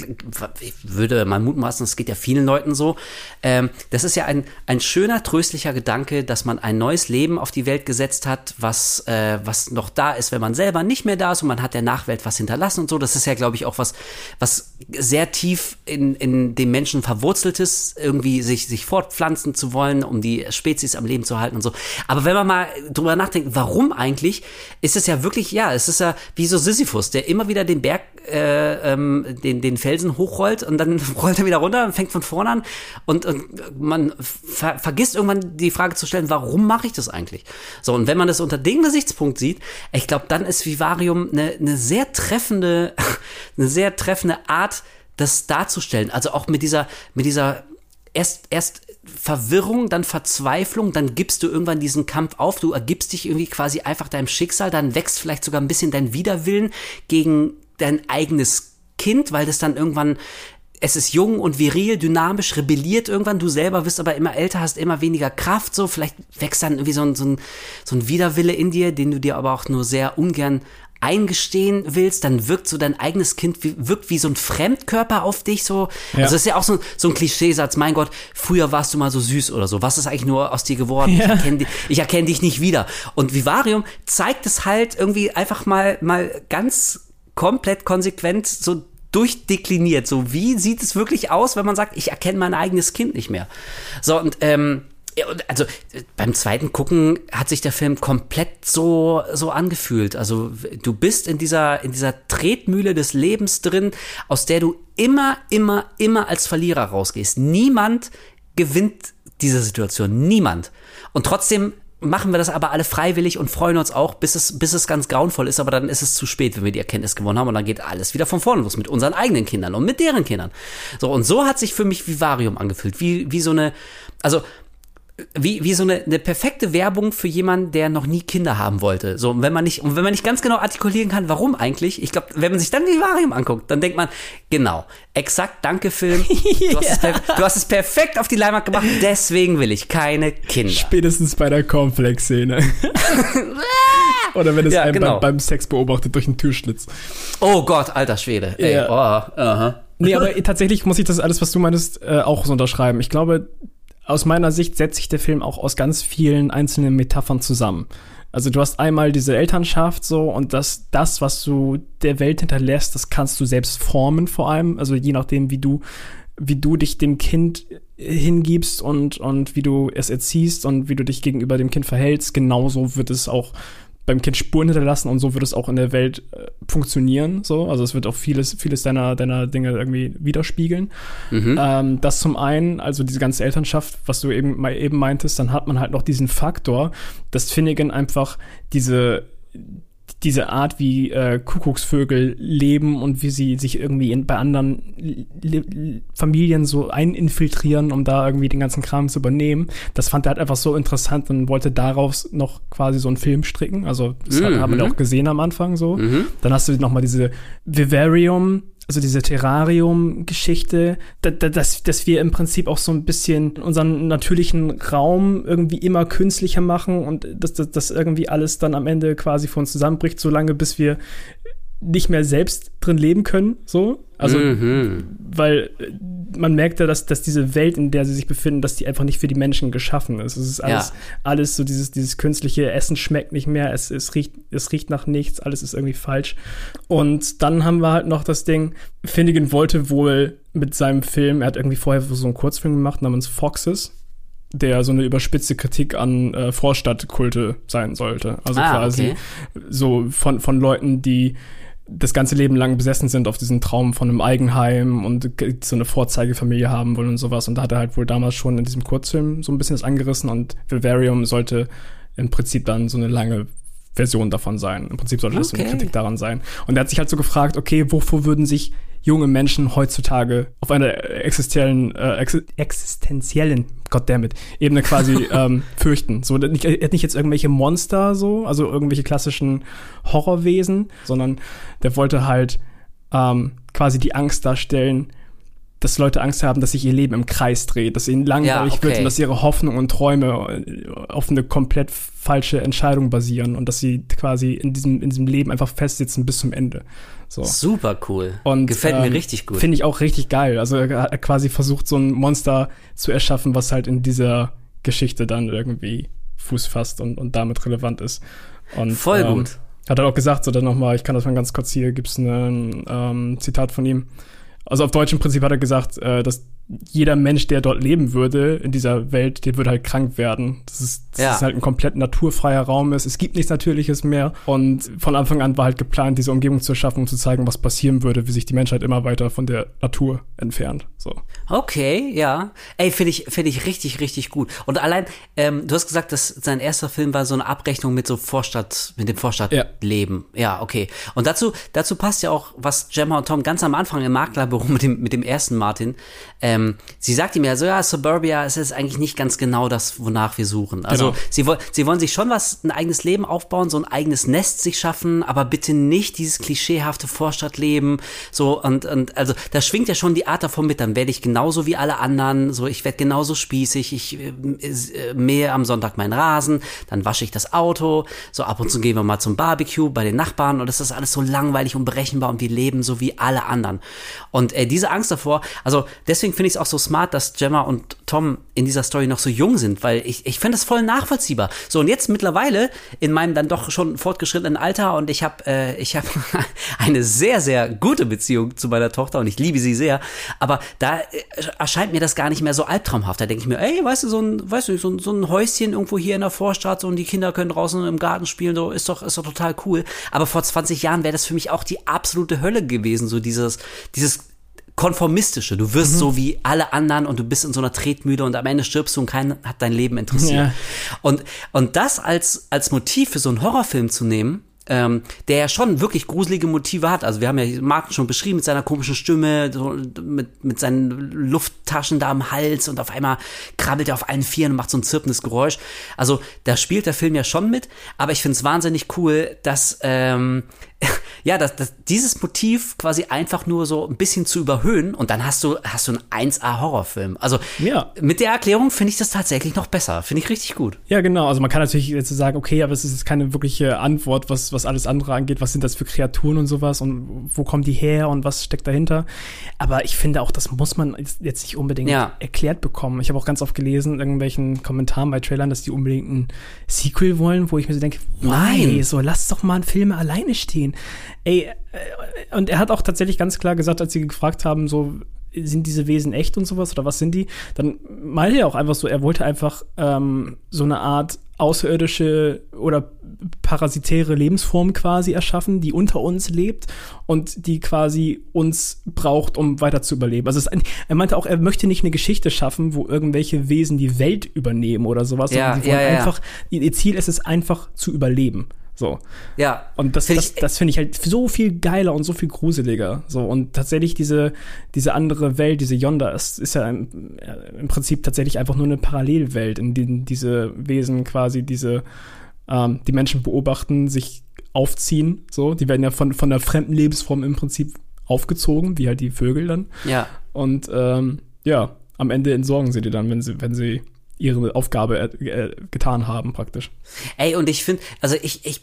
ich würde mal mutmaßen das geht ja vielen Leuten so. Ähm, das ist ja ein ein schöner tröstlicher Gedanke dass man ein neues Leben auf die Welt gesetzt hat was äh, was noch da ist wenn man selber nicht mehr da ist und man hat der Nachwelt was hinterlassen und so. Das ist ja glaube ich auch was was sehr tief in in dem Menschen verwurzeltes irgendwie irgendwie sich, sich fortpflanzen zu wollen, um die Spezies am Leben zu halten und so. Aber wenn man mal drüber nachdenkt, warum eigentlich, ist es ja wirklich, ja, es ist ja wie so Sisyphus, der immer wieder den Berg, äh, ähm, den, den Felsen hochrollt und dann rollt er wieder runter und fängt von vorne an und, und man ver vergisst irgendwann die Frage zu stellen, warum mache ich das eigentlich? So, und wenn man das unter dem Gesichtspunkt sieht, ich glaube, dann ist Vivarium eine, eine sehr treffende, eine sehr treffende Art, das darzustellen. Also auch mit dieser, mit dieser erst, erst Verwirrung, dann Verzweiflung, dann gibst du irgendwann diesen Kampf auf, du ergibst dich irgendwie quasi einfach deinem Schicksal, dann wächst vielleicht sogar ein bisschen dein Widerwillen gegen dein eigenes Kind, weil das dann irgendwann es ist jung und viril, dynamisch, rebelliert irgendwann. Du selber wirst aber immer älter, hast immer weniger Kraft. So, vielleicht wächst dann irgendwie so ein, so ein, so ein Widerwille in dir, den du dir aber auch nur sehr ungern eingestehen willst, dann wirkt so dein eigenes Kind, wie, wirkt wie so ein Fremdkörper auf dich, so. Ja. Also das ist ja auch so, so ein Klischeesatz, mein Gott, früher warst du mal so süß oder so. Was ist eigentlich nur aus dir geworden? Ja. Ich erkenne dich, erkenn dich nicht wieder. Und Vivarium zeigt es halt irgendwie einfach mal, mal ganz komplett konsequent so durchdekliniert. So, wie sieht es wirklich aus, wenn man sagt, ich erkenne mein eigenes Kind nicht mehr? So, und ähm, also beim zweiten Gucken hat sich der Film komplett so so angefühlt. Also du bist in dieser in dieser Tretmühle des Lebens drin, aus der du immer immer immer als Verlierer rausgehst. Niemand gewinnt diese Situation, niemand. Und trotzdem machen wir das aber alle freiwillig und freuen uns auch, bis es, bis es ganz grauenvoll ist, aber dann ist es zu spät, wenn wir die Erkenntnis gewonnen haben und dann geht alles wieder von vorne los mit unseren eigenen Kindern und mit deren Kindern. So, und so hat sich für mich Vivarium angefühlt, wie, wie so eine, also wie, wie so eine, eine perfekte Werbung für jemanden, der noch nie Kinder haben wollte. So, und wenn man nicht, und wenn man nicht ganz genau artikulieren kann, warum eigentlich, ich glaube, wenn man sich dann Vivarium anguckt, dann denkt man, genau, exakt, danke Film. Du, hast es, du hast es perfekt auf die Leinwand gemacht, deswegen will ich keine Kinder. Spätestens bei der Cornflakes-Szene. Oder wenn es ja, einen genau. beim, beim, Sex beobachtet durch einen Türschlitz. Oh Gott, alter Schwede. Ey, ja. oh, uh -huh. Nee, aber tatsächlich muss ich das alles, was du meinst, äh, auch so unterschreiben. Ich glaube, aus meiner Sicht setzt sich der Film auch aus ganz vielen einzelnen Metaphern zusammen. Also du hast einmal diese Elternschaft so und das, das, was du der Welt hinterlässt, das kannst du selbst formen vor allem. Also je nachdem, wie du, wie du dich dem Kind hingibst und, und wie du es erziehst und wie du dich gegenüber dem Kind verhältst, genauso wird es auch beim Kind Spuren hinterlassen und so wird es auch in der Welt äh, funktionieren. So, also es wird auch vieles, vieles deiner, deiner Dinge irgendwie widerspiegeln. Mhm. Ähm, das zum einen, also diese ganze Elternschaft, was du eben mal eben meintest, dann hat man halt noch diesen Faktor, dass Finnegan einfach diese diese Art, wie äh, Kuckucksvögel leben und wie sie sich irgendwie in, bei anderen Le Familien so eininfiltrieren, um da irgendwie den ganzen Kram zu übernehmen. Das fand er halt einfach so interessant und wollte daraus noch quasi so einen Film stricken. Also das Mhm. haben wir auch gesehen am Anfang so. Mhm. Dann hast du noch mal diese Vivarium, also diese Terrarium-Geschichte, da, da, dass, dass wir im Prinzip auch so ein bisschen unseren natürlichen Raum irgendwie immer künstlicher machen und dass das irgendwie alles dann am Ende quasi von uns zusammenbricht, solange bis wir nicht mehr selbst drin leben können, so. Also, Mhm. weil äh, man merkt ja, dass, dass diese Welt, in der sie sich befinden, dass die einfach nicht für die Menschen geschaffen ist. Es ist alles, Ja. alles so dieses, dieses künstliche Essen schmeckt nicht mehr, es, es, riecht, es riecht nach nichts, alles ist irgendwie falsch. Und dann haben wir halt noch das Ding, Finnegan wollte wohl mit seinem Film, er hat irgendwie vorher so einen Kurzfilm gemacht namens Foxes, der so eine überspitzte Kritik an äh, Vorstadtkulte sein sollte. Also Ah, quasi okay. so von, von Leuten, die das ganze Leben lang besessen sind auf diesen Traum von einem Eigenheim und so eine Vorzeigefamilie haben wollen und sowas. Und da hat er halt wohl damals schon in diesem Kurzfilm so ein bisschen das angerissen und Vivarium sollte im Prinzip dann so eine lange Version davon sein. Im Prinzip sollte das so eine Okay. Kritik daran sein. Und er hat sich halt so gefragt, okay, wovor würden sich junge Menschen heutzutage auf einer existenziellen, äh, ex existenziellen, goddammit, Ebene quasi ähm, fürchten. So, nicht, er hat nicht jetzt irgendwelche Monster so, also irgendwelche klassischen Horrorwesen, sondern der wollte halt ähm, quasi die Angst darstellen, dass Leute Angst haben, dass sich ihr Leben im Kreis dreht, dass ihnen langweilig Ja, wird okay. und dass ihre Hoffnungen und Träume äh, auf eine komplett falsche Entscheidung basieren und dass sie quasi in diesem, in diesem Leben einfach festsitzen bis zum Ende. So. Super cool. Und, Gefällt ähm, mir richtig gut. Finde ich auch richtig geil. Also er hat quasi versucht, so ein Monster zu erschaffen, was halt in dieser Geschichte dann irgendwie Fuß fasst und, und damit relevant ist. Und, Voll ähm, gut. Hat er auch gesagt, so dann nochmal, ich kann das mal ganz kurz hier, gibt's ein ähm, Zitat von ihm. Also auf Deutsch im Prinzip hat er gesagt, äh, dass jeder Mensch, der dort leben würde, in dieser Welt, der würde halt krank werden. Das ist, das Ja. ist halt ein komplett naturfreier Raum ist. Es gibt nichts Natürliches mehr. Und von Anfang an war halt geplant, diese Umgebung zu schaffen, um zu zeigen, was passieren würde, wie sich die Menschheit immer weiter von der Natur entfernt. So. Okay, ja. Ey, finde ich, finde ich richtig, richtig gut. Und allein, ähm, du hast gesagt, dass sein erster Film war so eine Abrechnung mit so Vorstadt, mit dem Vorstadtleben. Ja. okay. Und dazu, dazu passt ja auch, was Gemma und Tom ganz am Anfang im Maklerbüro mit dem, mit dem ersten Martin, ähm, sie sagt ihm ja so, ja, Suburbia, es ist eigentlich nicht ganz genau das, wonach wir suchen. Also, Genau. sie, sie wollen sich schon was, ein eigenes Leben aufbauen, so ein eigenes Nest sich schaffen, aber bitte nicht dieses klischeehafte Vorstadtleben, so, und, und, also, da schwingt ja schon die Art davon mit, dann werde ich genauso wie alle anderen, so, ich werde genauso spießig, ich äh, mähe am Sonntag meinen Rasen, dann wasche ich das Auto, so ab und zu gehen wir mal zum Barbecue bei den Nachbarn. Und das ist alles so langweilig und berechenbar und wir leben so wie alle anderen. Und äh, diese Angst davor, also deswegen finde ich es auch so smart, dass Gemma und Tom in dieser Story noch so jung sind, weil ich, ich finde das voll nachvollziehbar. So, und jetzt mittlerweile in meinem dann doch schon fortgeschrittenen Alter und ich habe äh, habe eine sehr, sehr gute Beziehung zu meiner Tochter und ich liebe sie sehr, aber da äh, erscheint mir das gar nicht mehr so albtraumhaft. Da denke ich mir, ey, weißt du, so ein, weißt du, so ein, so ein Häuschen irgendwo hier in der Vorstadt so, und die Kinder können draußen im Garten spielen, so ist doch, ist doch total cool. Aber vor 20 Jahren wäre das für mich auch die absolute Hölle gewesen, so dieses, dieses konformistische. Du wirst so wie alle anderen und du bist in so einer Tretmühle und am Ende stirbst du und keiner hat dein Leben interessiert. Ja. Und, und das als, als Motiv für so einen Horrorfilm zu nehmen, ähm, der ja schon wirklich gruselige Motive hat. Also wir haben ja Martin schon beschrieben mit seiner komischen Stimme, mit, mit seinen Lufttaschen da am Hals und auf einmal krabbelt er auf allen Vieren und macht so ein zirpendes Geräusch. Also da spielt der Film ja schon mit, aber ich finde es wahnsinnig cool, dass ähm, ja, das, das, dieses Motiv quasi einfach nur so ein bisschen zu überhöhen und dann hast du, hast du einen 1A-Horrorfilm. Also Ja. mit der Erklärung finde ich das tatsächlich noch besser. Finde ich richtig gut. Ja, genau. Also man kann natürlich jetzt sagen, okay, aber es ist jetzt keine wirkliche Antwort, was, was alles andere angeht. Was sind das für Kreaturen und sowas und wo kommen die her und was steckt dahinter? Aber ich finde auch, das muss man jetzt nicht unbedingt Ja. erklärt bekommen. Ich habe auch ganz oft gelesen in irgendwelchen Kommentaren bei Trailern, dass die unbedingt ein Sequel wollen, wo ich mir so denke, Nein. so lass doch mal Filme alleine stehen. Ey, äh, und er hat auch tatsächlich ganz klar gesagt, als sie gefragt haben, so sind diese Wesen echt und sowas oder was sind die? Dann meinte er auch einfach so, er wollte einfach ähm, so eine Art außerirdische oder parasitäre Lebensform quasi erschaffen, die unter uns lebt und die quasi uns braucht, um weiter zu überleben. Also ein, er meinte auch, er möchte nicht eine Geschichte schaffen, wo irgendwelche Wesen die Welt übernehmen oder sowas, Ja, sondern die wollen ja, ja. einfach, ihr Ziel ist es einfach zu überleben. So. Ja. Und das, Find das, ich- das finde ich halt so viel geiler und so viel gruseliger. So, und tatsächlich diese, diese andere Welt, diese Yonder, ist, ist ja im, äh, im Prinzip tatsächlich einfach nur eine Parallelwelt, in der diese Wesen quasi diese, ähm, die Menschen beobachten, sich aufziehen. So, die werden ja von, von der fremden Lebensform im Prinzip aufgezogen, wie halt die Vögel dann. Ja. Und ähm, ja, am Ende entsorgen sie die dann, wenn sie, wenn sie ihre Aufgabe äh, äh, getan haben, praktisch. Ey, und ich finde, also ich, ich,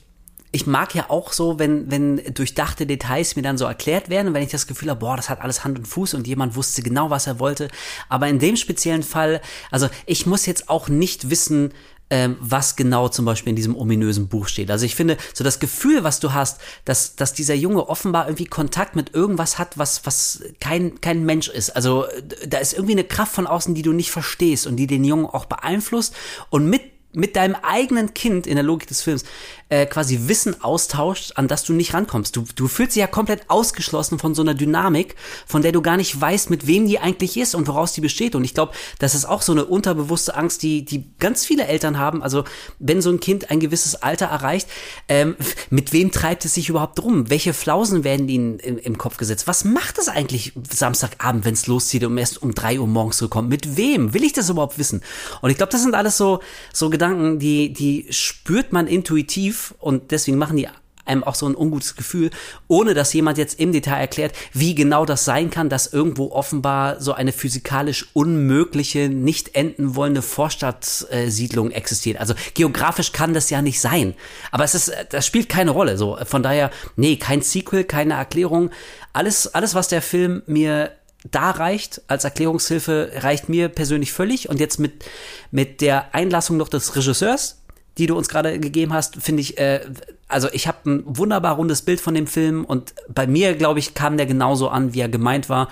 ich mag ja auch so, wenn, wenn durchdachte Details mir dann so erklärt werden wenn ich das Gefühl habe, boah, das hat alles Hand und Fuß und jemand wusste genau, was er wollte. Aber in dem speziellen Fall, also ich muss jetzt auch nicht wissen, ähm, was genau zum Beispiel in diesem ominösen Buch steht. Also ich finde, so das Gefühl, was du hast, dass, dass dieser Junge offenbar irgendwie Kontakt mit irgendwas hat, was, was kein, kein Mensch ist. Also äh, da ist irgendwie eine Kraft von außen, die du nicht verstehst und die den Jungen auch beeinflusst und mit mit deinem eigenen Kind in der Logik des Films äh, quasi Wissen austauscht, an das du nicht rankommst. Du, du fühlst dich ja komplett ausgeschlossen von so einer Dynamik, von der du gar nicht weißt, mit wem die eigentlich ist und woraus die besteht. Und ich glaube, das ist auch so eine unterbewusste Angst, die, die ganz viele Eltern haben. Also wenn so ein Kind ein gewisses Alter erreicht, ähm, mit wem treibt es sich überhaupt rum? Welche Flausen werden ihnen im, im Kopf gesetzt? Was macht es eigentlich Samstagabend, wenn es loszieht und erst um drei Uhr morgens so kommt? Mit wem? Will ich das überhaupt wissen? Und ich glaube, das sind alles so, so Gedanken, die, die spürt man intuitiv und deswegen machen die einem auch so ein ungutes Gefühl, ohne dass jemand jetzt im Detail erklärt, wie genau das sein kann, dass irgendwo offenbar so eine physikalisch unmögliche, nicht enden wollende Vorstadtsiedlung existiert. Also geografisch kann das ja nicht sein. Aber es ist, das spielt keine Rolle. So von daher, nee, kein Sequel, keine Erklärung. Alles, alles, was der Film mir da reicht als Erklärungshilfe, reicht mir persönlich völlig. Und jetzt mit, mit der Einlassung noch des Regisseurs, die du uns gerade gegeben hast, finde ich, äh, also ich habe ein wunderbar rundes Bild von dem Film und bei mir, glaube ich, kam der genauso an, wie er gemeint war.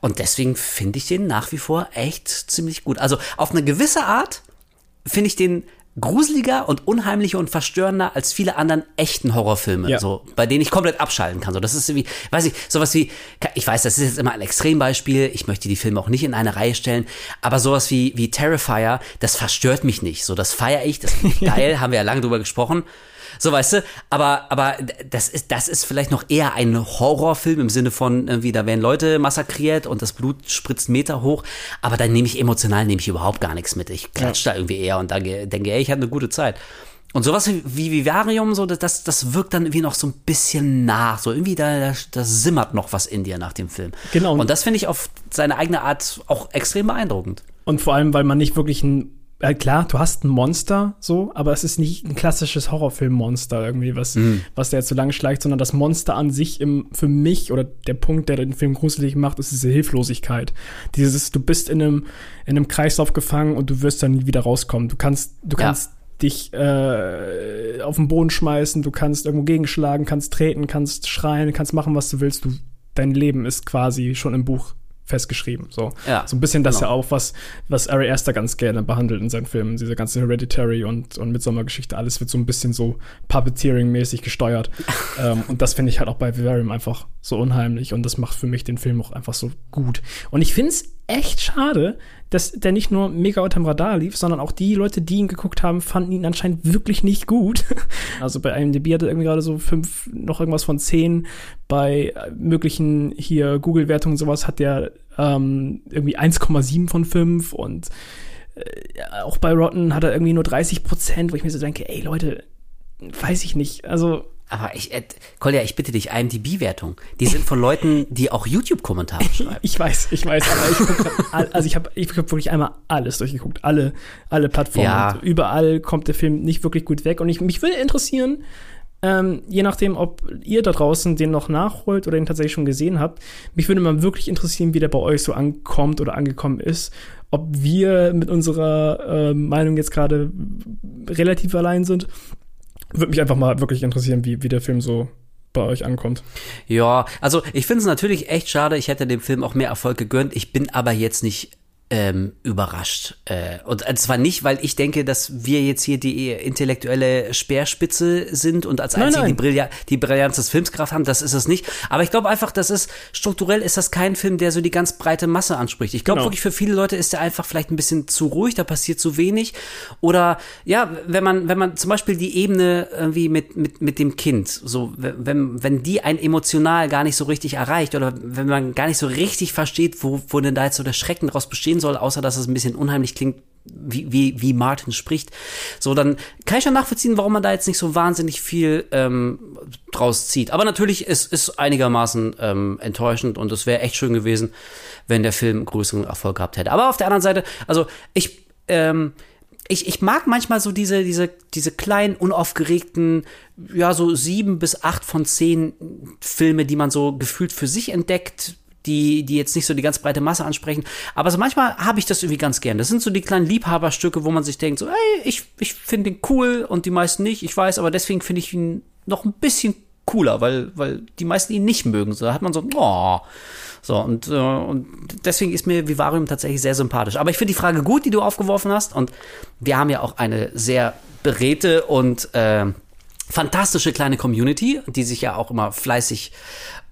Und deswegen finde ich den nach wie vor echt ziemlich gut. Also auf eine gewisse Art finde ich den gruseliger und unheimlicher und verstörender als viele anderen echten Horrorfilme, Ja. so bei denen ich komplett abschalten kann. So, das ist wie, weiß ich, sowas wie, ich weiß, das ist jetzt immer ein Extrembeispiel. Ich möchte die Filme auch nicht in eine Reihe stellen, aber sowas wie wie Terrifier, das verstört mich nicht. So, das feiere ich, das finde ich geil, haben wir ja lange drüber gesprochen. So, weißt du, aber, aber das ist, das ist vielleicht noch eher ein Horrorfilm im Sinne von, irgendwie, da werden Leute massakriert und das Blut spritzt Meter hoch, aber dann nehme ich emotional, nehme ich überhaupt gar nichts mit. Ich klatsch da irgendwie eher und denke, denke, ey, ich hatte eine gute Zeit. Und sowas wie, wie Vivarium, so, das, das wirkt dann irgendwie noch so ein bisschen nach. So irgendwie, da, da, da simmert noch was in dir nach dem Film. Genau. Und das finde ich auf seine eigene Art auch extrem beeindruckend. Und vor allem, weil man nicht wirklich ein äh, klar, du hast ein Monster, so, aber es ist nicht ein klassisches Horrorfilm-Monster irgendwie, was, was der jetzt so lange schleicht, sondern das Monster an sich im, für mich oder der Punkt, der den Film gruselig macht, ist diese Hilflosigkeit. Dieses, du bist in einem, in einem Kreislauf gefangen und du wirst dann nie wieder rauskommen. Du kannst, du Ja. kannst dich äh, auf den Boden schmeißen, du kannst irgendwo gegenschlagen, kannst treten, kannst schreien, kannst machen, was du willst. Du, dein Leben ist quasi schon im Buch festgeschrieben. So, Ja, so ein bisschen das genau. ja auch, was, was Ari Aster ganz gerne behandelt in seinen Filmen. Diese ganze Hereditary und, und Midsommar-Geschichte, alles wird so ein bisschen so Puppeteering-mäßig gesteuert. ähm, und das finde ich halt auch bei Vivarium einfach so unheimlich und das macht für mich den Film auch einfach so gut. Und ich finde es echt schade, dass der nicht nur mega unterm Radar lief, sondern auch die Leute, die ihn geguckt haben, fanden ihn anscheinend wirklich nicht gut. Also bei IMDb hat er irgendwie gerade so fünf, noch irgendwas von zehn. Bei möglichen hier Google-Wertungen und sowas hat der ähm, irgendwie 1,7 von 5 und äh, auch bei Rotten hat er irgendwie nur 30 Prozent, wo ich mir so denke, ey Leute, weiß ich nicht. Also Aber ich, äh, Kolja, ich bitte dich, IMDb-Wertung. Die sind von Leuten, die auch YouTube-Kommentare schreiben. Ich weiß, ich weiß, aber ich guck grad all, also ich habe ich hab wirklich einmal alles durchgeguckt, alle alle Plattformen. Ja. Überall kommt der Film nicht wirklich gut weg und ich mich würde interessieren, ähm, je nachdem, ob ihr da draußen den noch nachholt oder ihn tatsächlich schon gesehen habt, mich würde mal wirklich interessieren, wie der bei euch so ankommt oder angekommen ist. Ob wir mit unserer äh, Meinung jetzt gerade relativ allein sind. Würde mich einfach mal wirklich interessieren, wie, wie der Film so bei euch ankommt. Ja, also ich finde es natürlich echt schade. Ich hätte dem Film auch mehr Erfolg gegönnt. Ich bin aber jetzt nicht ähm, überrascht. Äh, und zwar nicht, weil ich denke, dass wir jetzt hier die intellektuelle Speerspitze sind und als Nein, einzige nein. die, Brillia die Brillanz des Filmskraft haben. Das ist es nicht. Aber ich glaube einfach, das ist strukturell ist das kein Film, der so die ganz breite Masse anspricht. Ich glaube Genau. wirklich für viele Leute ist der einfach vielleicht ein bisschen zu ruhig, da passiert zu wenig. Oder ja, wenn man wenn man zum Beispiel die Ebene irgendwie mit mit mit dem Kind, so wenn wenn die einen emotional gar nicht so richtig erreicht oder wenn man gar nicht so richtig versteht, wo wo denn da jetzt so der Schrecken draus bestehen soll, außer dass es ein bisschen unheimlich klingt, wie, wie, wie Martin spricht, so dann kann ich schon nachvollziehen, warum man da jetzt nicht so wahnsinnig viel ähm, draus zieht. Aber natürlich ist ist einigermaßen ähm, enttäuschend und es wäre echt schön gewesen, wenn der Film größeren Erfolg gehabt hätte. Aber auf der anderen Seite, also ich ähm, ich, ich mag manchmal so diese, diese, diese kleinen, unaufgeregten, ja, so sieben bis acht von zehn Filme, die man so gefühlt für sich entdeckt, die, die jetzt nicht so die ganz breite Masse ansprechen. Aber so manchmal habe ich das irgendwie ganz gern. Das sind so die kleinen Liebhaberstücke, wo man sich denkt, so, ey, ich, ich finde den cool und die meisten nicht, ich weiß, aber deswegen finde ich ihn noch ein bisschen cooler, weil, weil die meisten ihn nicht mögen. So da hat man so, oh. So, und, äh, und deswegen ist mir Vivarium tatsächlich sehr sympathisch. Aber ich finde die Frage gut, die du aufgeworfen hast. Und wir haben ja auch eine sehr beredte und äh, fantastische kleine Community, die sich ja auch immer fleißig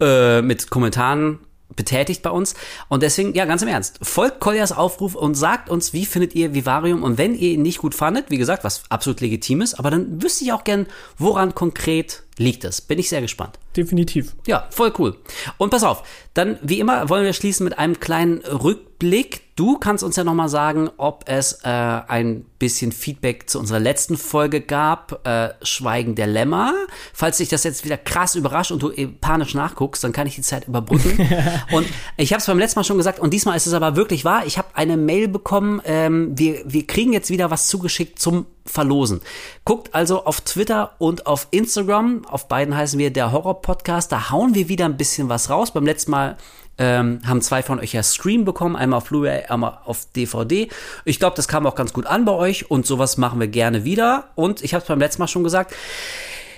äh, mit Kommentaren betätigt bei uns. Und deswegen, ja, ganz im Ernst, folgt Koljas Aufruf und sagt uns, wie findet ihr Vivarium? Und wenn ihr ihn nicht gut fandet, wie gesagt, was absolut legitim ist, aber dann wüsste ich auch gern, woran konkret liegt es. Bin ich sehr gespannt. Definitiv. Ja, voll cool. Und pass auf, dann wie immer wollen wir schließen mit einem kleinen Rückblick. Du kannst uns ja nochmal sagen, ob es äh, ein bisschen Feedback zu unserer letzten Folge gab, äh, Schweigen der Lämmer. Falls dich das jetzt wieder krass überrascht und du eh panisch nachguckst, dann kann ich die Zeit überbrücken. und ich habe es beim letzten Mal schon gesagt und diesmal ist es aber wirklich wahr. Ich habe eine Mail bekommen, ähm, wir, wir kriegen jetzt wieder was zugeschickt zum Verlosen. Guckt also auf Twitter und auf Instagram. Auf beiden heißen wir der Horror Podcast. Da hauen wir wieder ein bisschen was raus. Beim letzten Mal ähm, haben zwei von euch ja Stream bekommen, einmal auf Blu-ray, einmal auf DVD. Ich glaube, das kam auch ganz gut an bei euch und sowas machen wir gerne wieder. Und ich habe es beim letzten Mal schon gesagt.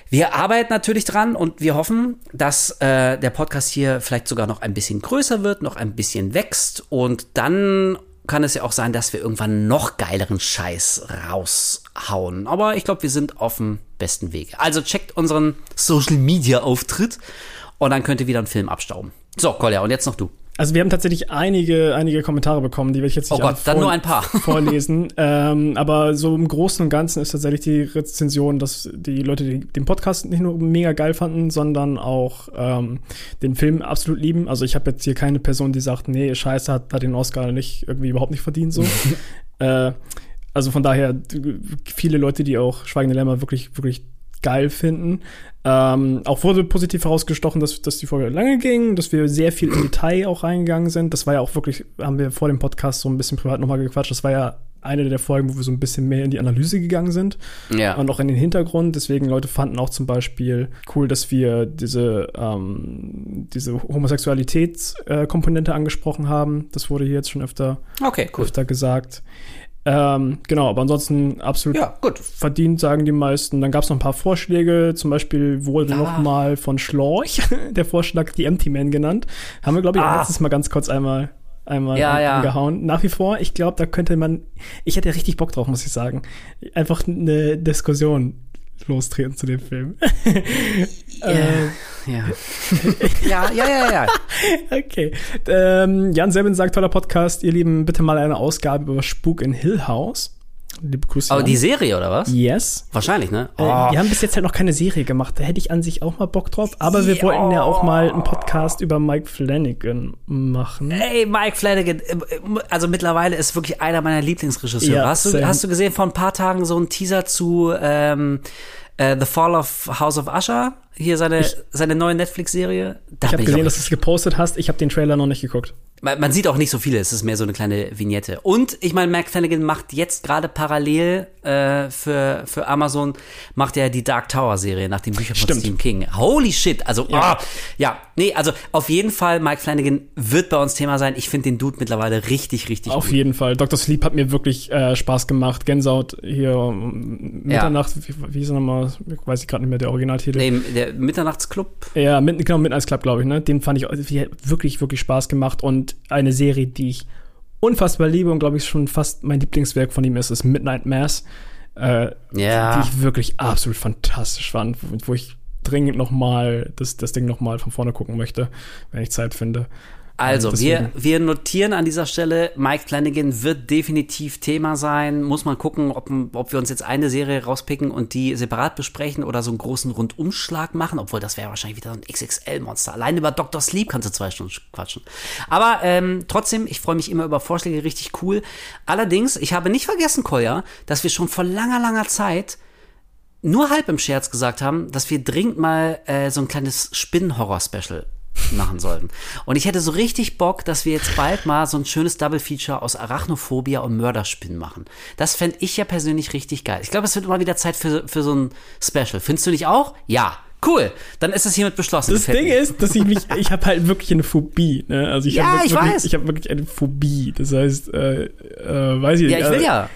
Wir arbeiten natürlich dran und wir hoffen, dass äh, der Podcast hier vielleicht sogar noch ein bisschen größer wird, noch ein bisschen wächst und dann kann es ja auch sein, dass wir irgendwann noch geileren Scheiß raushauen. Aber ich glaube, wir sind auf dem besten Weg. Also checkt unseren Social Media Auftritt und dann könnt ihr wieder einen Film abstauben. So, Kolja, und jetzt noch du. Also wir haben tatsächlich einige, einige Kommentare bekommen, die werde ich jetzt nicht Oh Gott, dann nur ein paar. vorlesen. ähm, aber so im Großen und Ganzen ist tatsächlich die Rezension, dass die Leute die, den Podcast nicht nur mega geil fanden, sondern auch ähm, den Film absolut lieben. Also ich habe jetzt hier keine Person, die sagt, nee, scheiße, hat, hat den Oscar nicht irgendwie überhaupt nicht verdient so. äh, also von daher viele Leute, die auch Schweigende Lämmer wirklich, wirklich geil finden. Ähm, auch wurde positiv herausgestochen, dass, dass die Folge lange ging, dass wir sehr viel im Detail auch reingegangen sind. Das war ja auch wirklich, haben wir vor dem Podcast so ein bisschen privat nochmal gequatscht. Das war ja eine der Folgen, wo wir so ein bisschen mehr in die Analyse gegangen sind Ja. und auch in den Hintergrund. Deswegen Leute fanden auch zum Beispiel cool, dass wir diese, ähm, diese Homosexualitätskomponente angesprochen haben. Das wurde hier jetzt schon öfter, Okay, cool. öfter gesagt. Ähm, genau, aber ansonsten absolut Ja, gut. verdient, sagen die meisten. Dann gab es noch ein paar Vorschläge, zum Beispiel wurde Ah. noch mal von Schlorch der Vorschlag die Empty Man genannt. Haben wir, glaube ich, Ah. letztes Mal ganz kurz einmal einmal Ja, ja. Nach wie vor, ich glaube, da könnte man, ich hätte richtig Bock drauf, muss ich sagen. Einfach eine Diskussion lostreten zu dem Film. äh, Ja. ja, ja, ja, ja. okay. Ähm, Jan Sebin sagt, toller Podcast, ihr Lieben, bitte mal eine Ausgabe über Spuk in Hill House. Liebe Grüße. Aber die Serie, oder was? Yes. Wahrscheinlich, ne? Äh, Wir haben bis jetzt halt noch keine Serie gemacht. Da hätte ich an sich auch mal Bock drauf. Aber wir wollten ja auch mal einen Podcast über Mike Flanagan machen. Ey, Mike Flanagan, äh, also mittlerweile ist wirklich einer meiner Lieblingsregisseure. Ja, hast, du, hast du gesehen vor ein paar Tagen so einen Teaser zu ähm, Äh, The Fall of House of Usher, hier seine, seine neue Netflix-Serie. Ich habe gesehen, dass du es gepostet hast. Ich habe den Trailer noch nicht geguckt. Man, man sieht auch nicht so viele, es ist mehr so eine kleine Vignette. Und ich meine, Mac Flanagan macht jetzt gerade parallel äh, für, für Amazon, macht er die Dark Tower Serie nach den Büchern von Stimmt. Stephen King. Holy shit, also ja. Ja. ja, nee, also auf jeden Fall, Mike Flanagan wird bei uns Thema sein. Ich finde den Dude mittlerweile richtig, richtig Auf gut. jeden Fall. Dr. Sleep hat mir wirklich äh, Spaß gemacht. Gänsehaut hier um Mitternacht. Wie, wie hieß er nochmal? Weiß ich gerade nicht mehr, der Originaltitel. Nee, der Mitternachtsclub. Ja, mit, genau, Midnight Club, glaube ich, ne? Den fand ich wirklich, wirklich Spaß gemacht und eine Serie, die ich unfassbar liebe und glaube ich schon fast mein Lieblingswerk von ihm ist, ist Midnight Mass. Äh, Ja. Die ich wirklich absolut fantastisch fand, wo ich dringend nochmal das, das Ding nochmal von vorne gucken möchte, wenn ich Zeit finde. Also, Deswegen. wir, wir notieren an dieser Stelle, Mike Flanagan wird definitiv Thema sein. Muss man gucken, ob, ob wir uns jetzt eine Serie rauspicken und die separat besprechen oder so einen großen Rundumschlag machen, obwohl das wäre wahrscheinlich wieder so ein XXL-Monster. Allein über Dr. Sleep kannst du zwei Stunden quatschen. Aber ähm, trotzdem, ich freue mich immer über Vorschläge, richtig cool. Allerdings, ich habe nicht vergessen, Kolja, dass wir schon vor langer, langer Zeit nur halb im Scherz gesagt haben, dass wir dringend mal äh, so ein kleines Spinnen-Horror-Special machen sollten. Und ich hätte so richtig Bock, dass wir jetzt bald mal so ein schönes Double-Feature aus Arachnophobia und Mörderspinnen machen. Das fände ich ja persönlich richtig geil. Ich glaube, es wird immer wieder Zeit für, für so ein Special. Findest du nicht auch? Ja. Cool. Dann ist es hiermit beschlossen. Das Ding ist, dass ich mich, ich habe halt wirklich eine Phobie. Ne? Also ich Ja, hab ich wirklich, weiß. Ich habe wirklich eine Phobie. Das heißt, äh, äh, weiß ich Ja, nicht. ich will äh, ja.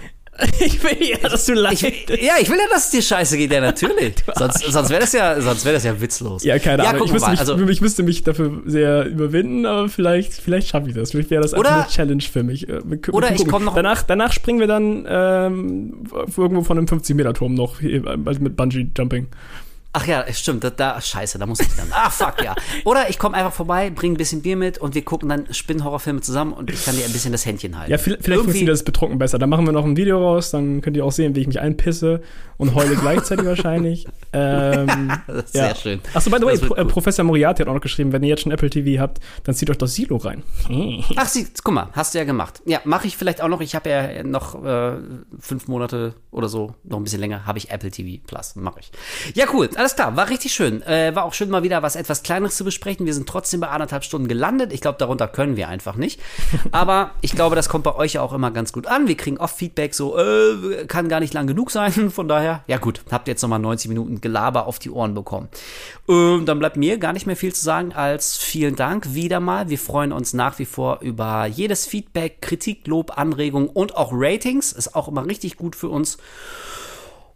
ich will ja, dass du Ich, leidest. ja, ich will ja, dass es dir scheiße geht, ja, natürlich. sonst sonst wäre das ja, sonst wäre das ja witzlos. Ja, keine Ahnung. gucken ich, wir müsste mich, Also, ich müsste mich dafür sehr überwinden, aber vielleicht, vielleicht schaffe ich das. Vielleicht wäre das einfach Oder- eine Challenge für mich. Äh, wir können- Oder wir ich gucken. komm noch- Danach, danach springen wir dann ähm, irgendwo von einem 50-Meter-Turm noch äh, mit Bungee-Jumping. Ach ja, stimmt, da, da scheiße, da muss ich dann. Ah, fuck, ja. Oder ich komme einfach vorbei, bringe ein bisschen Bier mit und wir gucken dann Spinnenhorrorfilme zusammen und ich kann dir ein bisschen das Händchen halten. Ja, vielleicht, funktioniert das betrunken besser. Dann machen wir noch ein Video raus, dann könnt ihr auch sehen, wie ich mich einpisse und heule gleichzeitig wahrscheinlich. Ähm, Das ist ja. sehr schön. Achso, by the way, Pro, äh. Professor Moriarty hat auch noch geschrieben, wenn ihr jetzt schon Apple TV habt, dann zieht euch das Silo rein. Ach, sie, guck mal, hast du ja gemacht. Ja, mache ich vielleicht auch noch. Ich habe ja noch äh, fünf Monate oder so, noch ein bisschen länger, habe ich Apple TV Plus. Mache ich. Ja, cool, alles klar, war richtig schön. Äh, war auch schön, mal wieder was etwas Kleineres zu besprechen. Wir sind trotzdem bei anderthalb Stunden gelandet. Ich glaube, darunter können wir einfach nicht. Aber ich glaube, das kommt bei euch auch immer ganz gut an. Wir kriegen oft Feedback, so, äh, kann gar nicht lang genug sein. Von daher, ja gut, habt jetzt nochmal 90 Minuten Gelaber auf die Ohren bekommen. Ähm, dann bleibt mir gar nicht mehr viel zu sagen als vielen Dank wieder mal. Wir freuen uns nach wie vor über jedes Feedback, Kritik, Lob, Anregung und auch Ratings. Ist auch immer richtig gut für uns.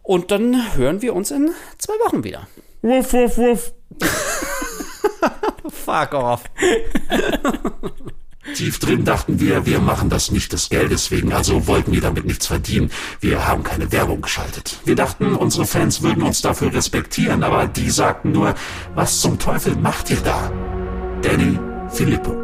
Und dann hören wir uns in zwei Wochen wieder. Wuff, wuff, wuff. Fuck off. Tief drin dachten wir, wir machen das nicht des Geldes wegen, also wollten wir damit nichts verdienen. Wir haben keine Werbung geschaltet. Wir dachten, unsere Fans würden uns dafür respektieren, aber die sagten nur, was zum Teufel macht ihr da? Danny Filippo.